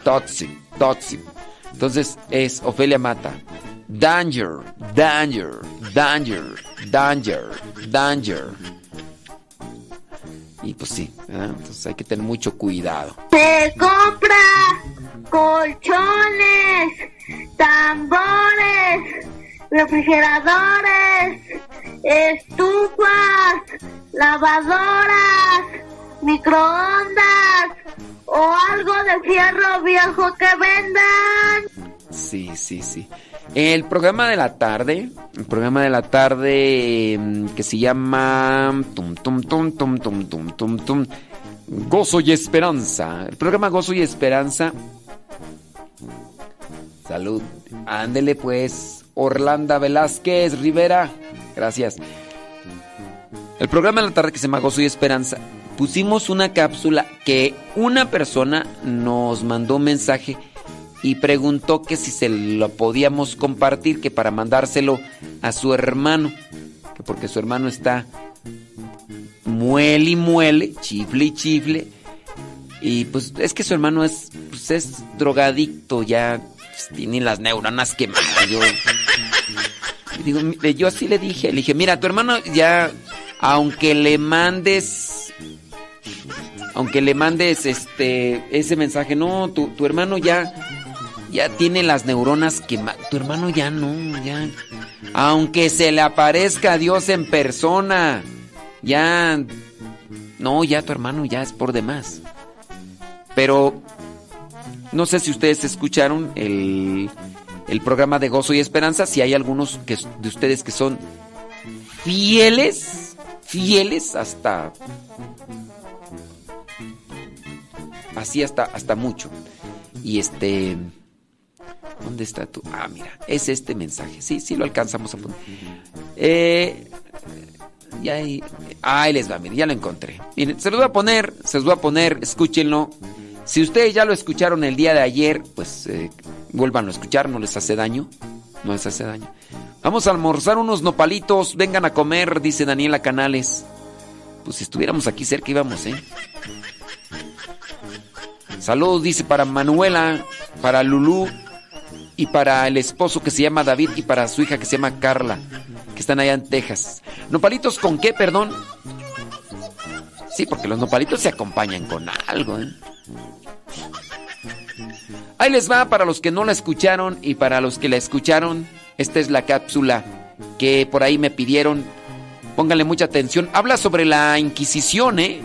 Speaker 2: Toxic, Toxic. Entonces es Ofelia Mata. Danger, Danger, Danger, Danger, Danger. Y pues sí, ¿verdad? entonces hay que tener mucho cuidado.
Speaker 37: Se compra colchones, tambores, refrigeradores, estufas, lavadoras, microondas o algo de fierro viejo que vendan.
Speaker 2: Sí, sí, sí. El programa de la tarde, el programa de la tarde mm, que se llama tum tum tum tum tum tum tum tum. Gozo y Esperanza. El programa Gozo y Esperanza. Salud. Ándele pues. Orlando Velázquez Rivera. Gracias. El programa de la tarde que se llama Gozo y Esperanza. Pusimos una cápsula que una persona nos mandó un mensaje y preguntó que si se lo podíamos compartir, que para mandárselo a su hermano, que porque su hermano está muele y muele, chifle y chifle, y pues es que su hermano es, pues es drogadicto, ya pues, tiene las neuronas quemadas. Yo, digo, yo así le dije, le dije, mira, tu hermano ya, aunque le mandes aunque le mandes este ese mensaje, no, tu, tu hermano ya ya tiene las neuronas quemadas. Tu hermano ya no, ya. Aunque se le aparezca a Dios en persona, ya no, ya tu hermano ya es por demás. Pero no sé si ustedes escucharon el, el programa de Gozo y Esperanza, si hay algunos que, de ustedes que son fieles, fieles hasta así hasta, hasta mucho. Y este... ¿Dónde está tú? Ah, mira, es este mensaje. Sí, sí lo alcanzamos a poner. Eh, ya ahí, ahí les va, miren, ya lo encontré. Miren, se los voy a poner, se los voy a poner, escúchenlo. Si ustedes ya lo escucharon el día de ayer, pues eh, vuelvan a escuchar, no les hace daño. No les hace daño. Vamos a almorzar unos nopalitos, vengan a comer, dice Daniela Canales. Pues si estuviéramos aquí cerca íbamos, ¿eh? Saludos, dice para Manuela, para Lulú y para el esposo que se llama David y para su hija que se llama Carla, que están allá en Texas. ¿Nopalitos con qué, perdón? Sí, porque los nopalitos se acompañan con algo, ¿eh? Ahí les va para los que no la escucharon y para los que la escucharon. Esta es la cápsula que por ahí me pidieron. Pónganle mucha atención. Habla sobre la Inquisición, ¿eh?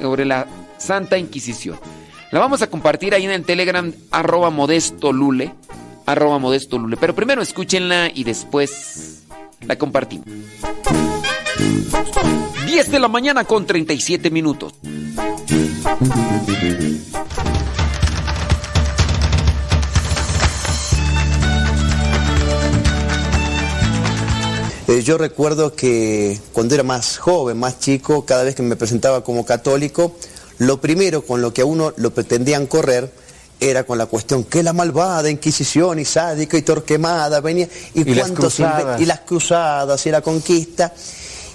Speaker 2: Sobre la Santa Inquisición. La vamos a compartir ahí en el Telegram, arroba modesto lule. Arroba modesto lule. Pero primero escúchenla y después la compartimos. 10 de la mañana con 37 minutos.
Speaker 38: Eh, yo recuerdo que cuando era más joven, más chico, cada vez que me presentaba como católico, lo primero con lo que a uno lo pretendían correr era con la cuestión que la malvada Inquisición y sádica y torquemada venía y,
Speaker 39: Y las
Speaker 38: cuántos
Speaker 39: cruzadas.
Speaker 38: y las cruzadas y la conquista.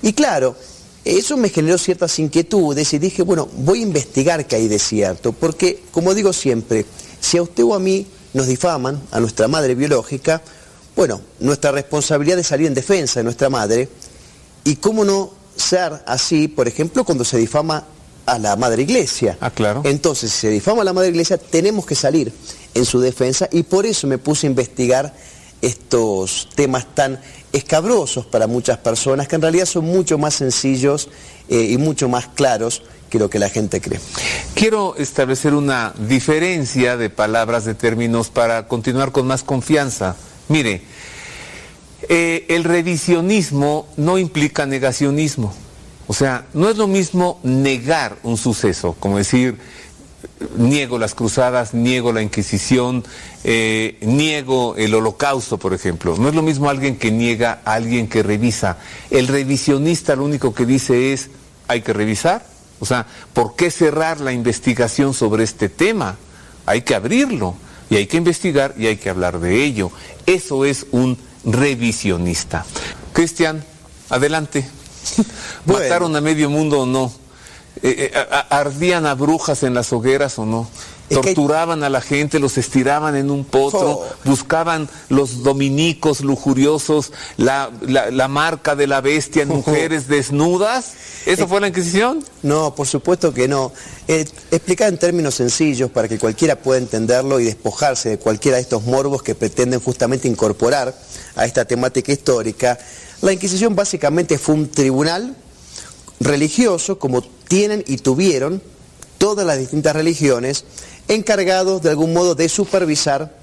Speaker 38: Y claro, eso me generó ciertas inquietudes y dije, bueno, voy a investigar qué hay de cierto, porque como digo siempre, si a usted o a mí nos difaman, a nuestra madre biológica, bueno, nuestra responsabilidad es salir en defensa de nuestra madre y cómo no ser así, por ejemplo, cuando se difama a la madre iglesia. Ah, claro. Entonces, si se difama a la madre iglesia, tenemos que salir en su defensa y por eso me puse a investigar estos temas tan escabrosos para muchas personas, que en realidad son mucho más sencillos eh, y mucho más claros que lo que la gente cree.
Speaker 39: Quiero establecer una diferencia de palabras, de términos, para continuar con más confianza. Mire, eh, el revisionismo no implica negacionismo. O sea, no es lo mismo negar un suceso, como decir, niego las cruzadas, niego la Inquisición, eh, niego el holocausto, por ejemplo. No es lo mismo alguien que niega a alguien que revisa. El revisionista lo único que dice es, hay que revisar. O sea, ¿por qué cerrar la investigación sobre este tema? Hay que abrirlo y hay que investigar y hay que hablar de ello. Eso es un revisionista. Cristian, adelante. ¿Mataron a medio mundo o no? Eh, eh, ¿Ardían a brujas en las hogueras o no? Torturaban a la gente, los estiraban en un potro, buscaban los dominicos lujuriosos, la, la- la marca de la bestia en mujeres desnudas. ¿Eso fue la Inquisición?
Speaker 38: No, por supuesto que no. Eh, explicar en términos sencillos para que cualquiera pueda entenderlo y despojarse de cualquiera de estos morbos que pretenden justamente incorporar a esta temática histórica. La Inquisición básicamente fue un tribunal religioso como tienen y tuvieron todas las distintas religiones encargados de algún modo de supervisar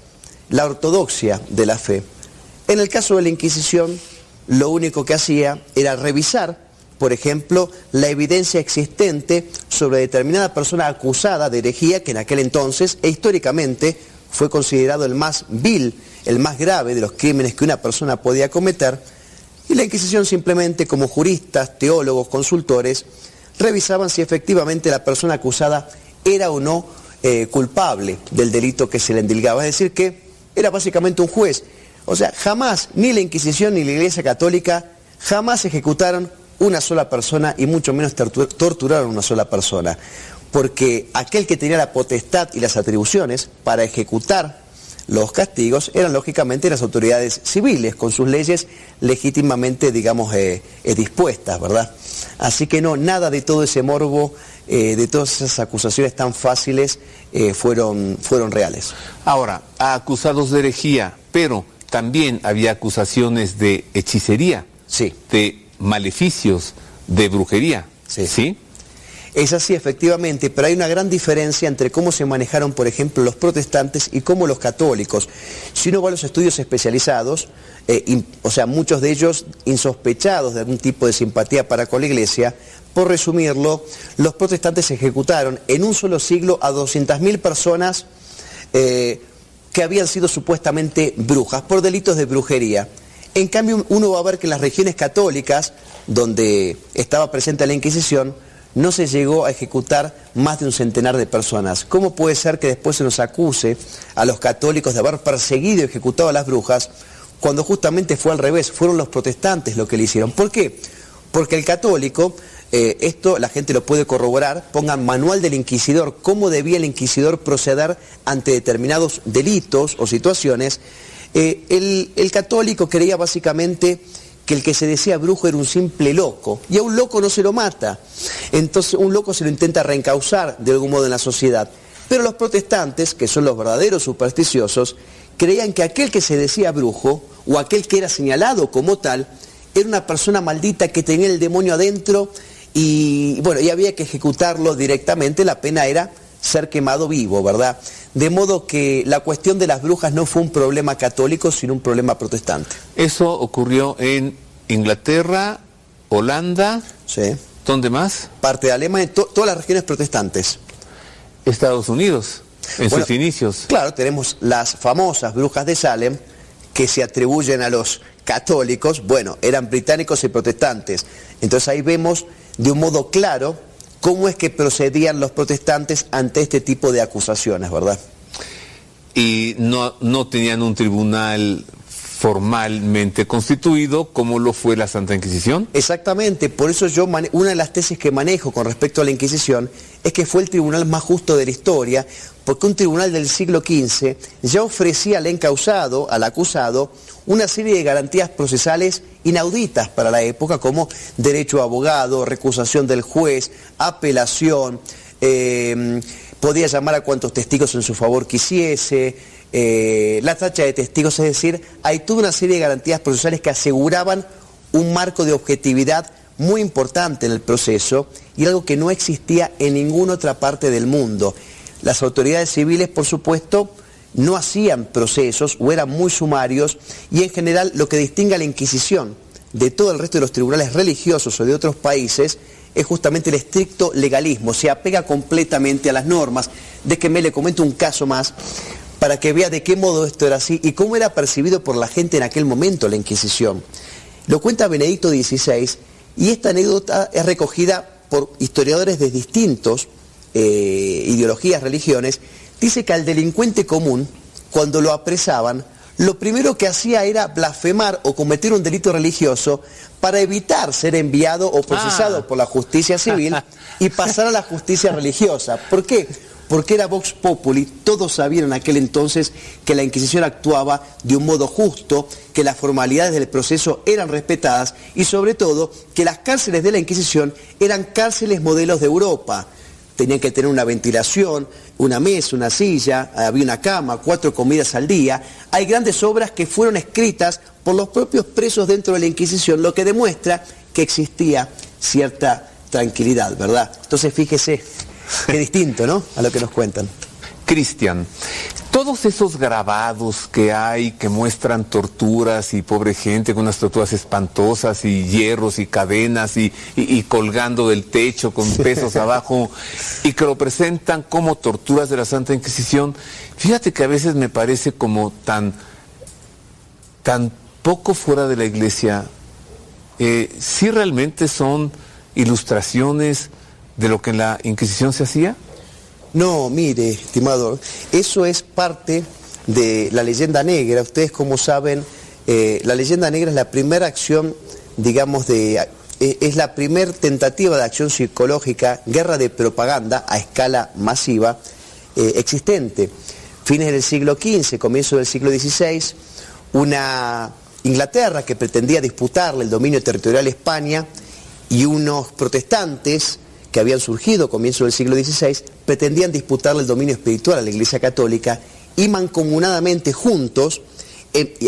Speaker 38: la ortodoxia de la fe. En el caso de la Inquisición, lo único que hacía era revisar por ejemplo, la evidencia existente sobre determinada persona acusada de herejía que en aquel entonces e históricamente fue considerado el más vil, el más grave de los crímenes que una persona podía cometer, y la Inquisición simplemente como juristas, teólogos, consultores, revisaban si efectivamente la persona acusada era o no eh, culpable del delito que se le endilgaba, es decir, que era básicamente un juez. O sea, jamás, ni la Inquisición ni la Iglesia Católica, jamás ejecutaron una sola persona y mucho menos tortu- torturaron una sola persona. Porque aquel que tenía la potestad y las atribuciones para ejecutar los castigos eran lógicamente las autoridades civiles, con sus leyes legítimamente, digamos, eh, eh, dispuestas, ¿verdad? Así que no, nada de todo ese morbo, eh, de todas esas acusaciones tan fáciles fueron, fueron reales.
Speaker 39: Ahora, a acusados de herejía, pero también había acusaciones de hechicería, de maleficios, de brujería. ¿sí?
Speaker 38: Es así, efectivamente, pero hay una gran diferencia entre cómo se manejaron, por ejemplo, los protestantes y cómo los católicos. Si uno va a los estudios especializados, eh, o sea, muchos de ellos insospechados de algún tipo de simpatía para con la Iglesia, por resumirlo, los protestantes ejecutaron en un solo siglo a 200.000 personas eh, que habían sido supuestamente brujas por delitos de brujería. En cambio, uno va a ver que en las regiones católicas, donde estaba presente la Inquisición, no se llegó a ejecutar más de un centenar de personas. ¿Cómo puede ser que después se nos acuse a los católicos de haber perseguido y ejecutado a las brujas cuando justamente fue al revés? Fueron los protestantes los que le hicieron. ¿Por qué? Porque el católico, eh, esto la gente lo puede corroborar, pongan manual del inquisidor, cómo debía el inquisidor proceder ante determinados delitos o situaciones. Eh, el, el católico creía básicamente que el que se decía brujo era un simple loco, y a un loco no se lo mata. Entonces un loco se lo intenta reencauzar de algún modo en la sociedad. Pero los protestantes, que son los verdaderos supersticiosos, creían que aquel que se decía brujo, o aquel que era señalado como tal, era una persona maldita que tenía el demonio adentro y bueno, y había que ejecutarlo directamente, la pena era ser quemado vivo, ¿verdad? De modo que la cuestión de las brujas no fue un problema católico, sino un problema protestante.
Speaker 39: Eso ocurrió en Inglaterra, Holanda.
Speaker 38: Sí.
Speaker 39: ¿Dónde más?
Speaker 38: Parte de Alemania, to- todas las regiones protestantes.
Speaker 39: Estados Unidos, en
Speaker 38: Bueno,
Speaker 39: sus inicios.
Speaker 38: Claro, tenemos las famosas brujas de Salem que se atribuyen a los católicos, bueno, eran británicos y protestantes. Entonces ahí vemos de un modo claro cómo es que procedían los protestantes ante este tipo de acusaciones, ¿verdad?
Speaker 39: Y no, no tenían un tribunal formalmente constituido como lo fue la Santa Inquisición.
Speaker 38: Exactamente, por eso yo una de las tesis que manejo con respecto a la Inquisición es que fue el tribunal más justo de la historia, porque un tribunal del siglo XV ya ofrecía al encausado, al acusado, una serie de garantías procesales inauditas para la época, como derecho a abogado, recusación del juez, apelación, eh, podía llamar a cuantos testigos en su favor quisiese, eh, la tacha de testigos, es decir, hay toda una serie de garantías procesales que aseguraban un marco de objetividad muy importante en el proceso y algo que no existía en ninguna otra parte del mundo. Las autoridades civiles, por supuesto, no hacían procesos o eran muy sumarios y en general lo que distingue a la Inquisición de todo el resto de los tribunales religiosos o de otros países es justamente el estricto legalismo, se apega completamente a las normas. Déjeme le comento un caso más para que vea de qué modo esto era así y cómo era percibido por la gente en aquel momento la Inquisición. Lo cuenta Benedicto XVI y esta anécdota es recogida por historiadores de distintos eh, ideologías, religiones. Dice que al delincuente común, cuando lo apresaban, lo primero que hacía era blasfemar o cometer un delito religioso para evitar ser enviado o procesado
Speaker 39: Ah.
Speaker 38: por la justicia civil y pasar a la justicia religiosa. ¿Por qué? Porque era Vox Populi, todos sabían en aquel entonces que la Inquisición actuaba de un modo justo, que las formalidades del proceso eran respetadas y sobre todo que las cárceles de la Inquisición eran cárceles modelos de Europa. Tenían que tener una ventilación, una mesa, una silla, había una cama, cuatro comidas al día. Hay grandes obras que fueron escritas por los propios presos dentro de la Inquisición, lo que demuestra que existía cierta tranquilidad, ¿verdad? Entonces fíjese, qué distinto, ¿no? A lo que nos cuentan.
Speaker 39: Cristian, todos esos grabados que hay que muestran torturas y pobre gente con unas torturas espantosas y hierros y cadenas y, y- y colgando del techo con pesos abajo y que lo presentan como torturas de la Santa Inquisición, fíjate que a veces me parece como tan, tan poco fuera de la iglesia, eh, si realmente son ilustraciones de lo que en la Inquisición se hacía.
Speaker 38: No, mire, estimado, eso es parte de la leyenda negra. Ustedes como saben, eh, la leyenda negra es la primera acción, digamos, de... eh, es la primera tentativa de acción psicológica, guerra de propaganda a escala masiva eh, existente. Fines del siglo XV, comienzo del siglo XVI, una Inglaterra que pretendía disputarle el dominio territorial a España y unos protestantes que habían surgido a comienzo del siglo XVI pretendían disputarle el dominio espiritual a la Iglesia Católica y mancomunadamente juntos,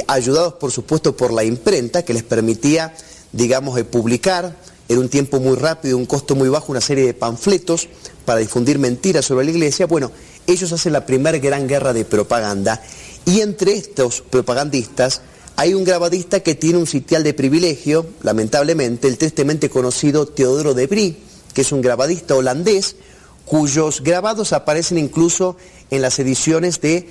Speaker 38: ayudados por supuesto por la imprenta que les permitía, digamos, eh, publicar en un tiempo muy rápido, un costo muy bajo, una serie de panfletos para difundir mentiras sobre la Iglesia. Bueno, ellos hacen la primera gran guerra de propaganda y entre estos propagandistas hay un grabadista que tiene un sitial de privilegio, lamentablemente, el tristemente conocido Teodoro de Brie, que es un grabadista holandés, cuyos grabados aparecen incluso en las ediciones del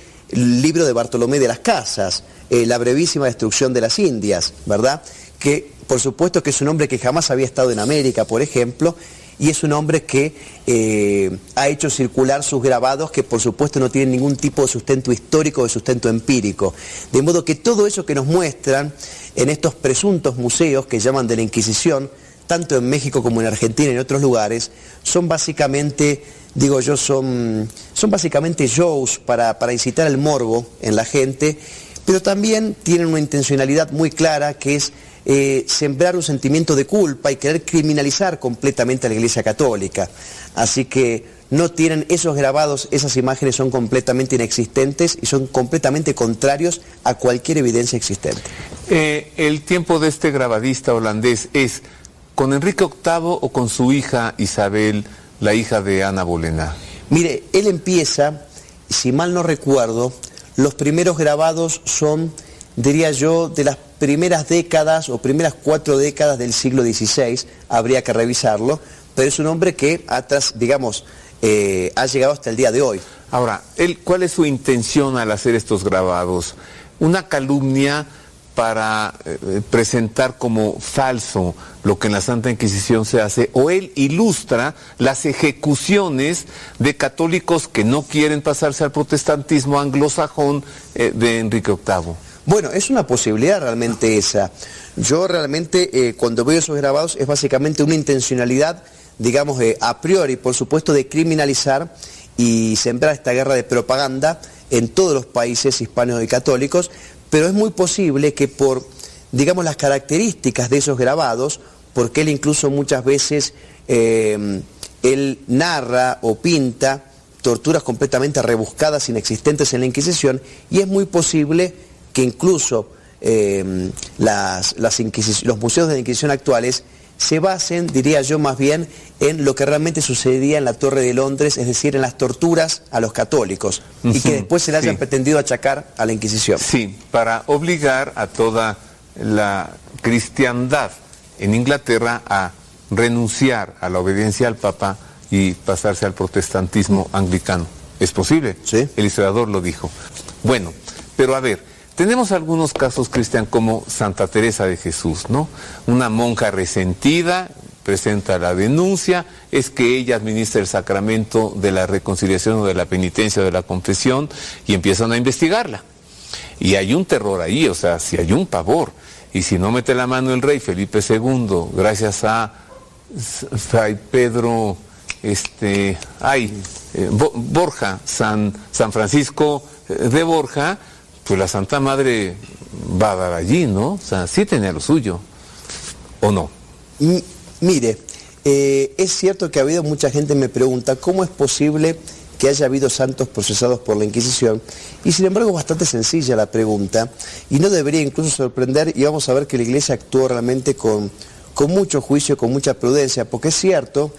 Speaker 38: libro de Bartolomé de las Casas, eh, La brevísima destrucción de las Indias, ¿verdad? Que por supuesto que es un hombre que jamás había estado en América, por ejemplo, y es un hombre que eh, ha hecho circular sus grabados que por supuesto no tienen ningún tipo de sustento histórico o de sustento empírico. De modo que todo eso que nos muestran en estos presuntos museos que llaman de la Inquisición, tanto en México como en Argentina y en otros lugares, son básicamente, digo yo, son, son básicamente shows para, para incitar el morbo en la gente, pero también tienen una intencionalidad muy clara que es eh, sembrar un sentimiento de culpa y querer criminalizar completamente a la Iglesia Católica. Así que no tienen esos grabados, esas imágenes son completamente inexistentes y son completamente contrarios a cualquier evidencia existente.
Speaker 39: Eh, el tiempo de este grabadista holandés es con Enrique VIII o con su hija Isabel, la hija de Ana Bolena.
Speaker 38: Mire, él empieza, si mal no recuerdo, los primeros grabados son, diría yo, de las primeras décadas o primeras cuatro décadas del siglo XVI, habría que revisarlo, pero es un hombre que atrás, digamos, eh, ha llegado hasta el día de hoy.
Speaker 39: Ahora, él, ¿cuál es su intención al hacer estos grabados? Una calumnia para eh, presentar como falso lo que en la Santa Inquisición se hace, o él ilustra las ejecuciones de católicos que no quieren pasarse al protestantismo anglosajón eh, de Enrique VIII.
Speaker 38: Bueno, es una posibilidad realmente esa. Yo realmente eh, cuando veo esos grabados es básicamente una intencionalidad, digamos, eh, a priori, por supuesto, de criminalizar y sembrar esta guerra de propaganda en todos los países hispanos y católicos, pero es muy posible que por, digamos, las características de esos grabados, porque él incluso muchas veces, eh, él narra o pinta torturas completamente rebuscadas, inexistentes en la Inquisición, y es muy posible que incluso eh, las, los museos de la Inquisición actuales se basen, diría yo más bien, en lo que realmente sucedía en la Torre de Londres, es decir, en las torturas a los católicos, y que después se le hayan
Speaker 39: sí.
Speaker 38: pretendido achacar a la Inquisición.
Speaker 39: Sí, para obligar a toda la cristiandad en Inglaterra a renunciar a la obediencia al Papa y pasarse al protestantismo anglicano. ¿Es posible? Sí. El historiador lo dijo. Bueno, pero a ver, tenemos algunos casos, Cristian, como Santa Teresa de Jesús, ¿no? Una monja resentida presenta la denuncia, es que ella administra el sacramento de la reconciliación o de la penitencia o de la confesión y empiezan a investigarla. Y hay un terror ahí, o sea, si hay un pavor. Y si no mete la mano el rey Felipe II, gracias a Fray Pedro, este, ay, eh, Bo- Borja, San, San Francisco eh, de Borja, pues la Santa Madre va a dar allí, ¿no? O sea, sí tenía lo suyo, ¿o no?
Speaker 38: Mire, eh, es cierto que ha habido mucha gente me pregunta cómo es posible que haya habido santos procesados por la Inquisición y sin embargo es bastante sencilla la pregunta y no debería incluso sorprender y vamos a ver que la Iglesia actuó realmente con, con mucho juicio, con mucha prudencia, porque es cierto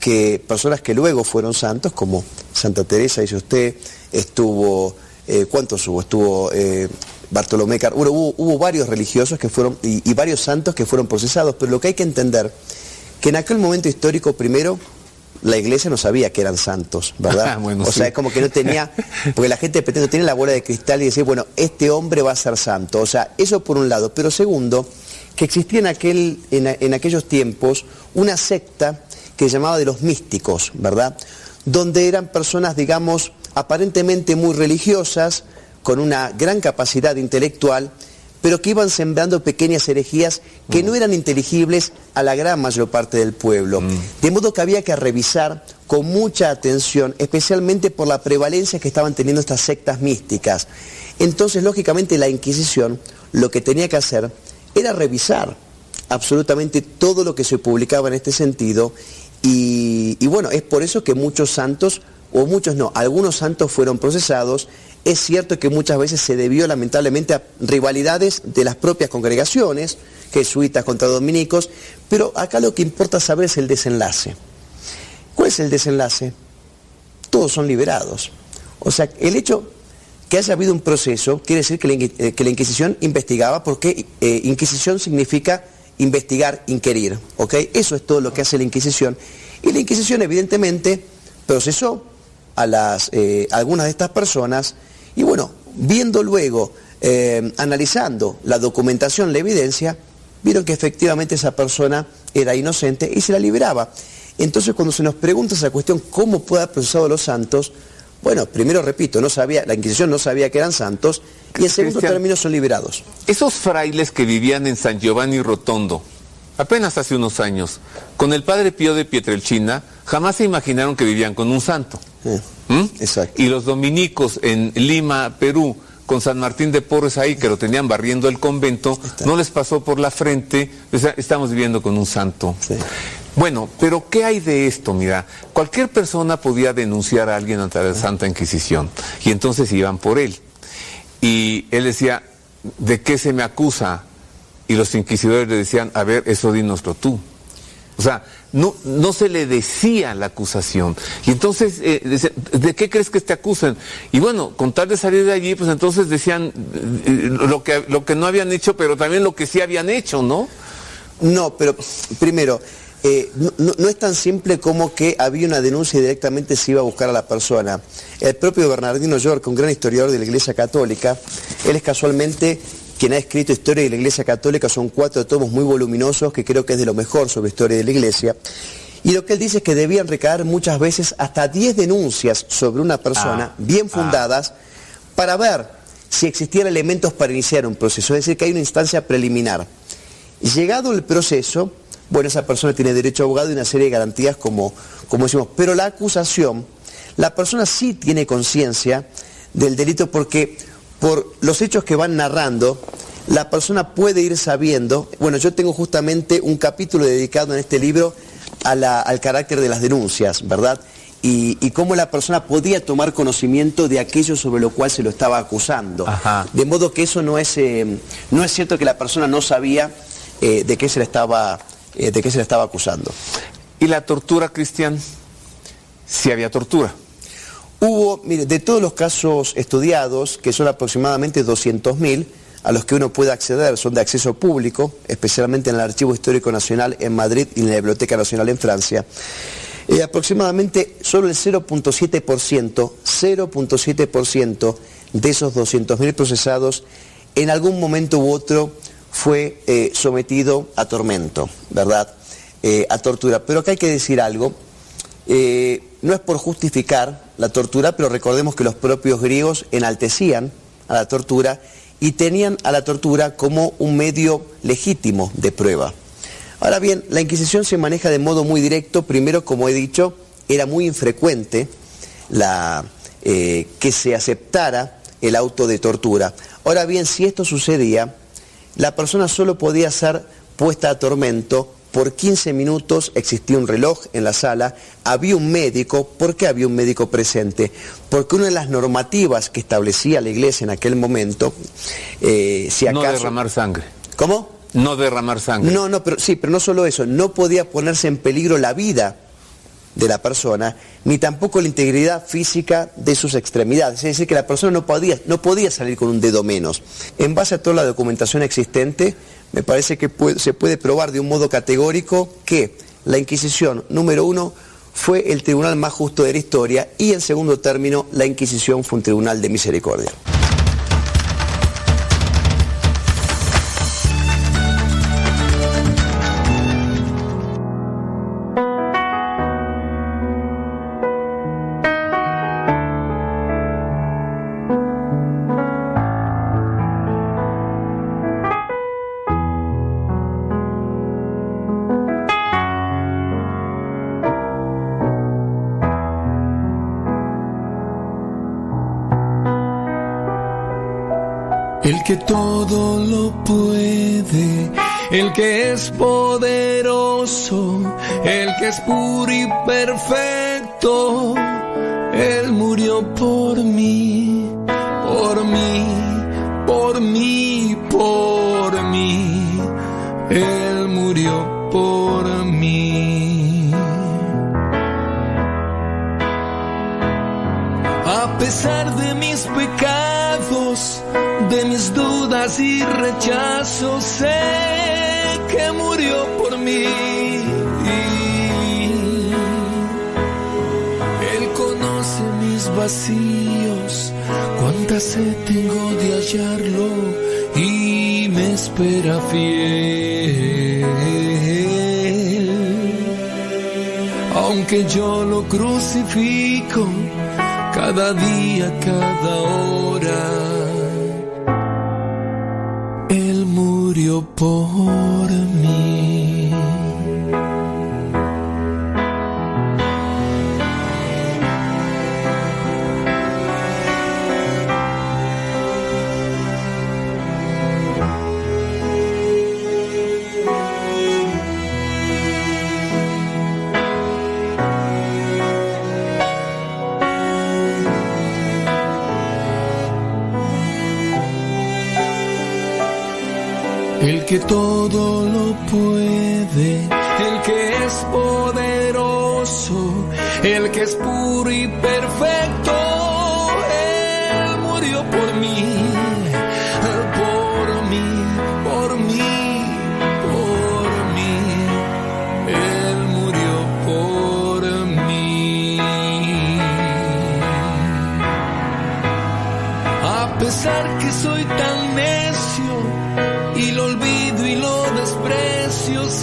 Speaker 38: que personas que luego fueron santos, como Santa Teresa, dice usted, estuvo eh, ¿cuántos hubo? Estuvo eh, Bartolomé Car bueno, hubo, hubo varios religiosos que fueron, y, y varios santos que fueron procesados, pero lo que hay que entender, que en aquel momento histórico, primero, la iglesia no sabía que eran santos, ¿verdad?
Speaker 39: Bueno,
Speaker 38: o sea, es como que no tenía, porque la gente de repente tiene la bola de cristal y decir, bueno, este hombre va a ser santo. O sea, eso por un lado. Pero segundo, que existía en, aquel, en, en aquellos tiempos una secta que se llamaba de los místicos, ¿verdad? Donde eran personas, digamos, aparentemente muy religiosas, con una gran capacidad intelectual, pero que iban sembrando pequeñas herejías que no eran inteligibles a la gran mayor parte del pueblo. De modo que había que revisar con mucha atención, especialmente por la prevalencia que estaban teniendo estas sectas místicas. Entonces, lógicamente, la Inquisición lo que tenía que hacer era revisar absolutamente todo lo que se publicaba en este sentido y, y bueno, es por eso que muchos santos, o muchos no, algunos santos fueron procesados. Es cierto que muchas veces se debió lamentablemente a rivalidades de las propias congregaciones, jesuitas contra dominicos, pero acá lo que importa saber es el desenlace. ¿Cuál es el desenlace? Todos son liberados. O sea, el hecho que haya habido un proceso quiere decir que la, eh, Inquisición investigaba, porque eh, Inquisición significa investigar, inquirir, ¿ok? Eso es todo lo que hace la Inquisición. Y la Inquisición evidentemente procesó a las, eh, algunas de estas personas y bueno, viendo luego, eh, analizando la documentación, la evidencia, vieron que efectivamente esa persona era inocente y se la liberaba. Entonces cuando se nos pregunta esa cuestión, ¿cómo puede haber procesado a los santos? Bueno, primero repito, no sabía, la Inquisición no sabía que eran santos y en segundo
Speaker 39: Cristian,
Speaker 38: término son liberados.
Speaker 39: Esos frailes que vivían en San Giovanni Rotondo, apenas hace unos años, con el padre Pío de Pietrelcina, jamás se imaginaron que vivían con un santo. ¿Mm? Y los dominicos en Lima, Perú, con San Martín de Porres ahí, que lo tenían barriendo el convento, no les pasó por la frente, o sea, estamos viviendo con un santo. Bueno, pero ¿qué hay de esto? Mira, cualquier persona podía denunciar a alguien ante la Santa Inquisición, y entonces iban por él. Y él decía, ¿de qué se me acusa? Y los inquisidores le decían, a ver, eso dínoslo tú. O sea, no, no se le decía la acusación. Y entonces, eh, ¿de qué crees que te acusan? Y bueno, con tal de salir de allí, pues entonces decían eh, lo, que, lo que no habían hecho, pero también lo que sí habían hecho, ¿no?
Speaker 38: No, pero primero, eh, no- no es tan simple como que había una denuncia y directamente se iba a buscar a la persona. El propio Bernardino York, un gran historiador de la Iglesia Católica, él es casualmente quien ha escrito Historia de la Iglesia Católica, son cuatro tomos muy voluminosos que creo que es de lo mejor sobre historia de la Iglesia. Y lo que él dice es que debían recaer muchas veces hasta 10 denuncias sobre una persona,
Speaker 39: Ah,
Speaker 38: bien fundadas, para ver si existían elementos para iniciar un proceso, es decir, que hay una instancia preliminar. Llegado el proceso, bueno, esa persona tiene derecho a abogado y una serie de garantías como, como decimos, pero la acusación, la persona sí tiene conciencia del delito porque por los hechos que van narrando, la persona puede ir sabiendo, bueno, yo tengo justamente un capítulo dedicado en este libro a la- al carácter de las denuncias, ¿verdad? Y, y cómo la persona podía tomar conocimiento de aquello sobre lo cual se lo estaba acusando. De modo que eso no es, eh, no es cierto que la persona no sabía eh, de qué se le estaba, eh, de qué se le estaba acusando.
Speaker 39: ¿Y la tortura, Cristian? Si había tortura.
Speaker 38: Hubo, mire, de todos los casos estudiados, que son aproximadamente 200.000, a los que uno puede acceder, son de acceso público, especialmente en el Archivo Histórico Nacional en Madrid y en la Biblioteca Nacional en Francia. Eh, aproximadamente solo el 0.7%, 0.7% de esos 200.000 procesados en algún momento u otro fue eh, sometido a tormento, ¿verdad? Eh, a tortura. Pero acá hay que decir algo. Eh, no es por justificar la tortura, pero recordemos que los propios griegos enaltecían a la tortura y tenían a la tortura como un medio legítimo de prueba. Ahora bien, la Inquisición se maneja de modo muy directo. Primero, como he dicho, era muy infrecuente eh, que se aceptara el auto de tortura. Ahora bien, si esto sucedía, la persona solo podía ser puesta a tormento por 15 minutos, existía un reloj en la sala, había un médico. ¿Por qué había un médico presente? Porque una de las normativas que establecía la iglesia en aquel momento, eh, si
Speaker 39: No
Speaker 38: acaso...
Speaker 39: derramar sangre.
Speaker 38: ¿Cómo?
Speaker 39: No derramar sangre.
Speaker 38: No, no, pero sí, pero no solo eso, no podía ponerse en peligro la vida de la persona, ni tampoco la integridad física de sus extremidades. Es decir, que la persona no podía, no podía salir con un dedo menos. En base a toda la documentación existente, me parece que se puede probar de un modo categórico que la Inquisición, número uno, fue el tribunal más justo de la historia y en segundo término, la Inquisición fue un tribunal de misericordia.
Speaker 14: Que es poderoso, el que es puro y perfecto, vacíos, cuánta sed tengo de hallarlo y me espera fiel. Aunque yo lo crucifico, cada día, cada hora. Él murió por mí. Que todo lo puede, el que es poderoso, el que es puro y perfecto,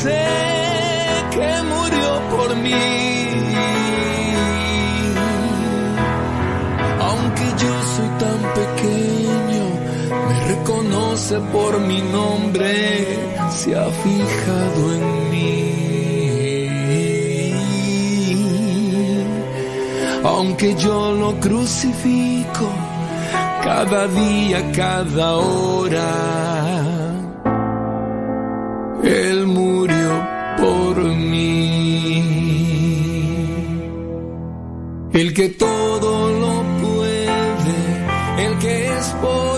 Speaker 14: sé que murió por mí. Aunque yo soy tan pequeño, me reconoce por mi nombre, se ha fijado en mí. Aunque yo lo crucifico, cada día, cada hora. El que todo lo puede, el que es poderoso,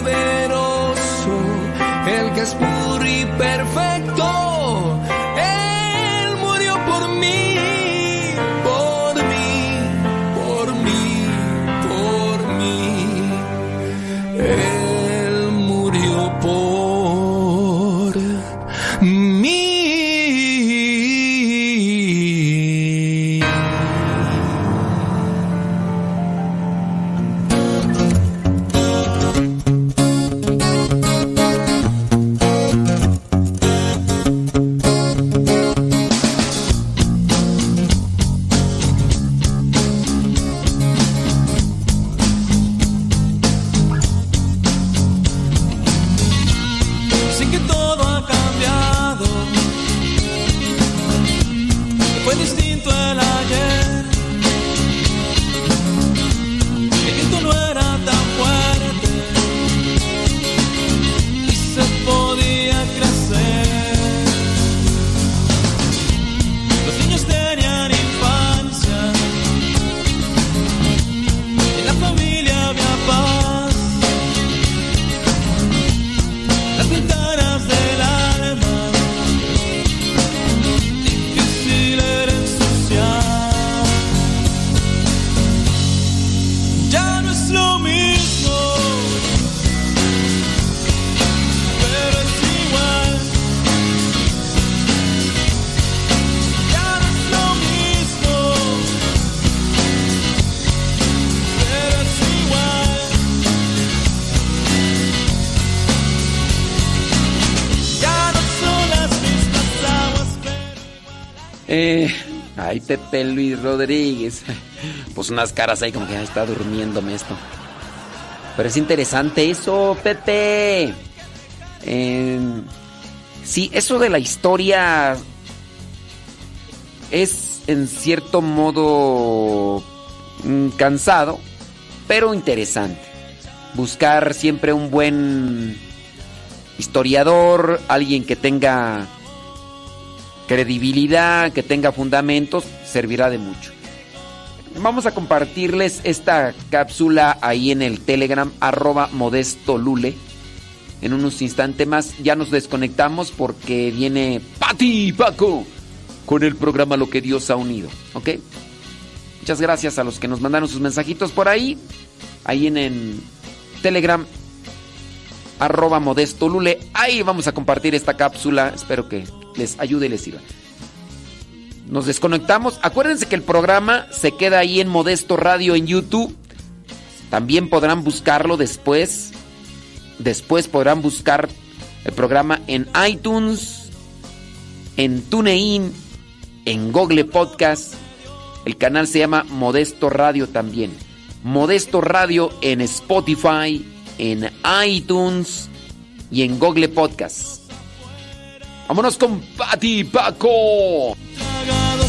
Speaker 2: Pepe Luis Rodríguez. Pues unas caras ahí como que ya está durmiéndome esto. Pero es interesante eso, Pepe. Eh, sí, eso de la historia es en cierto modo mm, cansado, pero interesante. Buscar siempre un buen historiador, alguien que tenga credibilidad, que tenga fundamentos, servirá de mucho. Vamos a compartirles esta cápsula ahí en el Telegram, arroba modesto lule. En unos instantes más ya nos desconectamos porque viene Pati Paco con el programa Lo que Dios ha unido. ¿Ok? Muchas gracias a los que nos mandaron sus mensajitos por ahí. Ahí en, en Telegram, arroba modesto lule. Ahí vamos a compartir esta cápsula. Espero que les ayude y les sirva. Nos desconectamos. Acuérdense que el programa se queda ahí en Modesto Radio en YouTube. También podrán buscarlo después. Después podrán buscar el programa en iTunes, en TuneIn, en Google Podcast. El canal se llama Modesto Radio también. Modesto Radio en Spotify, en iTunes y en Google Podcast. Vámonos con Pati Paco pagado.